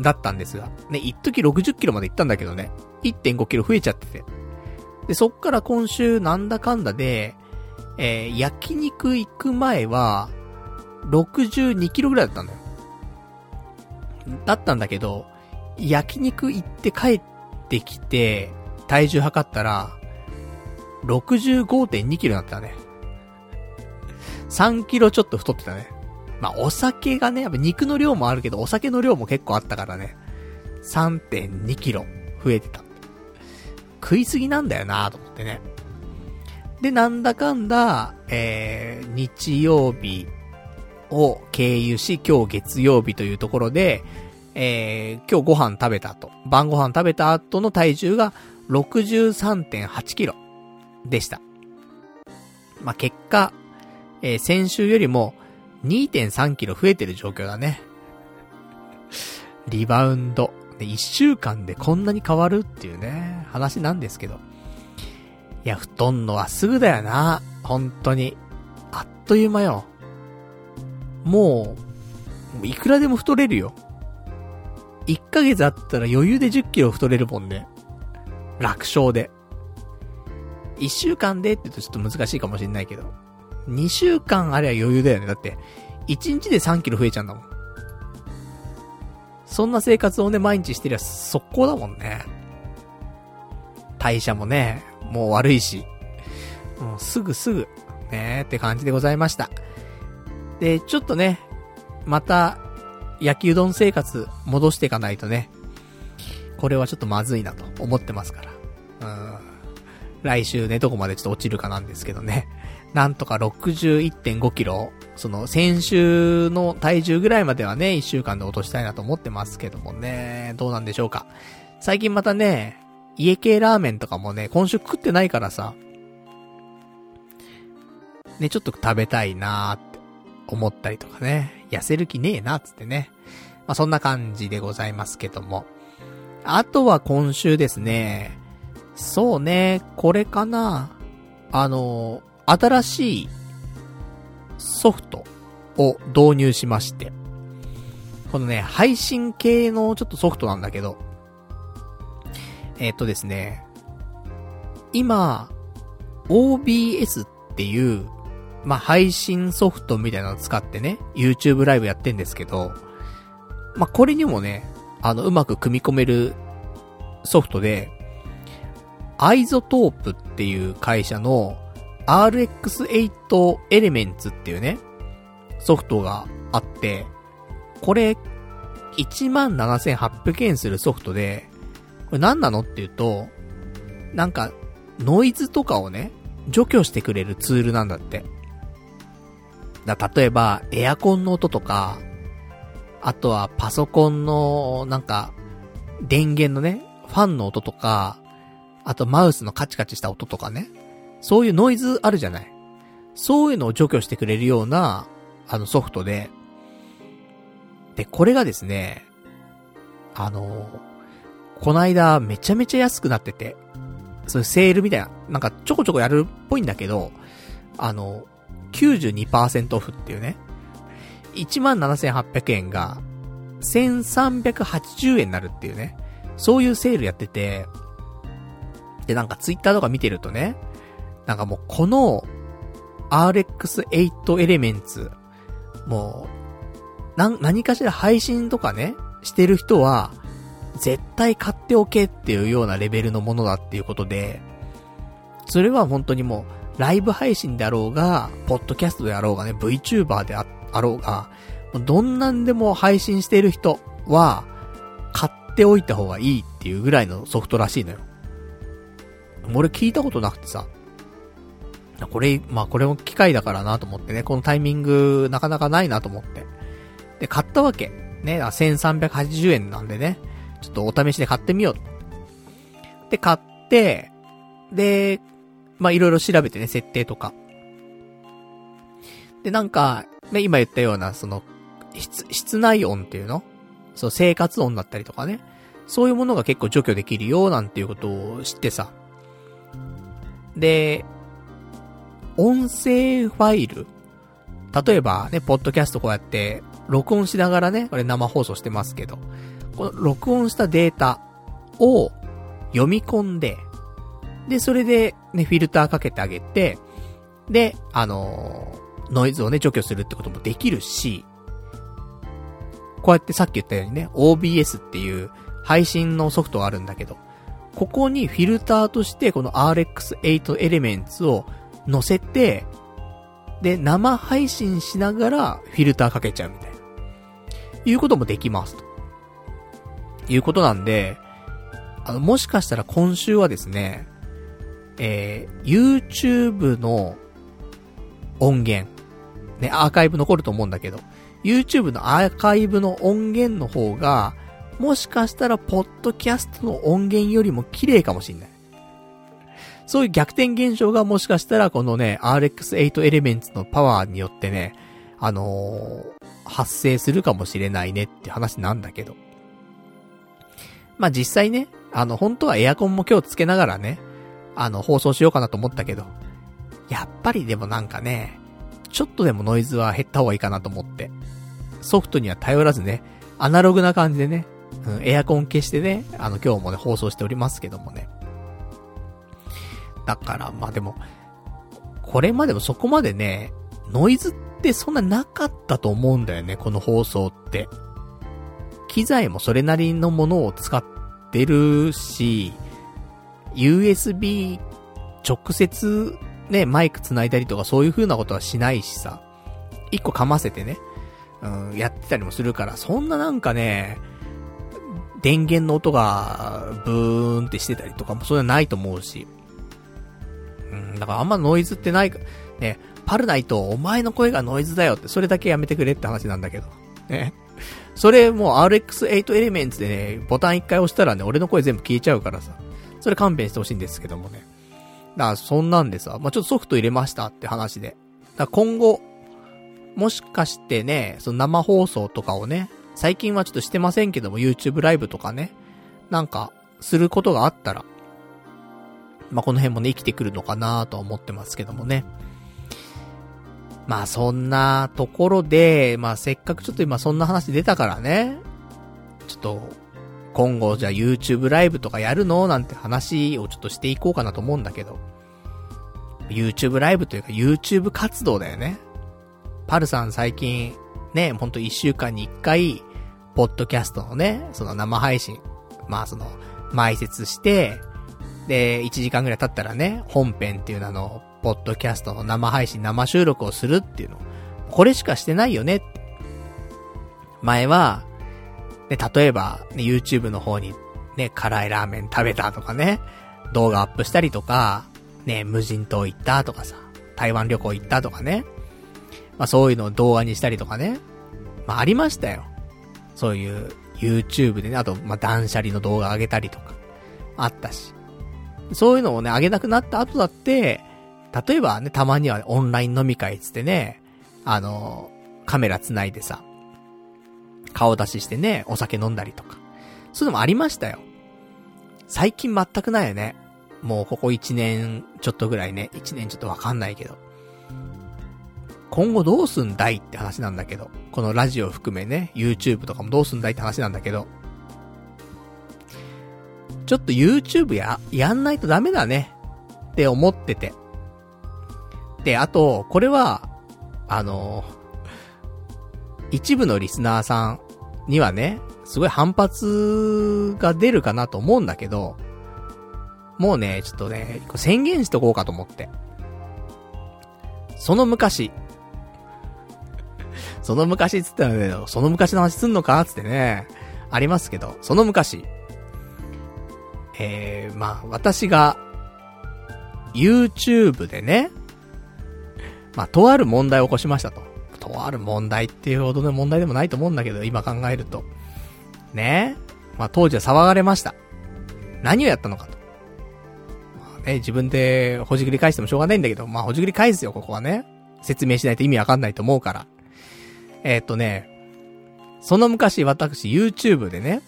だったんですが、ね、一時60キロまで行ったんだけどね、1.5キロ増えちゃってて。で、そっから今週なんだかんだで、えー、焼肉行く前は、62キロぐらいだったんだよ。だったんだけど、焼肉行って帰ってきて、体重測ったら、65.2キロだったね。3キロちょっと太ってたね。まあ、お酒がね、やっぱ肉の量もあるけど、お酒の量も結構あったからね。3.2キロ増えてた。食いすぎなんだよなと思ってね。で、なんだかんだ、えー、日曜日を経由し、今日月曜日というところで、えー、今日ご飯食べた後、晩ご飯食べた後の体重が63.8キロでした。まあ、結果、えー、先週よりも2.3キロ増えてる状況だね。リバウンド。で、1週間でこんなに変わるっていうね、話なんですけど。いや、太んのはすぐだよな。本当に。あっという間よ。もう、もういくらでも太れるよ。1ヶ月あったら余裕で10キロ太れるもんね。楽勝で。1週間でって言うとちょっと難しいかもしんないけど。2週間あれば余裕だよね。だって、1日で3キロ増えちゃうんだもん。そんな生活をね、毎日してりゃ速攻だもんね。代謝もね、もう悪いし。もうすぐすぐ、ねって感じでございました。で、ちょっとね、また、焼きうどん生活戻していかないとね、これはちょっとまずいなと思ってますから。うん。来週ね、どこまでちょっと落ちるかなんですけどね。なんとか61.5キロ、その先週の体重ぐらいまではね、1週間で落としたいなと思ってますけどもね、どうなんでしょうか。最近またね、家系ラーメンとかもね、今週食ってないからさ、ね、ちょっと食べたいなーって思ったりとかね、痩せる気ねえな、つってね。まあ、そんな感じでございますけども。あとは今週ですね、そうね、これかな。あの、新しいソフトを導入しまして、このね、配信系のちょっとソフトなんだけど、えっ、とですね、今、OBS っていう、まあ、配信ソフトみたいなのを使ってね、YouTube ライブやってんですけど、まあ、これにもね、あの、うまく組み込めるソフトで、 iZotope っていう会社の RX8 エレメンツっていうね、ソフトがあって、これ、17,800円するソフトで、これ何なのっていうと、なんか、ノイズとかをね、除去してくれるツールなんだって。だ例えば、エアコンの音とか、あとはパソコンの、なんか、電源のね、ファンの音とか、あとマウスのカチカチした音とかね。そういうノイズあるじゃない。そういうのを除去してくれるような、あのソフトで、で、これがですね、あの、こないだめちゃめちゃ安くなってて、そういうセールみたいな、なんかちょこちょこやるっぽいんだけど、あの、92%オフっていうね、17,800円が、1380円になるっていうね、そういうセールやってて、で、なんかツイッターとか見てるとね、なんかもうこの RX8 エレメンツ、もう、な、何かしら配信とかね、してる人は、絶対買っておけっていうようなレベルのものだっていうことで、それは本当にもう、ライブ配信であろうが、ポッドキャストであろうがね、VTuber であろうが、どんなんでも配信してる人は、買っておいた方がいいっていうぐらいのソフトらしいのよ。俺聞いたことなくてさ、これ、まあこれも機会だからなと思ってね、このタイミングなかなかないなと思って。で、買ったわけ。ね、1380円なんでね、ちょっとお試しで買ってみよう。で、買って、で、まあいろいろ調べてね、設定とか。で、なんか、ね、今言ったような、その、室、室内音っていうの？そう、生活音だったりとかね。そういうものが結構除去できるよ、なんていうことを知ってさ。で、音声ファイル。例えばね、ポッドキャストこうやって、録音しながらね、これ生放送してますけど、この録音したデータを読み込んで、で、それでね、フィルターかけてあげて、で、あのー、ノイズをね、除去するってこともできるし、こうやってさっき言ったようにね、OBS っていう配信のソフトがあるんだけど、ここにフィルターとしてこの RX8 Elements を載せて、で、生配信しながらフィルターかけちゃうみたいな。いうこともできますと。いうことなんで、あの、もしかしたら今週はですね、えー、YouTube の音源、ね、アーカイブ残ると思うんだけど、YouTube のアーカイブの音源の方が、もしかしたら、ポッドキャストの音源よりも綺麗かもしんない。そういう逆転現象がもしかしたら、このね、RX8 Elements のパワーによってね、あのー、発生するかもしれないねって話なんだけど。まあ、実際ね、あの、本当はエアコンも今日つけながらね、あの、放送しようかなと思ったけど、やっぱりでもなんかね、ちょっとでもノイズは減った方がいいかなと思って。ソフトには頼らずね、アナログな感じでね、うん、エアコン消してね、あの今日もね、放送しておりますけどもね。だから、まあでも、これまでもそこまでね、ノイズってそんななかったと思うんだよね、この放送って。機材もそれなりのものを使ってるし、USB 直接ね、マイク繋いだりとかそういう風なことはしないしさ、一個噛ませてね、うん、やってたりもするから、そんななんかね、電源の音が、ブーンってしてたりとかもそれはないと思うし。だからあんまノイズってないか、ね、パルナイト、お前の声がノイズだよって、それだけやめてくれって話なんだけど。ね。それもう RX8 Elements でね、ボタン一回押したらね、俺の声全部消えちゃうからさ。それ勘弁してほしいんですけどもね。だからそんなんでさ、まあ、ちょっとソフト入れましたって話で。だから今後、もしかしてね、その生放送とかをね、最近はちょっとしてませんけども、YouTube ライブとかね、なんか、することがあったら、まあ、この辺もね、生きてくるのかなと思ってますけどもね。まあ、そんなところで、まあ、せっかくちょっと今そんな話出たからね、ちょっと、今後じゃあ YouTube ライブとかやるのなんて話をちょっとしていこうかなと思うんだけど。YouTube ライブというか YouTube 活動だよね。パルさん最近、ね、ほんと一週間に一回、ポッドキャストのね、その生配信、まあその、埋設して、で、1時間ぐらい経ったらね、本編っていう名の、ポッドキャストの生配信、生収録をするっていうの。これしかしてないよね。前は、ね、例えば、ね、YouTube の方に、ね、辛いラーメン食べたとかね、動画アップしたりとか、ね、無人島行ったとかさ、台湾旅行行ったとかね。まあそういうのを動画にしたりとかね。まあありましたよ。そういう YouTube でね、あと、まあ断捨離の動画上げたりとか、あったし。そういうのをね、上げなくなった後だって、例えばね、たまにはオンライン飲み会つってね、あの、カメラ繋いでさ、顔出ししてね、お酒飲んだりとか。そういうのもありましたよ。最近全くないよね。もうここ1年ちょっとぐらいね、1年ちょっとわかんないけど。今後どうすんだいって話なんだけど。このラジオ含めね、YouTube とかもどうすんだいって話なんだけど。ちょっと YouTube や、やんないとダメだね。って思ってて。で、あと、これは、あの一部のリスナーさんにはね、すごい反発が出るかなと思うんだけど、もうね、ちょっとね、宣言しとこうかと思って。その昔、その昔っつったらね、その昔の話すんのかつってね、ありますけど、その昔、えー、まあ、私が、YouTube でね、まあ、とある問題を起こしましたと。とある問題っていうほどの問題でもないと思うんだけど、今考えると。ねまあ当時は騒がれました。何をやったのかと。まあね、自分でほじくり返してもしょうがないんだけど、まあほじくり返すよ、ここはね。説明しないと意味わかんないと思うから。えー、っとね、その昔私 YouTube でね、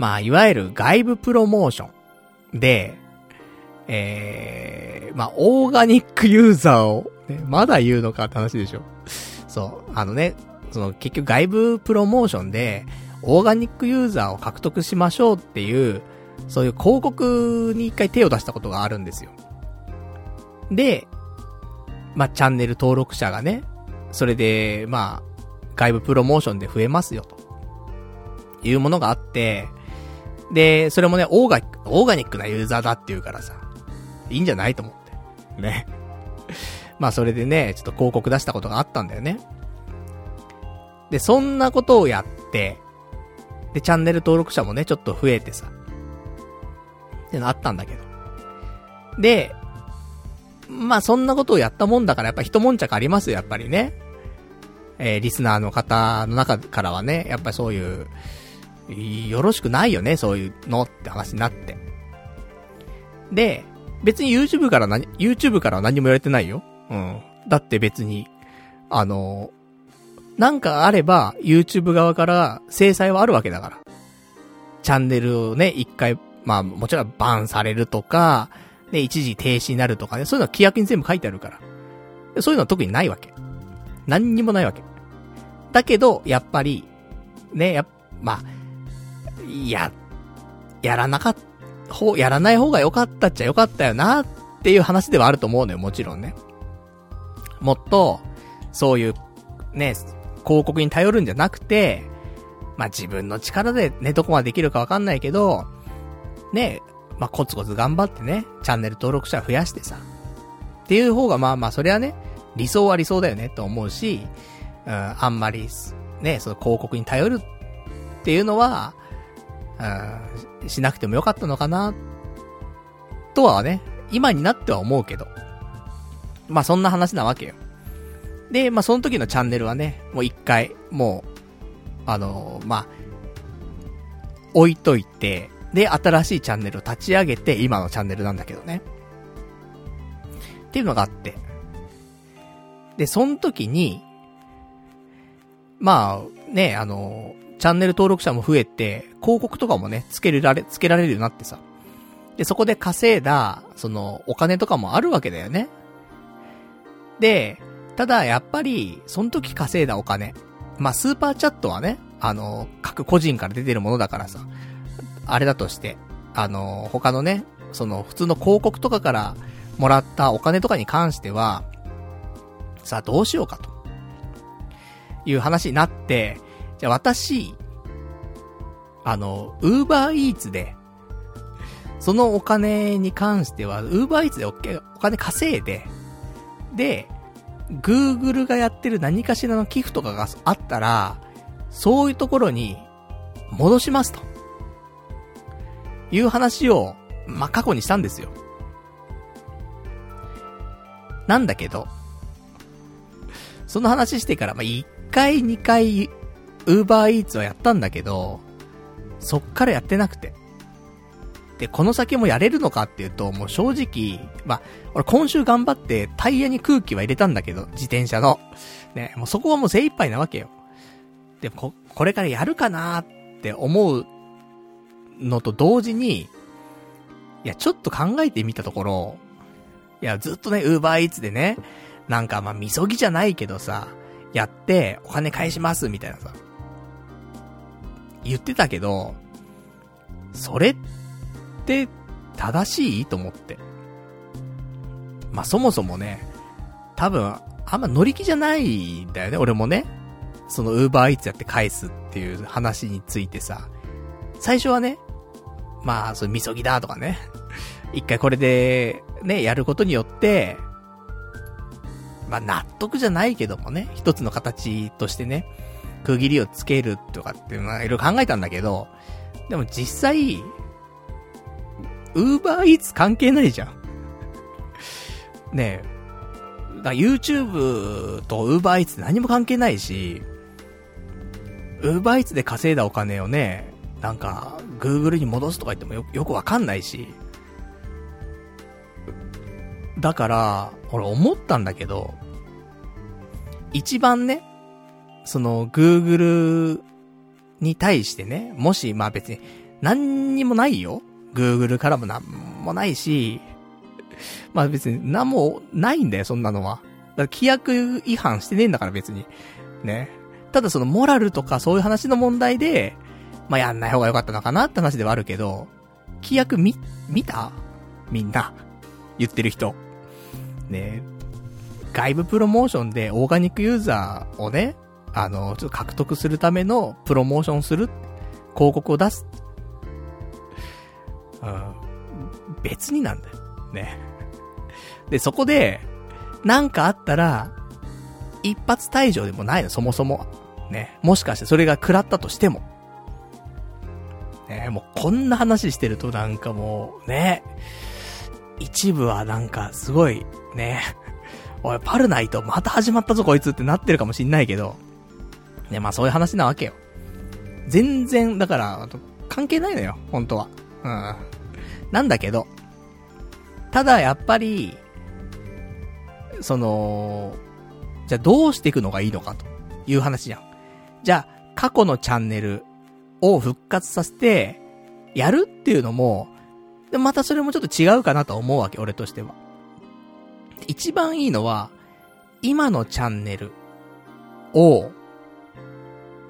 まあいわゆる外部プロモーションで、えー、まあオーガニックユーザーをね、まだ言うのかって話でしょ。そう。あのね、その結局外部プロモーションで、オーガニックユーザーを獲得しましょうっていう、そういう広告に一回手を出したことがあるんですよ。で、まあ、チャンネル登録者がね、それで、まあ、外部プロモーションで増えますよ、というものがあって、で、それもね、オーガ、オーガニックなユーザーだっていうからさ、いいんじゃないと思って。ね。まあそれでね、ちょっと広告出したことがあったんだよね。で、そんなことをやって、で、チャンネル登録者もね、ちょっと増えてさ。ってのあったんだけど。で、まあそんなことをやったもんだからやっぱ一悶着ありますよ、やっぱりね。えー、リスナーの方の中からはね、やっぱりそういう、よろしくないよね、そういうのって話になって。で、別に YouTube から何、YouTube からは何も言われてないよ。うん。だって別に、あの、なんかあれば、YouTube 側から制裁はあるわけだから。チャンネルをね、一回、まあもちろんバンされるとか、ね、一時停止になるとかね、そういうのは規約に全部書いてあるから。そういうのは特にないわけ。何にもないわけ。だけど、やっぱり、ね、や、まあ、や、やらなかった、ほ、やらない方が良かったっちゃ良かったよなっていう話ではあると思うのよ、もちろんね。もっと、そういう、ね、広告に頼るんじゃなくて、まあ、自分の力でね、どこまでできるかわかんないけど、ね、まあ、コツコツ頑張ってね、チャンネル登録者増やしてさ。っていう方がまあまあ、それはね、理想は理想だよねと思うし、うん、あんまり、ね、その広告に頼るっていうのは、うん、しなくてもよかったのかな、とはね、今になっては思うけど。まあそんな話なわけよ。で、まあその時のチャンネルはね、もう一回、もう、あのー、まあ、置いといて、で、新しいチャンネルを立ち上げて、今のチャンネルなんだけどね。っていうのがあって。で、その時に、まあ、ね、あのー、チャンネル登録者も増えて、広告とかもね、つけられ、つけられるようになってさ。で、そこで稼いだ、その、お金とかもあるわけだよね。で、ただ、やっぱり、その時稼いだお金。まあ、スーパーチャットはね、あの、各個人から出てるものだからさ、あれだとして、あの、他のね、その、普通の広告とかからもらったお金とかに関しては、さあ、どうしようかと。いう話になって、じゃあ私、あの、ウーバーイーツで、そのお金に関しては、ウーバーイーツでお金稼いで、で、Google がやってる何かしらの寄付とかがあったら、そういうところに戻しますと。いう話を、まあ、過去にしたんですよ。なんだけど、その話してから、まあ、1回2回、ウーバーイーツはやったんだけど、そっからやってなくて。で、この先もやれるのかっていうと、もう正直、まあ、俺今週頑張ってタイヤに空気は入れたんだけど、自転車の。ね、もうそこはもう精一杯なわけよ。でもこ、これからやるかなって思うのと同時に、いや、ちょっと考えてみたところ、いや、ずっとね、ウーバーイーツでね、なんかまあ、みそぎじゃないけどさ、やって、お金返します、みたいなさ。言ってたけど、それって正しい？と思って。まあ、そもそもね、多分、あんま乗り気じゃないんだよね、俺もね。そのウーバーイーツやって返すっていう話についてさ。最初はね、まあ、それ、みそぎだとかね。一回これで、ね、やることによって、まあ、納得じゃないけどもね、一つの形としてね、区切りをつけるとかっていうのは、いろいろ考えたんだけど、でも実際、ウーバーイーツ関係ないじゃん。ねえ。だ YouTube とウーバーイーツ何も関係ないし、ウーバーイーツで稼いだお金をね、なんか、Google に戻すとか言ってもよ、よくわかんないし。だから、俺思ったんだけど、一番ね、その Google に対してね、もし、まあ別に、何にもないよ。Google からもなんもないし、まあ別に何もないんだよ、そんなのは。だから規約違反してねえんだから別に。ね。ただそのモラルとかそういう話の問題で、まあやんない方が良かったのかなって話ではあるけど、規約見、見た？みんな。言ってる人。ね外部プロモーションでオーガニックユーザーをね、あの、ちょっと獲得するためのプロモーションする、広告を出す。うん。別になんだよ。ね。で、そこで、なんかあったら、一発退場でもないの、そもそも。ね。もしかしてそれが食らったとしても。ね、もうこんな話してるとなんかもう、ね。一部はなんかすごい、ね。おい、パルナイトまた始まったぞこいつってなってるかもしんないけど。ね、まあそういう話なわけよ。全然、だから、関係ないのよ、本当は。うん。なんだけど、ただやっぱり、その、じゃあどうしていくのがいいのかという話じゃん。じゃあ、過去のチャンネルを復活させて、やるっていうのも、でまたそれもちょっと違うかなと思うわけ、俺としては。一番いいのは、今のチャンネルを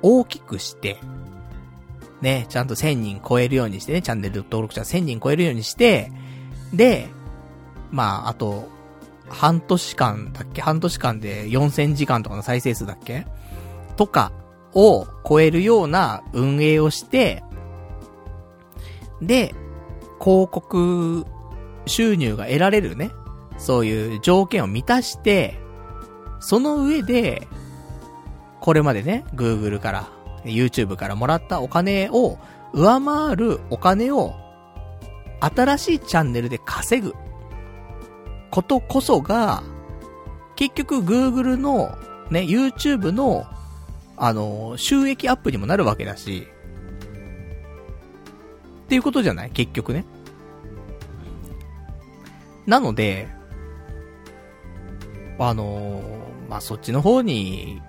大きくして、ね、ちゃんと1000人超えるようにしてね、チャンネル登録者1000人超えるようにして、で、まあ、あと、半年間だっけ半年間で4000時間とかの再生数だっけとかを超えるような運営をして、で、広告収入が得られるね、そういう条件を満たして、その上で、これまでね、Google から、YouTube からもらったお金を上回るお金を新しいチャンネルで稼ぐ。ことこそが、結局 Google の、ね、YouTube の、あの、収益アップにもなるわけだし、っていうことじゃない？結局ね。なので、あのまあ、そっちの方に、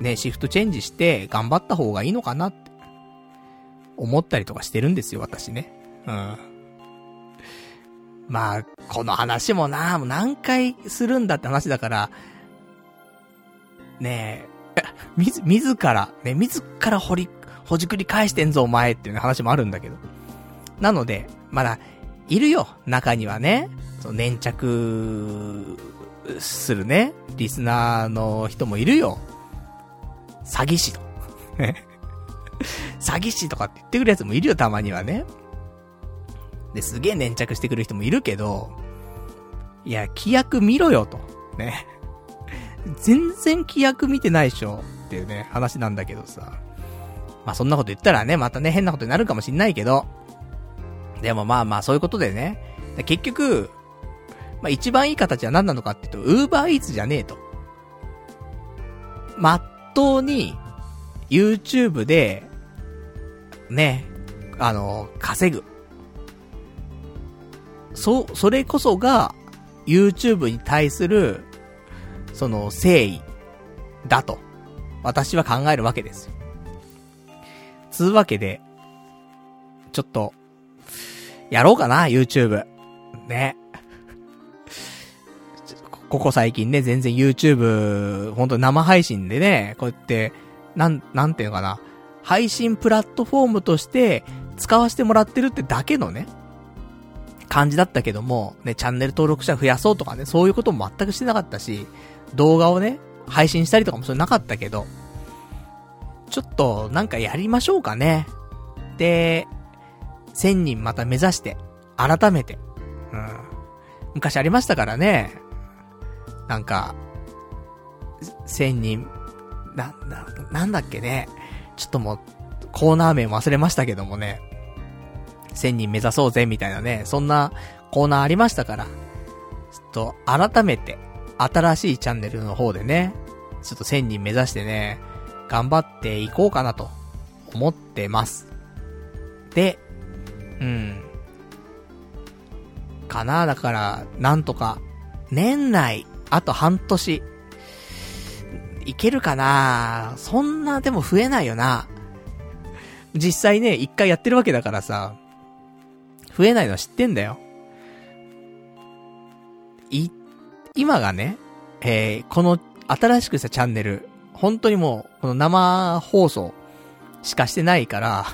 ね、シフトチェンジして頑張った方がいいのかなって、思ったりとかしてるんですよ、私ね。うん。まあ、この話もな、もう何回するんだって話だから、ねえ、みず、自ら、ね、自ら掘り、ほじくり返してんぞお前っていう話もあるんだけど。なので、まだ、いるよ、中にはね。その粘着、するね、リスナーの人もいるよ。詐欺師と。詐欺師とかって言ってくるやつもいるよ、たまにはね。で、すげえ粘着してくる人もいるけど、いや、規約見ろよと。ね。全然規約見てないでしょっていうね、話なんだけどさ。まあそんなこと言ったらね、またね、変なことになるかもしんないけど。でもまあまあそういうことでね。結局、まあ一番いい形は何なのかっていうと、ウーバーイーツじゃねえと。まっとうに、YouTube で、ね、あの、稼ぐ。そ、それこそが、YouTube に対する、その、誠意、だと、私は考えるわけです。つうわけで、ちょっと、やろうかな、YouTube。ね。ここ最近ね、全然 YouTube、ほんと生配信でね、こうやって、なん、なんていうのかな、配信プラットフォームとして使わせてもらってるってだけのね、感じだったけども、ね、チャンネル登録者増やそうとかね、そういうことも全くしてなかったし、動画をね、配信したりとかもそれなかったけど、ちょっと、なんかやりましょうかね。で、1000人また目指して、改めて。うん。昔ありましたからね。なんか、1000人、な、な、なんだっけね。ちょっともう、コーナー名忘れましたけどもね。1000人目指そうぜ、みたいなね、そんなコーナーありましたから、ちょっと改めて、新しいチャンネルの方でね、ちょっと1000人目指してね、頑張っていこうかなと思ってます。で、うん。かなだから、なんとか、年内、あと半年、いけるかな？そんなでも増えないよな。実際ね、一回やってるわけだからさ、増えないのは知ってんだよ。い、今がね、えー、この新しくしたチャンネル、本当にもう、この生放送しかしてないから、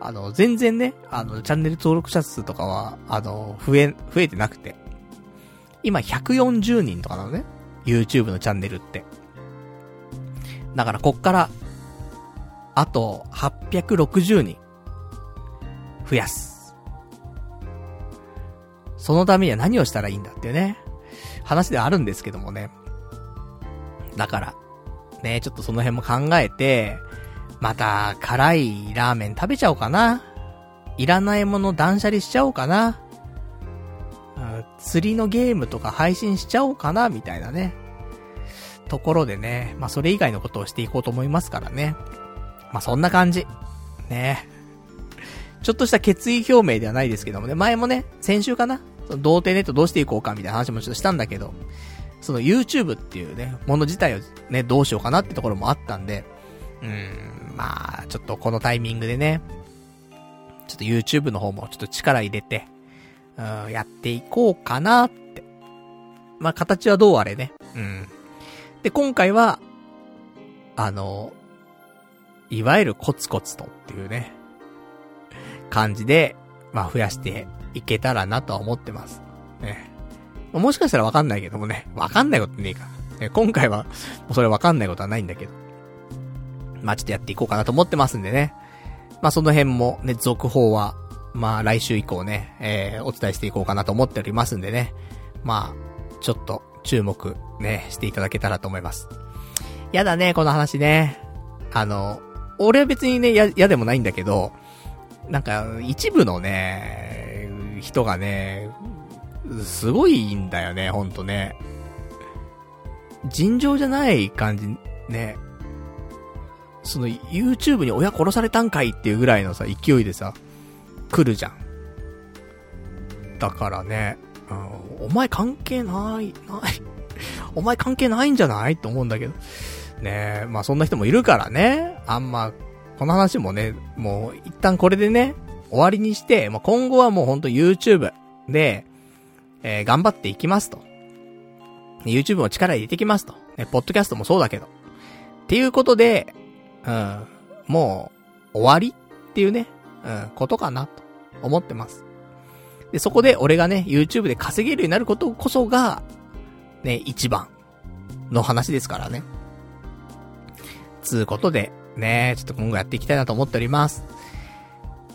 あの、全然ね、あの、チャンネル登録者数とかは、あの、増え、増えてなくて。今140人とかなのね。YouTube のチャンネルって。だからこっから、あと860人、増やす。そのためには何をしたらいいんだっていうね、話ではあるんですけどもね。だから、ね、ちょっとその辺も考えて、また、辛いラーメン食べちゃおうかな。いらないもの断捨離しちゃおうかな。釣りのゲームとか配信しちゃおうかな、みたいなね。ところでね、まあそれ以外のことをしていこうと思いますからね。まあそんな感じ。ねちょっとした決意表明ではないですけどもね、前もね、先週かな童貞ネットどうしていこうかみたいな話もちょっとしたんだけど、その YouTube っていうね、もの自体をね、どうしようかなってところもあったんで、うーん、まあ、ちょっとこのタイミングでね、ちょっと YouTube の方もちょっと力入れて、うん、やっていこうかなって。まあ、形はどうあれね。うん。で、今回は、あの、いわゆるコツコツとっていうね、感じで、まあ、増やしていけたらなとは思ってます。ね。もしかしたらわかんないけどもね、わかんないことねえか。ね、今回は、もうそれわかんないことはないんだけど。まあ、ちょっとやっていこうかなと思ってますんでね。まあ、その辺もね、続報は、まあ、来週以降ね、えー、お伝えしていこうかなと思っておりますんでね。まあ、ちょっと、注目、ね、していただけたらと思います。やだね、この話ね。あの、俺は別にね、や、嫌でもないんだけど、なんか、一部のね、人がね、すごいんだよね、ほんとね。尋常じゃない感じ、ね。その、YouTube に親殺されたんかいっていうぐらいのさ、勢いでさ、来るじゃん。だからね、うん、お前関係ない、ない、お前関係ないんじゃない？と思うんだけど。ねえ、まあそんな人もいるからね。あんま、この話もね、もう一旦これでね、終わりにして、まあ、今後はもうほんと YouTube で、えー、頑張っていきますと。YouTube も力入れていきますと。ね、ポッドキャストもそうだけど。っていうことで、うん、もう、終わりっていうね、うん、ことかなと思ってます。で、そこで俺がね、YouTube で稼げるようになることこそが、ね、一番の話ですからね。つうことで、ね、ちょっと今後やっていきたいなと思っております。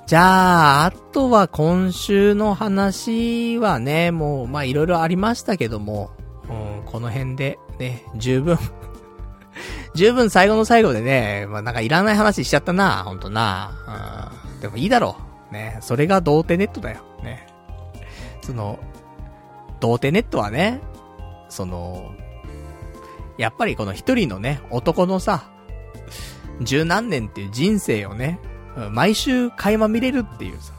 じゃあ、あとは今週の話はね、もう、ま、いろいろありましたけども、うん、この辺で、ね、十分 十分最後の最後でね、まあ、なんかいらない話しちゃったな、ほんとな。うん。でもいいだろう。ね。それが童貞ネットだよ。ね。その、童貞ネットはね、その、やっぱりこの一人のね、男のさ、十何年っていう人生をね、毎週垣間見れるっていうさ、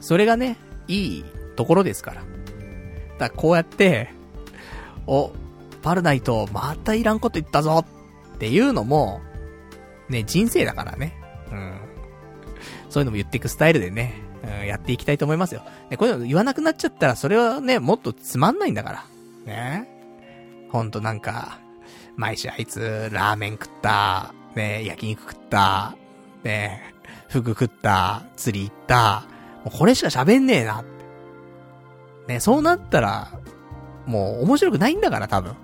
それがね、いいところですから。だからこうやって、お、パルナイト、またいらんこと言ったぞっていうのも、ね、人生だからね。うん。そういうのも言っていくスタイルでね、うん、やっていきたいと思いますよ。ね、こういうの言わなくなっちゃったら、それはね、もっとつまんないんだから。ね。ほんとなんか、毎週あいつ、ラーメン食った、ね、焼肉食った、ね、服食った、釣り行った、もうこれしか喋んねえな。ね、そうなったら、もう面白くないんだから、多分。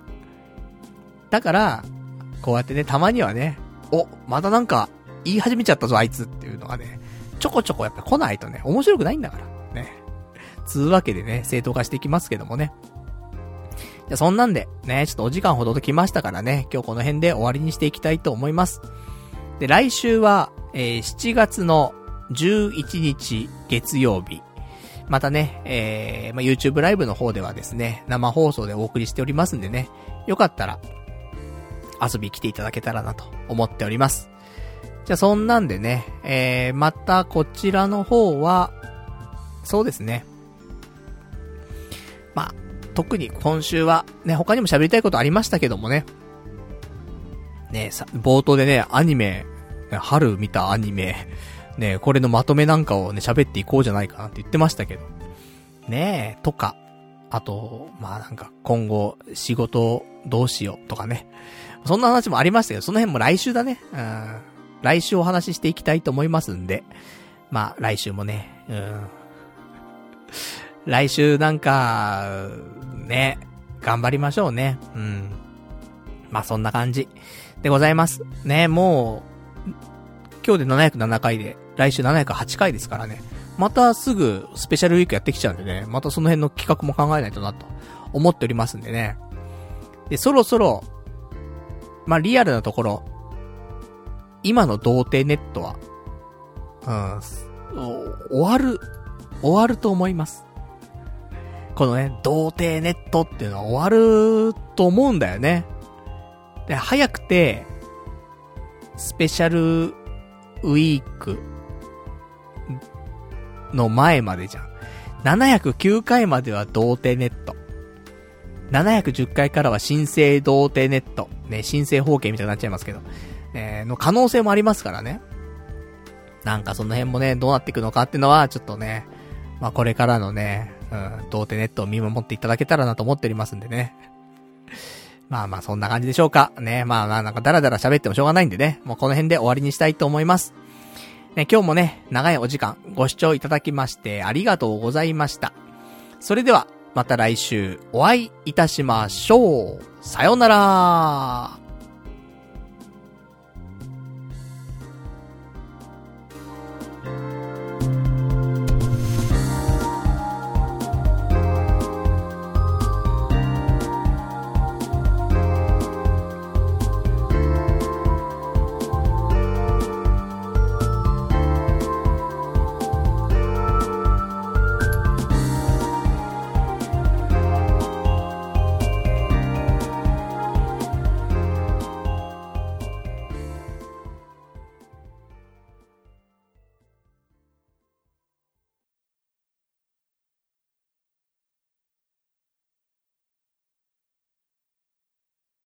だから、こうやってね、たまにはね、お、またなんか、言い始めちゃったぞ、あいつっていうのがね、ちょこちょこやっぱ来ないとね、面白くないんだから。ね。つうわけでね、正当化していきますけどもね。じゃ、そんなんで、ね、ちょっとお時間ほどときましたからね、今日この辺で終わりにしていきたいと思います。で、来週は、えー、7月の11日月曜日。またね、えー、まあ、YouTube ライブの方ではですね、生放送でお送りしておりますんでね、よかったら、遊び来ていただけたらなと思っております。じゃあそんなんでね、えー、またこちらの方は、そうですね。まあ、特に今週は、ね、他にも喋りたいことありましたけどもね。ねさ、冒頭でね、アニメ、春見たアニメ、ね、これのまとめなんかをね、喋っていこうじゃないかなって言ってましたけど。ねえ、とか。あと、まあなんか、今後、仕事どうしようとかね。そんな話もありましたけど、その辺も来週だね。うん。来週お話ししていきたいと思いますんで。まあ、来週もね、うん。来週なんか、ね、頑張りましょうね。うん。まあそんな感じ。でございます。ね、もう、今日で707回で、来週708回ですからね。またすぐスペシャルウィークやってきちゃうんでね、またその辺の企画も考えないとなと思っておりますんでね。で、そろそろ、まあ、リアルなところ、今の童貞ネットは、うん、終わる、終わると思います。このね、童貞ネットっていうのは終わると思うんだよね。で、早くて、スペシャルウィークの前までじゃん。709回までは童貞ネット。710回からは新生童貞ネット。ね、新生方形みたいになっちゃいますけど。えー、の可能性もありますからね。なんかその辺もね、どうなっていくのかっていうのは、ちょっとね、まあこれからのね、うん、童貞ネットを見守っていただけたらなと思っておりますんでね。まあまあそんな感じでしょうか。ね、まあまあなんかダラダラ喋ってもしょうがないんでね、もうこの辺で終わりにしたいと思います。ね、今日もね、長いお時間ご視聴いただきましてありがとうございました。それでは、また来週お会いいたしましょう。さようなら